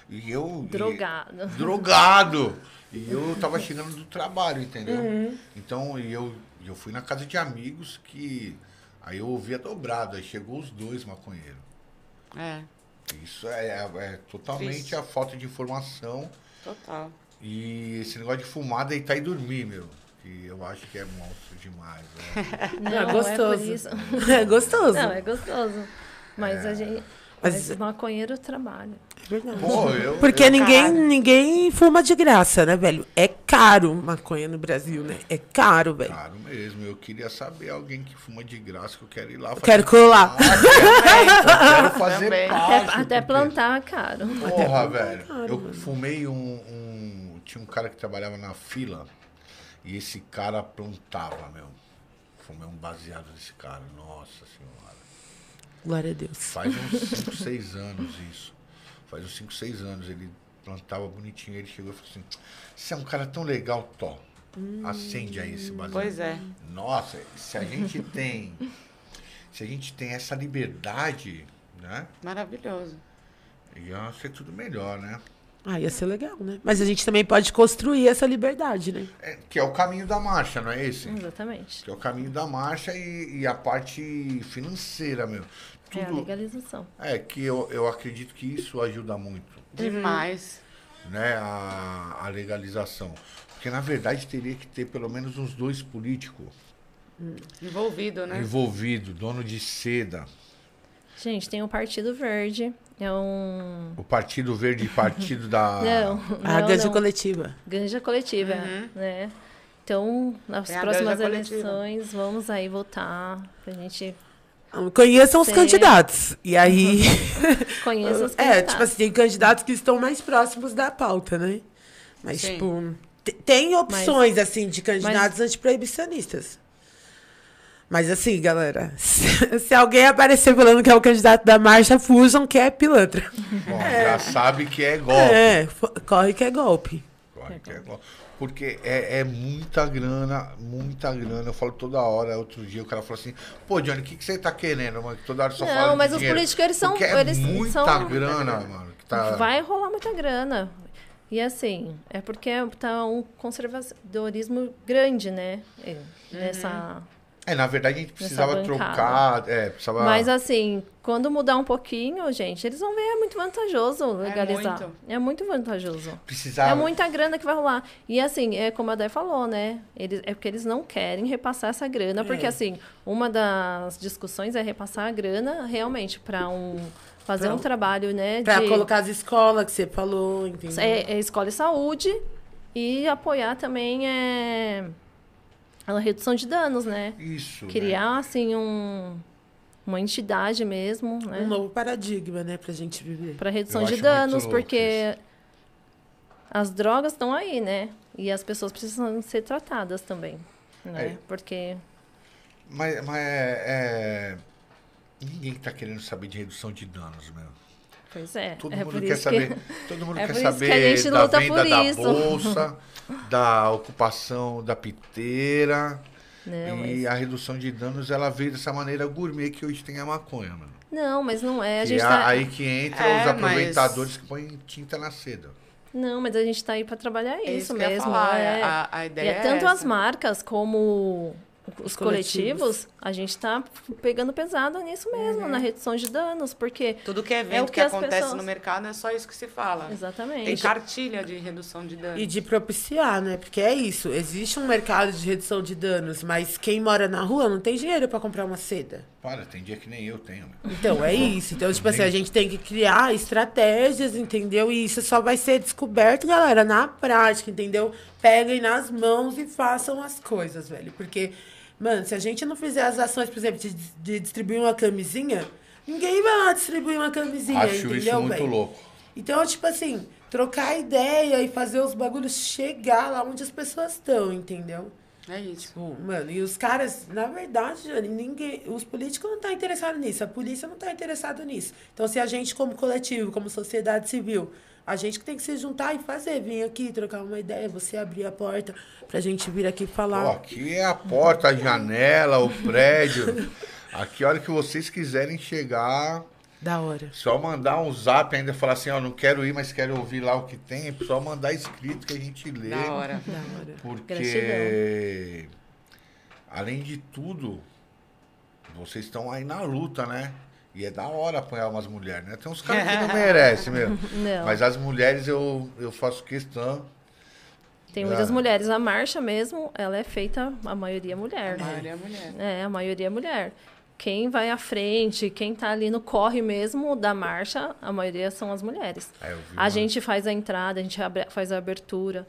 E eu. e- Drogado. drogado. E eu tava chegando do trabalho, entendeu? Então, e eu, eu fui na casa de amigos que. Aí eu ouvia dobrado, aí chegou os dois maconheiros. É, Isso é, é totalmente Triste. a falta de informação total. e esse negócio de fumar, deitar e dormir, meu. Que eu acho que é monstro demais. né? Não, é é gostoso. por isso. É gostoso. Não, é gostoso. Mas a gente. Mas- Mas, maconheiro trabalha. É verdade. Pô, eu, Porque eu- ninguém, ninguém fuma de graça, né, velho? É caro maconha no Brasil, né? É caro, velho. Caro mesmo, eu queria saber alguém que fuma de graça que eu quero ir lá. fazer Quero colar. quero fazer Também. parte. Até, até plantar, caro. Porra, velho. caro, eu mano. fumei um, um- Tinha um cara que trabalhava na fila e esse cara plantava, meu. Fumei um baseado desse cara. Nossa senhora. Glória a Deus. Faz uns 5, 6 anos isso. Faz uns 5, 6 anos. Ele plantava bonitinho. Ele chegou e falou assim: Você é um cara tão legal, Tó. Acende aí esse baseado. Pois é. Nossa, se a gente tem. Se a gente tem essa liberdade, né? Maravilhoso. Ia ser tudo melhor, né? Ah, ia ser legal, né? Mas a gente também pode construir essa liberdade, né? É, que é o caminho da marcha, não é esse? Exatamente. Que é o caminho da marcha e, e a parte financeira, meu. É a Tudo. legalização. É, que eu, eu acredito que isso ajuda muito, Demais. né? A, a legalização. Porque na verdade teria que ter pelo menos uns dois políticos Envolvido, né? envolvidos, dono de seda. Gente, tem o Partido Verde. É um. O Partido Verde e Partido da. Não, A não, ganja não. coletiva. Ganja coletiva, né? Então, nas a próximas ganja coletiva. eleições, vamos aí votar pra gente Conheçam os Sim. candidatos. E aí. conhecer os é, candidatos. tipo assim, tem candidatos que estão mais próximos da pauta, né? Mas, Sim. tipo, te- tem opções, assim, de candidatos antiproibicionistas. Mas assim, galera, se, se alguém aparecer falando que é o candidato da marcha, fujam que é pilantra. Bom, já sabe que é golpe. É, corre que é golpe. Corre que é golpe. Porque é, é muita grana, muita grana. Eu falo toda hora. Outro dia o cara falou assim: pô, Johnny, o que, que você tá querendo, mano? Toda hora só Não, fala de mas os dinheiro." políticos, eles são- Porque é eles muita são- grana, mano. Tá... Vai rolar muita grana. E assim, é porque tá um conservadorismo grande, né? É, Nessa. É, na verdade a gente precisava trocar. É, precisava. Mas assim, quando mudar um pouquinho, gente, eles vão ver, é muito vantajoso legalizar. muito. É muito, vantajoso. precisava. É muita grana que vai rolar. E assim, é como a Day falou, né? Eles, é porque eles não querem repassar essa grana, porque É. assim, uma das discussões é repassar a grana realmente para um fazer Pra- um trabalho, né, Pra de colocar as escolas que você falou, entendeu? é, é escola e saúde e apoiar também é a redução de danos, né? Isso. né? Criar assim um uma entidade mesmo, Um né? novo paradigma, né, pra gente viver. Para redução Eu de danos, porque as drogas estão aí, né? E as pessoas precisam ser tratadas também, né? É. Porque Mas, mas é, é, Ninguém tá querendo saber de redução de danos, meu. pois é, Todo é mundo por quer isso saber. que Todo mundo é quer saber que a gente da luta venda por da isso. bolsa, da ocupação da piteira. Não, e mas- a redução de danos, ela veio dessa maneira gourmet que hoje tem a maconha, mano. não, mas não é, a gente é tá aí que entra É, os mas- aproveitadores que põem tinta na seda. Não, mas a gente tá aí para trabalhar É isso, que eu ia mesmo, falar, é. A, a E ideia é tanto é as essa. marcas como os coletivos. coletivos, a gente está pegando pesado nisso mesmo, Uhum. na redução de danos, porque. Tudo que é evento o que que, acontece pessoas- no mercado é só isso que se fala. Tem Exatamente. cartilha de redução de danos. E de propiciar, né? Porque é isso. Existe um mercado de redução de danos, mas quem mora na rua não tem dinheiro pra comprar uma seda. Para, tem dia que nem eu tenho, meu. Então, é isso. Então, tipo assim, a gente tem que criar estratégias, entendeu? E isso só vai ser descoberto, galera, na prática, entendeu? Peguem nas mãos e façam as coisas, velho. Porque, mano, se a gente não fizer as ações, por exemplo, de, de distribuir uma camisinha, ninguém vai lá distribuir uma camisinha, Acho entendeu, isso muito velho? louco. Então, tipo assim, trocar ideia e fazer os bagulhos chegar lá onde as pessoas estão, entendeu? É isso. Tipo, mano, e os caras, na verdade, Jane, ninguém, os políticos não estão interessados nisso, a polícia não está interessada nisso. Então, se a gente, como coletivo, como sociedade civil, a gente que tem que se juntar e fazer, vir aqui, trocar uma ideia, você abrir a porta pra gente vir aqui falar. Pô, aqui é a porta, a janela, o prédio. Aqui, a hora que vocês quiserem chegar, Da hora. Só mandar um zap ainda falar assim, ó, não quero ir, mas quero ouvir lá o que tem. É só mandar escrito que a gente lê. Da hora. Da hora. Porque, além de tudo, vocês estão aí na luta, né? E é da hora apanhar umas mulheres, né? Tem uns caras que não merecem mesmo. Não. Mas as mulheres eu, eu faço questão. Tem muitas Ah. mulheres. A marcha mesmo, ela é feita, a maioria mulher. A maioria é mulher. É, a maioria é mulher. Quem vai à frente, quem tá ali no corre mesmo da marcha, a maioria são as mulheres. É, A uma- gente faz a entrada, a gente abre- faz a abertura,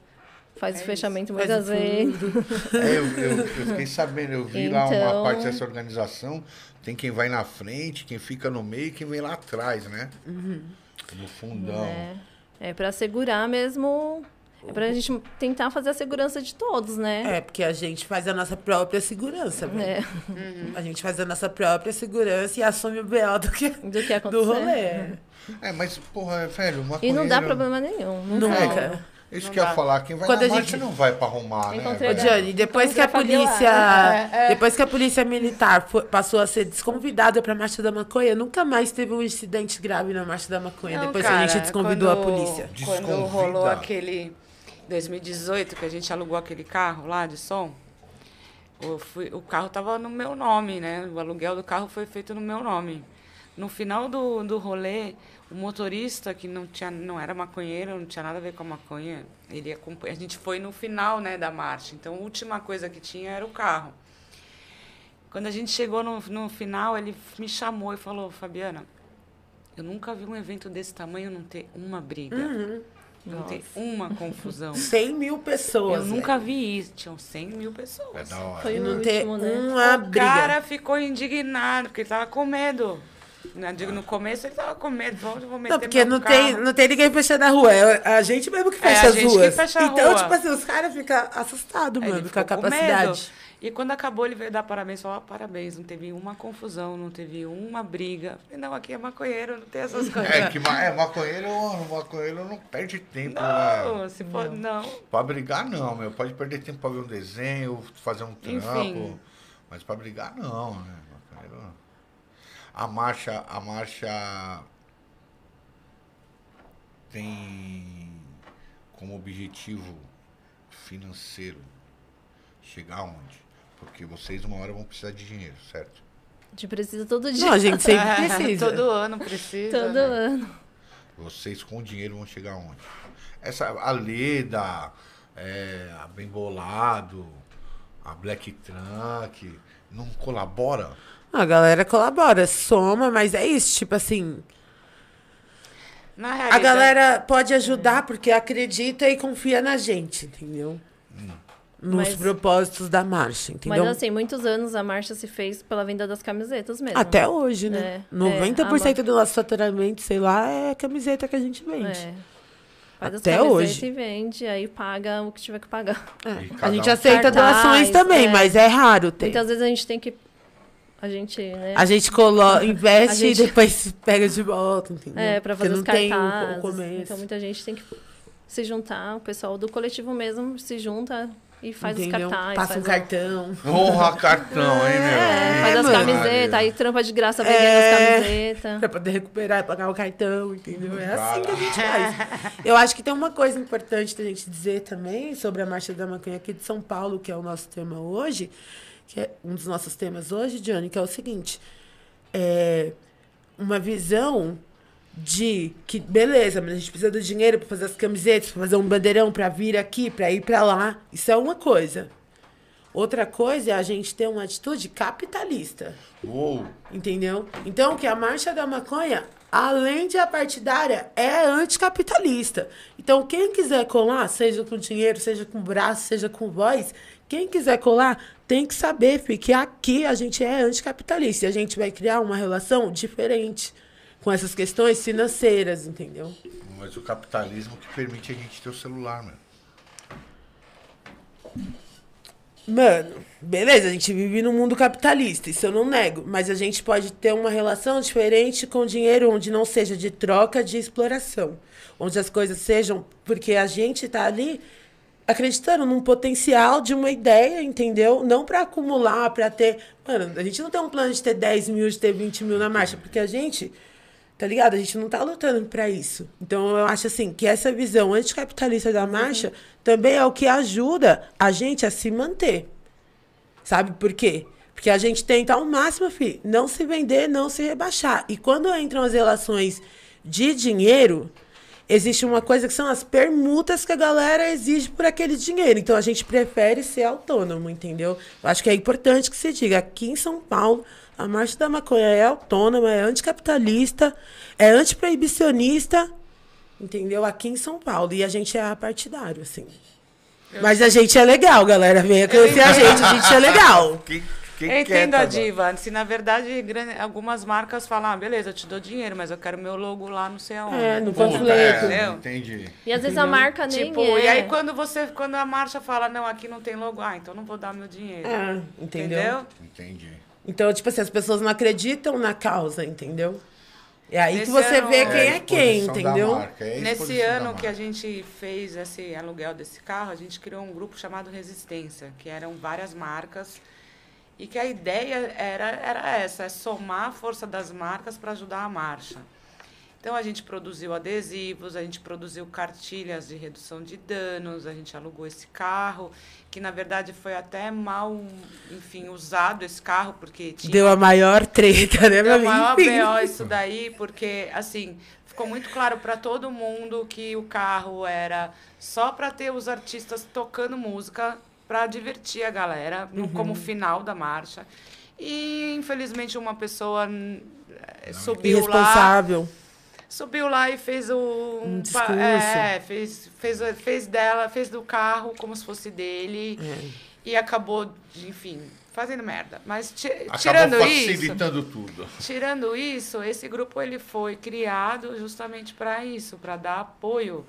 faz É o isso. fechamento Faz muitas vezes. É, eu, eu- eu fiquei sabendo, eu vi lá uma Então- parte dessa organização. Tem quem vai na frente, quem fica no meio e quem vem lá atrás, né? No fundão. É, é para segurar mesmo. É pra gente tentar fazer a segurança de todos, né? É, porque a gente faz a nossa própria segurança, velho. É, A gente faz a nossa própria segurança e assume o BO do que do que do acontecer. rolê. É, mas, porra, velho, uma E não dá problema nenhum. Não Nunca. Isso Não que eu ia falar, quem vai Quando na a marcha gente- não vai pra arrumar, né? Encontrei Ô, Johnny, depois que a polícia. É, é. Depois que a polícia militar foi- passou a ser desconvidada pra Marcha da Maconha, nunca mais teve um incidente grave na Marcha da Maconha. Não, depois que a cara, gente desconvidou quando- a polícia. Quando Desconvida. rolou aquele 2018 que a gente alugou aquele carro lá de som, eu fui- o carro tava no meu nome, né? O aluguel do carro foi feito no meu nome. No final do, do rolê, o motorista, que não, tinha, não era maconheiro, não tinha nada a ver com a maconha, ele acompanha, a gente foi no final né, da marcha. Então, a última coisa que tinha era o carro. Quando a gente chegou no, no final, ele me chamou e falou, Fabiana, eu nunca vi um evento desse tamanho não ter uma briga. Não ter uma confusão. 100 mil pessoas. Eu nunca vi isso. Tinham 100 mil pessoas. É da hora. Foi o Não ter último, né? uma o briga. cara ficou indignado, porque ele tava com medo. Né, digo, No começo ele tava com medo. Onde eu vou meter Não, porque meu não tem, carro? não tem ninguém fechando a rua. É a gente mesmo que É, fecha a as gente que ruas. fecha a então, rua. tipo assim, os caras ficam assustados, mano, com a com capacidade. medo. E quando acabou, ele veio dar parabéns. Falou, "Ah, parabéns, não teve uma confusão, não teve uma briga. Falei, não, aqui é maconheiro, não tem essas coisas. É que ma- é, maconheiro, maconheiro não perde tempo, né? Não, se for, não. Pra brigar, não, meu. Pode perder tempo pra ver um desenho, fazer um trampo. Enfim. Mas pra brigar, não, né? A marcha, a marcha tem como objetivo financeiro chegar aonde? Porque vocês uma hora vão precisar de dinheiro, certo? A gente precisa todo dia. Não, a gente sempre precisa. Todo ano precisa. todo né? ano. Vocês com dinheiro vão chegar aonde? Essa, a Leda, é, a Bem Bolado, a Black Trunk, não colabora? A galera colabora, soma, mas é isso, tipo assim. Na A galera pode ajudar porque acredita e confia na gente, entendeu? Nos Mas- propósitos da marcha, entendeu? Mas assim, muitos anos a marcha se fez pela venda das camisetas mesmo. Até hoje, né? É, 90% é, a do nosso faturamento, sei lá, é camiseta que a gente vende. É. Faz Até hoje. e vende, aí paga o que tiver que pagar. E É. A gente um- aceita Cartaz, doações também, é. mas é raro ter. Muitas vezes a gente tem que. A gente, né? A gente colo... investe A gente- e depois pega de volta, entendeu? É, pra Porque fazer os não tem o- cartazes. o começo. Então muita gente tem que se juntar, o pessoal do coletivo mesmo se junta e faz entendeu? os cartazes. Passa um cartão. Honra cartão, hein, meu? É, faz as camisetas, aí trampa de graça vendendo É. as camisetas. Pra poder recuperar e pagar o cartão, entendeu? É assim que a gente faz. Eu acho que tem uma coisa importante da gente dizer também sobre a Marcha da Maconha aqui de São Paulo, que é o nosso tema hoje, que é um dos nossos temas hoje, Johnny, que é o seguinte. É uma visão de que, beleza, mas a gente precisa do dinheiro para fazer as camisetas, para fazer um bandeirão, para vir aqui, para ir para lá. Isso é uma coisa. Outra coisa é a gente ter uma atitude capitalista. Uou, Entendeu? Então, que a marcha da maconha, além de apartidária, é anticapitalista. Então, quem quiser colar, seja com dinheiro, seja com braço, seja com voz, quem quiser colar, tem que saber, Fih, que aqui a gente é anticapitalista. E a gente vai criar uma relação diferente com essas questões financeiras, entendeu? mas o capitalismo que permite a gente ter o celular, meu. Mano, beleza, a gente vive num mundo capitalista, isso eu não nego. Mas a gente pode ter uma relação diferente com dinheiro onde não seja de troca, de exploração. Onde as coisas sejam. Porque a gente tá ali acreditando num potencial de uma ideia, entendeu? Não para acumular, para ter. Mano, a gente não tem um plano de ter 10 mil, de ter 20 mil na marcha, porque a gente Tá ligado? A gente não tá lutando pra isso. Então eu acho assim que essa visão anticapitalista da marcha também é o que ajuda a gente a se manter. Sabe por quê? Porque a gente tenta ao máximo, filho, não se vender, não se rebaixar. E quando entram as relações de dinheiro, existe uma coisa que são as permutas que a galera exige por aquele dinheiro. Então a gente prefere ser autônomo, entendeu? Eu acho que é importante que se diga, aqui em São Paulo, a Marcha da Maconha é autônoma, é anticapitalista, é antiproibicionista, entendeu? Aqui em São Paulo. E a gente é apartidário, assim. Mas a gente é legal, galera. Venha conhecer a gente, a gente é legal. Quem, quem Eu quer, entendo a diva. Se na verdade algumas marcas falam, ah, beleza, eu te dou dinheiro, mas eu quero meu logo lá não sei aonde. É, no panfleto. é, Entendeu? entendi. E às vezes a marca nem Tipo, é. e aí quando você, quando a marcha fala, não, aqui não tem logo, ah, então não vou dar meu dinheiro. É, entendeu? Entendeu? Entendi. Então, tipo assim, as pessoas não acreditam na causa, entendeu? É aí que Nesse você ano- vê É, quem é, a quem, entendeu? marca, é Nesse ano que a gente fez esse aluguel desse carro, a gente criou um grupo chamado Resistência, que eram várias marcas. E que a ideia era, era essa, é somar a força das marcas para ajudar a marcha. Então a gente produziu adesivos, a gente produziu cartilhas de redução de danos, a gente alugou esse carro, que na verdade foi até mal, enfim, usado esse carro, porque tinha Deu a maior treta, né, Deu meu maior. BO isso daí, porque, assim, ficou muito claro para todo mundo que o carro era só para ter os artistas tocando música para divertir a galera, no- como final da marcha. E, infelizmente, uma pessoa hum, eh, subiu lá, Irresponsável. subiu lá e fez o Um discurso. é, fez, fez, fez dela, fez do carro como se fosse dele É. e acabou, enfim, fazendo merda. Mas ti- Acabou tirando isso, facilitando tudo. Tirando isso, esse grupo ele foi criado justamente para isso, para dar apoio.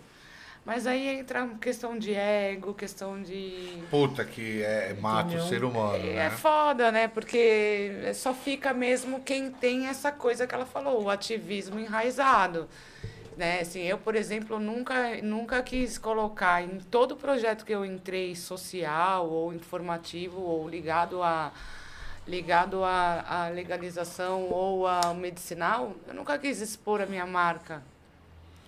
Mas aí entra questão de ego, questão de Puta que é, mata o ser humano, é né? foda, né? Porque só fica mesmo quem tem essa coisa que ela falou, o ativismo enraizado. Né? Assim, eu, por exemplo, nunca, nunca quis colocar em todo projeto que eu entrei social ou informativo ou ligado a ligado à, à legalização ou ao medicinal, eu nunca quis expor a minha marca.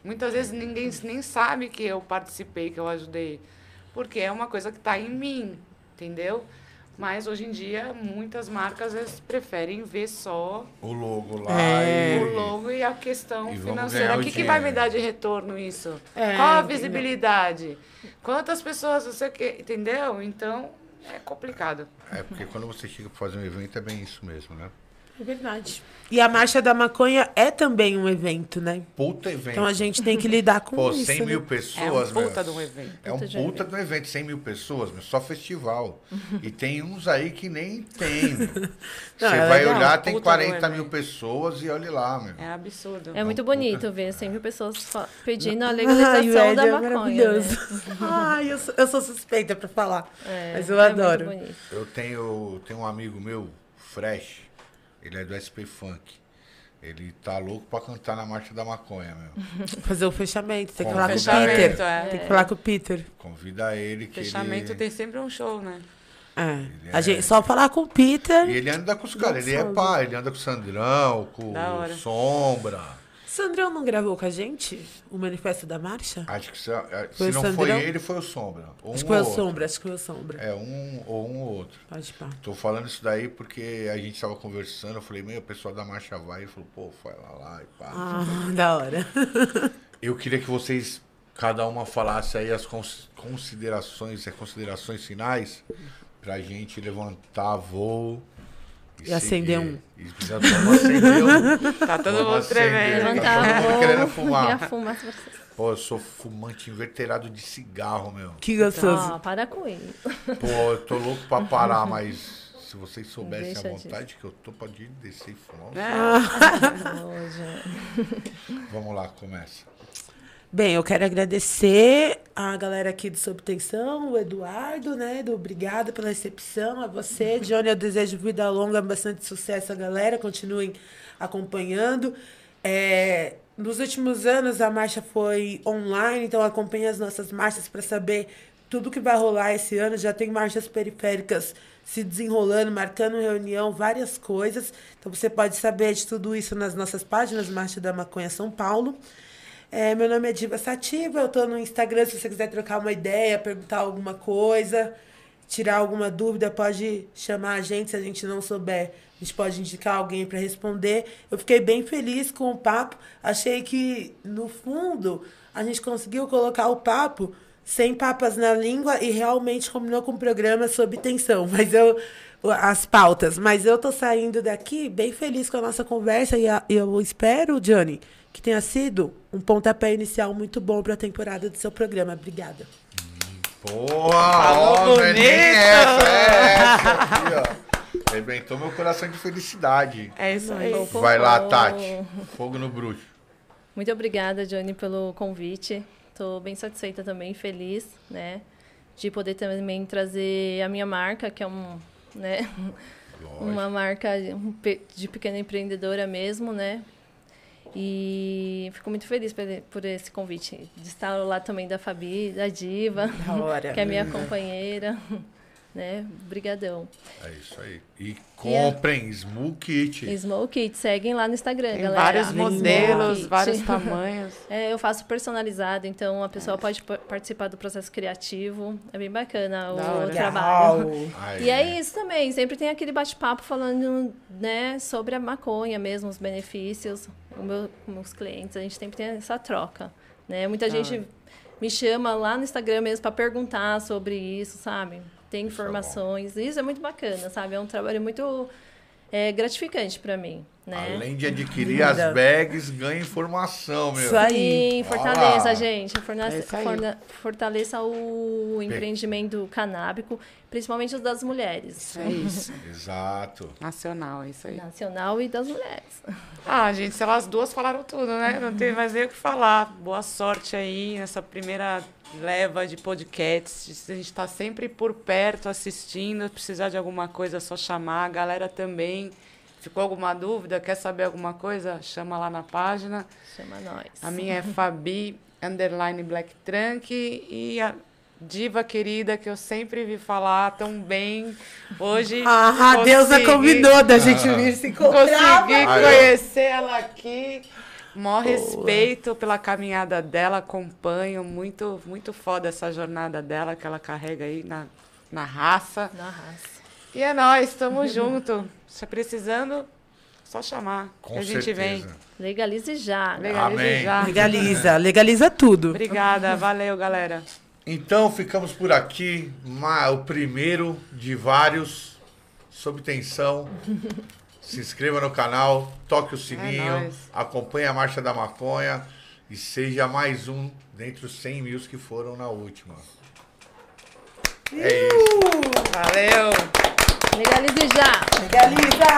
Muitas vezes ninguém nem sabe que eu participei, que eu ajudei. Porque é uma coisa que está em mim, entendeu? Mas hoje em dia, muitas marcas eles preferem ver só O logo lá É. e... o logo e a questão e financeira. O que, que vai me dar de retorno isso? É, Qual a entendeu? visibilidade? Quantas pessoas você quer, entendeu? Então, é complicado. É, porque quando você chega pra fazer um evento é bem isso mesmo, né? É verdade. E a Marcha da Maconha é também um evento, né? Puta evento. Então a gente tem que lidar com Pô, isso. 100 né? mil É um pessoas, puta meu. de um evento. É um Puta de puta um evento, 100 mil pessoas, meu, só festival. e tem uns aí que nem tem. meu. Você é vai legal. olhar, tem Puta do 40 mil pessoas e olha lá, meu. É absurdo. É muito bonito ver 100 mil pessoas pedindo a Ai, legalização Ed da é maconha. Né? Ai, eu sou, eu sou suspeita pra falar. É, mas eu é adoro. Muito bonito. Eu tenho, tenho um amigo meu, Fresh, ele é do SP Funk. Ele tá louco pra cantar na Marcha da Maconha, meu. Fazer o fechamento. Tem que falar com o Peter. é. Tem que falar com o Peter. Convida ele que Fechamento ele... tem sempre um show, né? É. é- A gente, só falar com o Peter. E ele anda com os caras, ele é pá, ele anda com o Sandrão, com o Sombra. Sandrão não gravou com a gente o manifesto da marcha? Acho que se, é, se Foi não foi Sandrão? ele, foi o Sombra. Ou acho um que foi o outro. Sombra, acho que foi o Sombra. É, um ou um ou outro. Pode pá. Tô falando isso daí porque a gente tava conversando, eu falei, meu, o pessoal da Marcha vai, ele falou, pô, vai lá, lá e pá. Ah, da hora. Eu queria que vocês, cada uma, falasse aí as cons- considerações, as considerações finais pra gente levantar voo. E acender um. E precisa vamos acender um. Tá todo Vamos mundo tremendo. Tá Levantar todo mundo querendo fumar. Pô, eu sou fumante inveterado de cigarro, meu. Que gostoso. Ah, para com isso. Pô, eu tô louco pra parar, mas se vocês soubessem Deixa a vontade que eu tô, pode descer e fumar. É. Hoje. Vamos lá, começa. Bem, eu quero agradecer a galera aqui do Sob Tensão, o Eduardo, né? Do Obrigado pela recepção, a você, Johnny, eu desejo vida longa, bastante sucesso a galera, continuem acompanhando. É, nos últimos anos a marcha foi online, então acompanhe as nossas marchas para saber tudo que vai rolar esse ano. Já tem marchas periféricas se desenrolando, marcando reunião, várias coisas. Então você pode saber de tudo isso nas nossas páginas, Marcha da Maconha São Paulo. É, meu nome é Diva Sativa, eu estou no Instagram, se você quiser trocar uma ideia, perguntar alguma coisa, tirar alguma dúvida, pode chamar a gente, se a gente não souber, a gente pode indicar alguém para responder. Eu fiquei bem feliz com o papo, achei que, no fundo, a gente conseguiu colocar o papo sem papas na língua e realmente combinou com o programa sob tensão, mas eu as pautas, mas eu tô saindo daqui bem feliz com a nossa conversa e a, eu espero, Johnny, que tenha sido um pontapé inicial muito bom para a temporada do seu programa. Obrigada. Porra, ó, não é nem essa, é essa aqui, ó. Arrebentou meu coração de felicidade. É isso aí. Vai lá, Tati. Fogo no bruxo. Muito obrigada, Johnny, pelo convite. Estou bem satisfeita também, feliz, né? De poder também trazer a minha marca, que é um, né? Uma marca de pequena empreendedora mesmo, né? E fico muito feliz por, esse convite. De estar lá também da Fabi, da Diva, da que é minha companheira. Né? Brigadão. É isso aí. E comprem e a... Small Kit. Small Kit, seguem lá no Instagram, Tem galera. vários modelos, vários tamanhos. É, eu faço personalizado, então a pessoa pode participar do processo criativo. É bem bacana o, o trabalho. E é isso também, sempre tem aquele bate-papo falando, né, sobre a maconha mesmo, os benefícios. O meu, com os clientes, a gente sempre tem essa troca, né? Muita gente me chama lá no Instagram mesmo para perguntar sobre isso, sabe? Tem informações. Isso é, isso é muito bacana, sabe? É um trabalho muito é, gratificante para mim. Né? Além de adquirir as bags, ganha informação, meu. Isso aí. Sim, fortaleça, ah, gente. Fortaleça, é fortaleça o empreendimento canábico, principalmente os das mulheres. Isso é isso. Exato. Nacional, isso aí. Nacional e das mulheres. Ah, gente, se elas duas falaram tudo, né? Não tem mais nem o que falar. Boa sorte aí nessa primeira leva de podcasts. A gente está sempre por perto assistindo. Se precisar de alguma coisa, é só chamar. A galera também. Ficou alguma dúvida? Quer saber alguma coisa? Chama lá na página. Chama nós. A minha é Fabi underline Black Trunk e a diva querida que eu sempre vi falar tão bem. Hoje. Ah, a deusa combinou da gente vir se encontrar. Consegui conhecer ela aqui. Maior Boa. respeito pela caminhada dela, acompanho. Muito, muito foda essa jornada dela que ela carrega aí na, na raça. Na raça. E é nós, estamos junto. Se precisando, só chamar. Com que a gente certeza. vem. Legalize já. Legalize Amém. já. Legaliza, legaliza tudo. Obrigada, valeu, galera. Então ficamos por aqui. O primeiro de vários sob tensão. Se inscreva no canal, toque o sininho, É acompanhe a Marcha da Maconha e seja mais um dentre os 100 mil que foram na última. É isso. Valeu. Legalize já. Legaliza!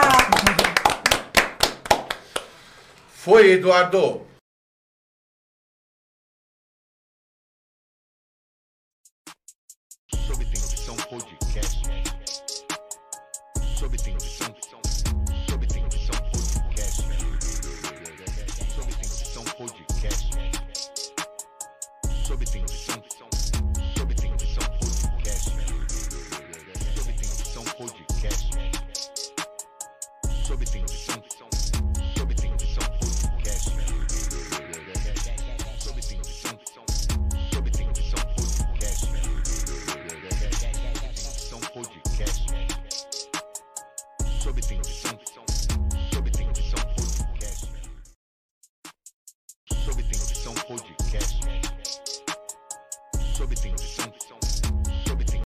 Foi, Eduardo.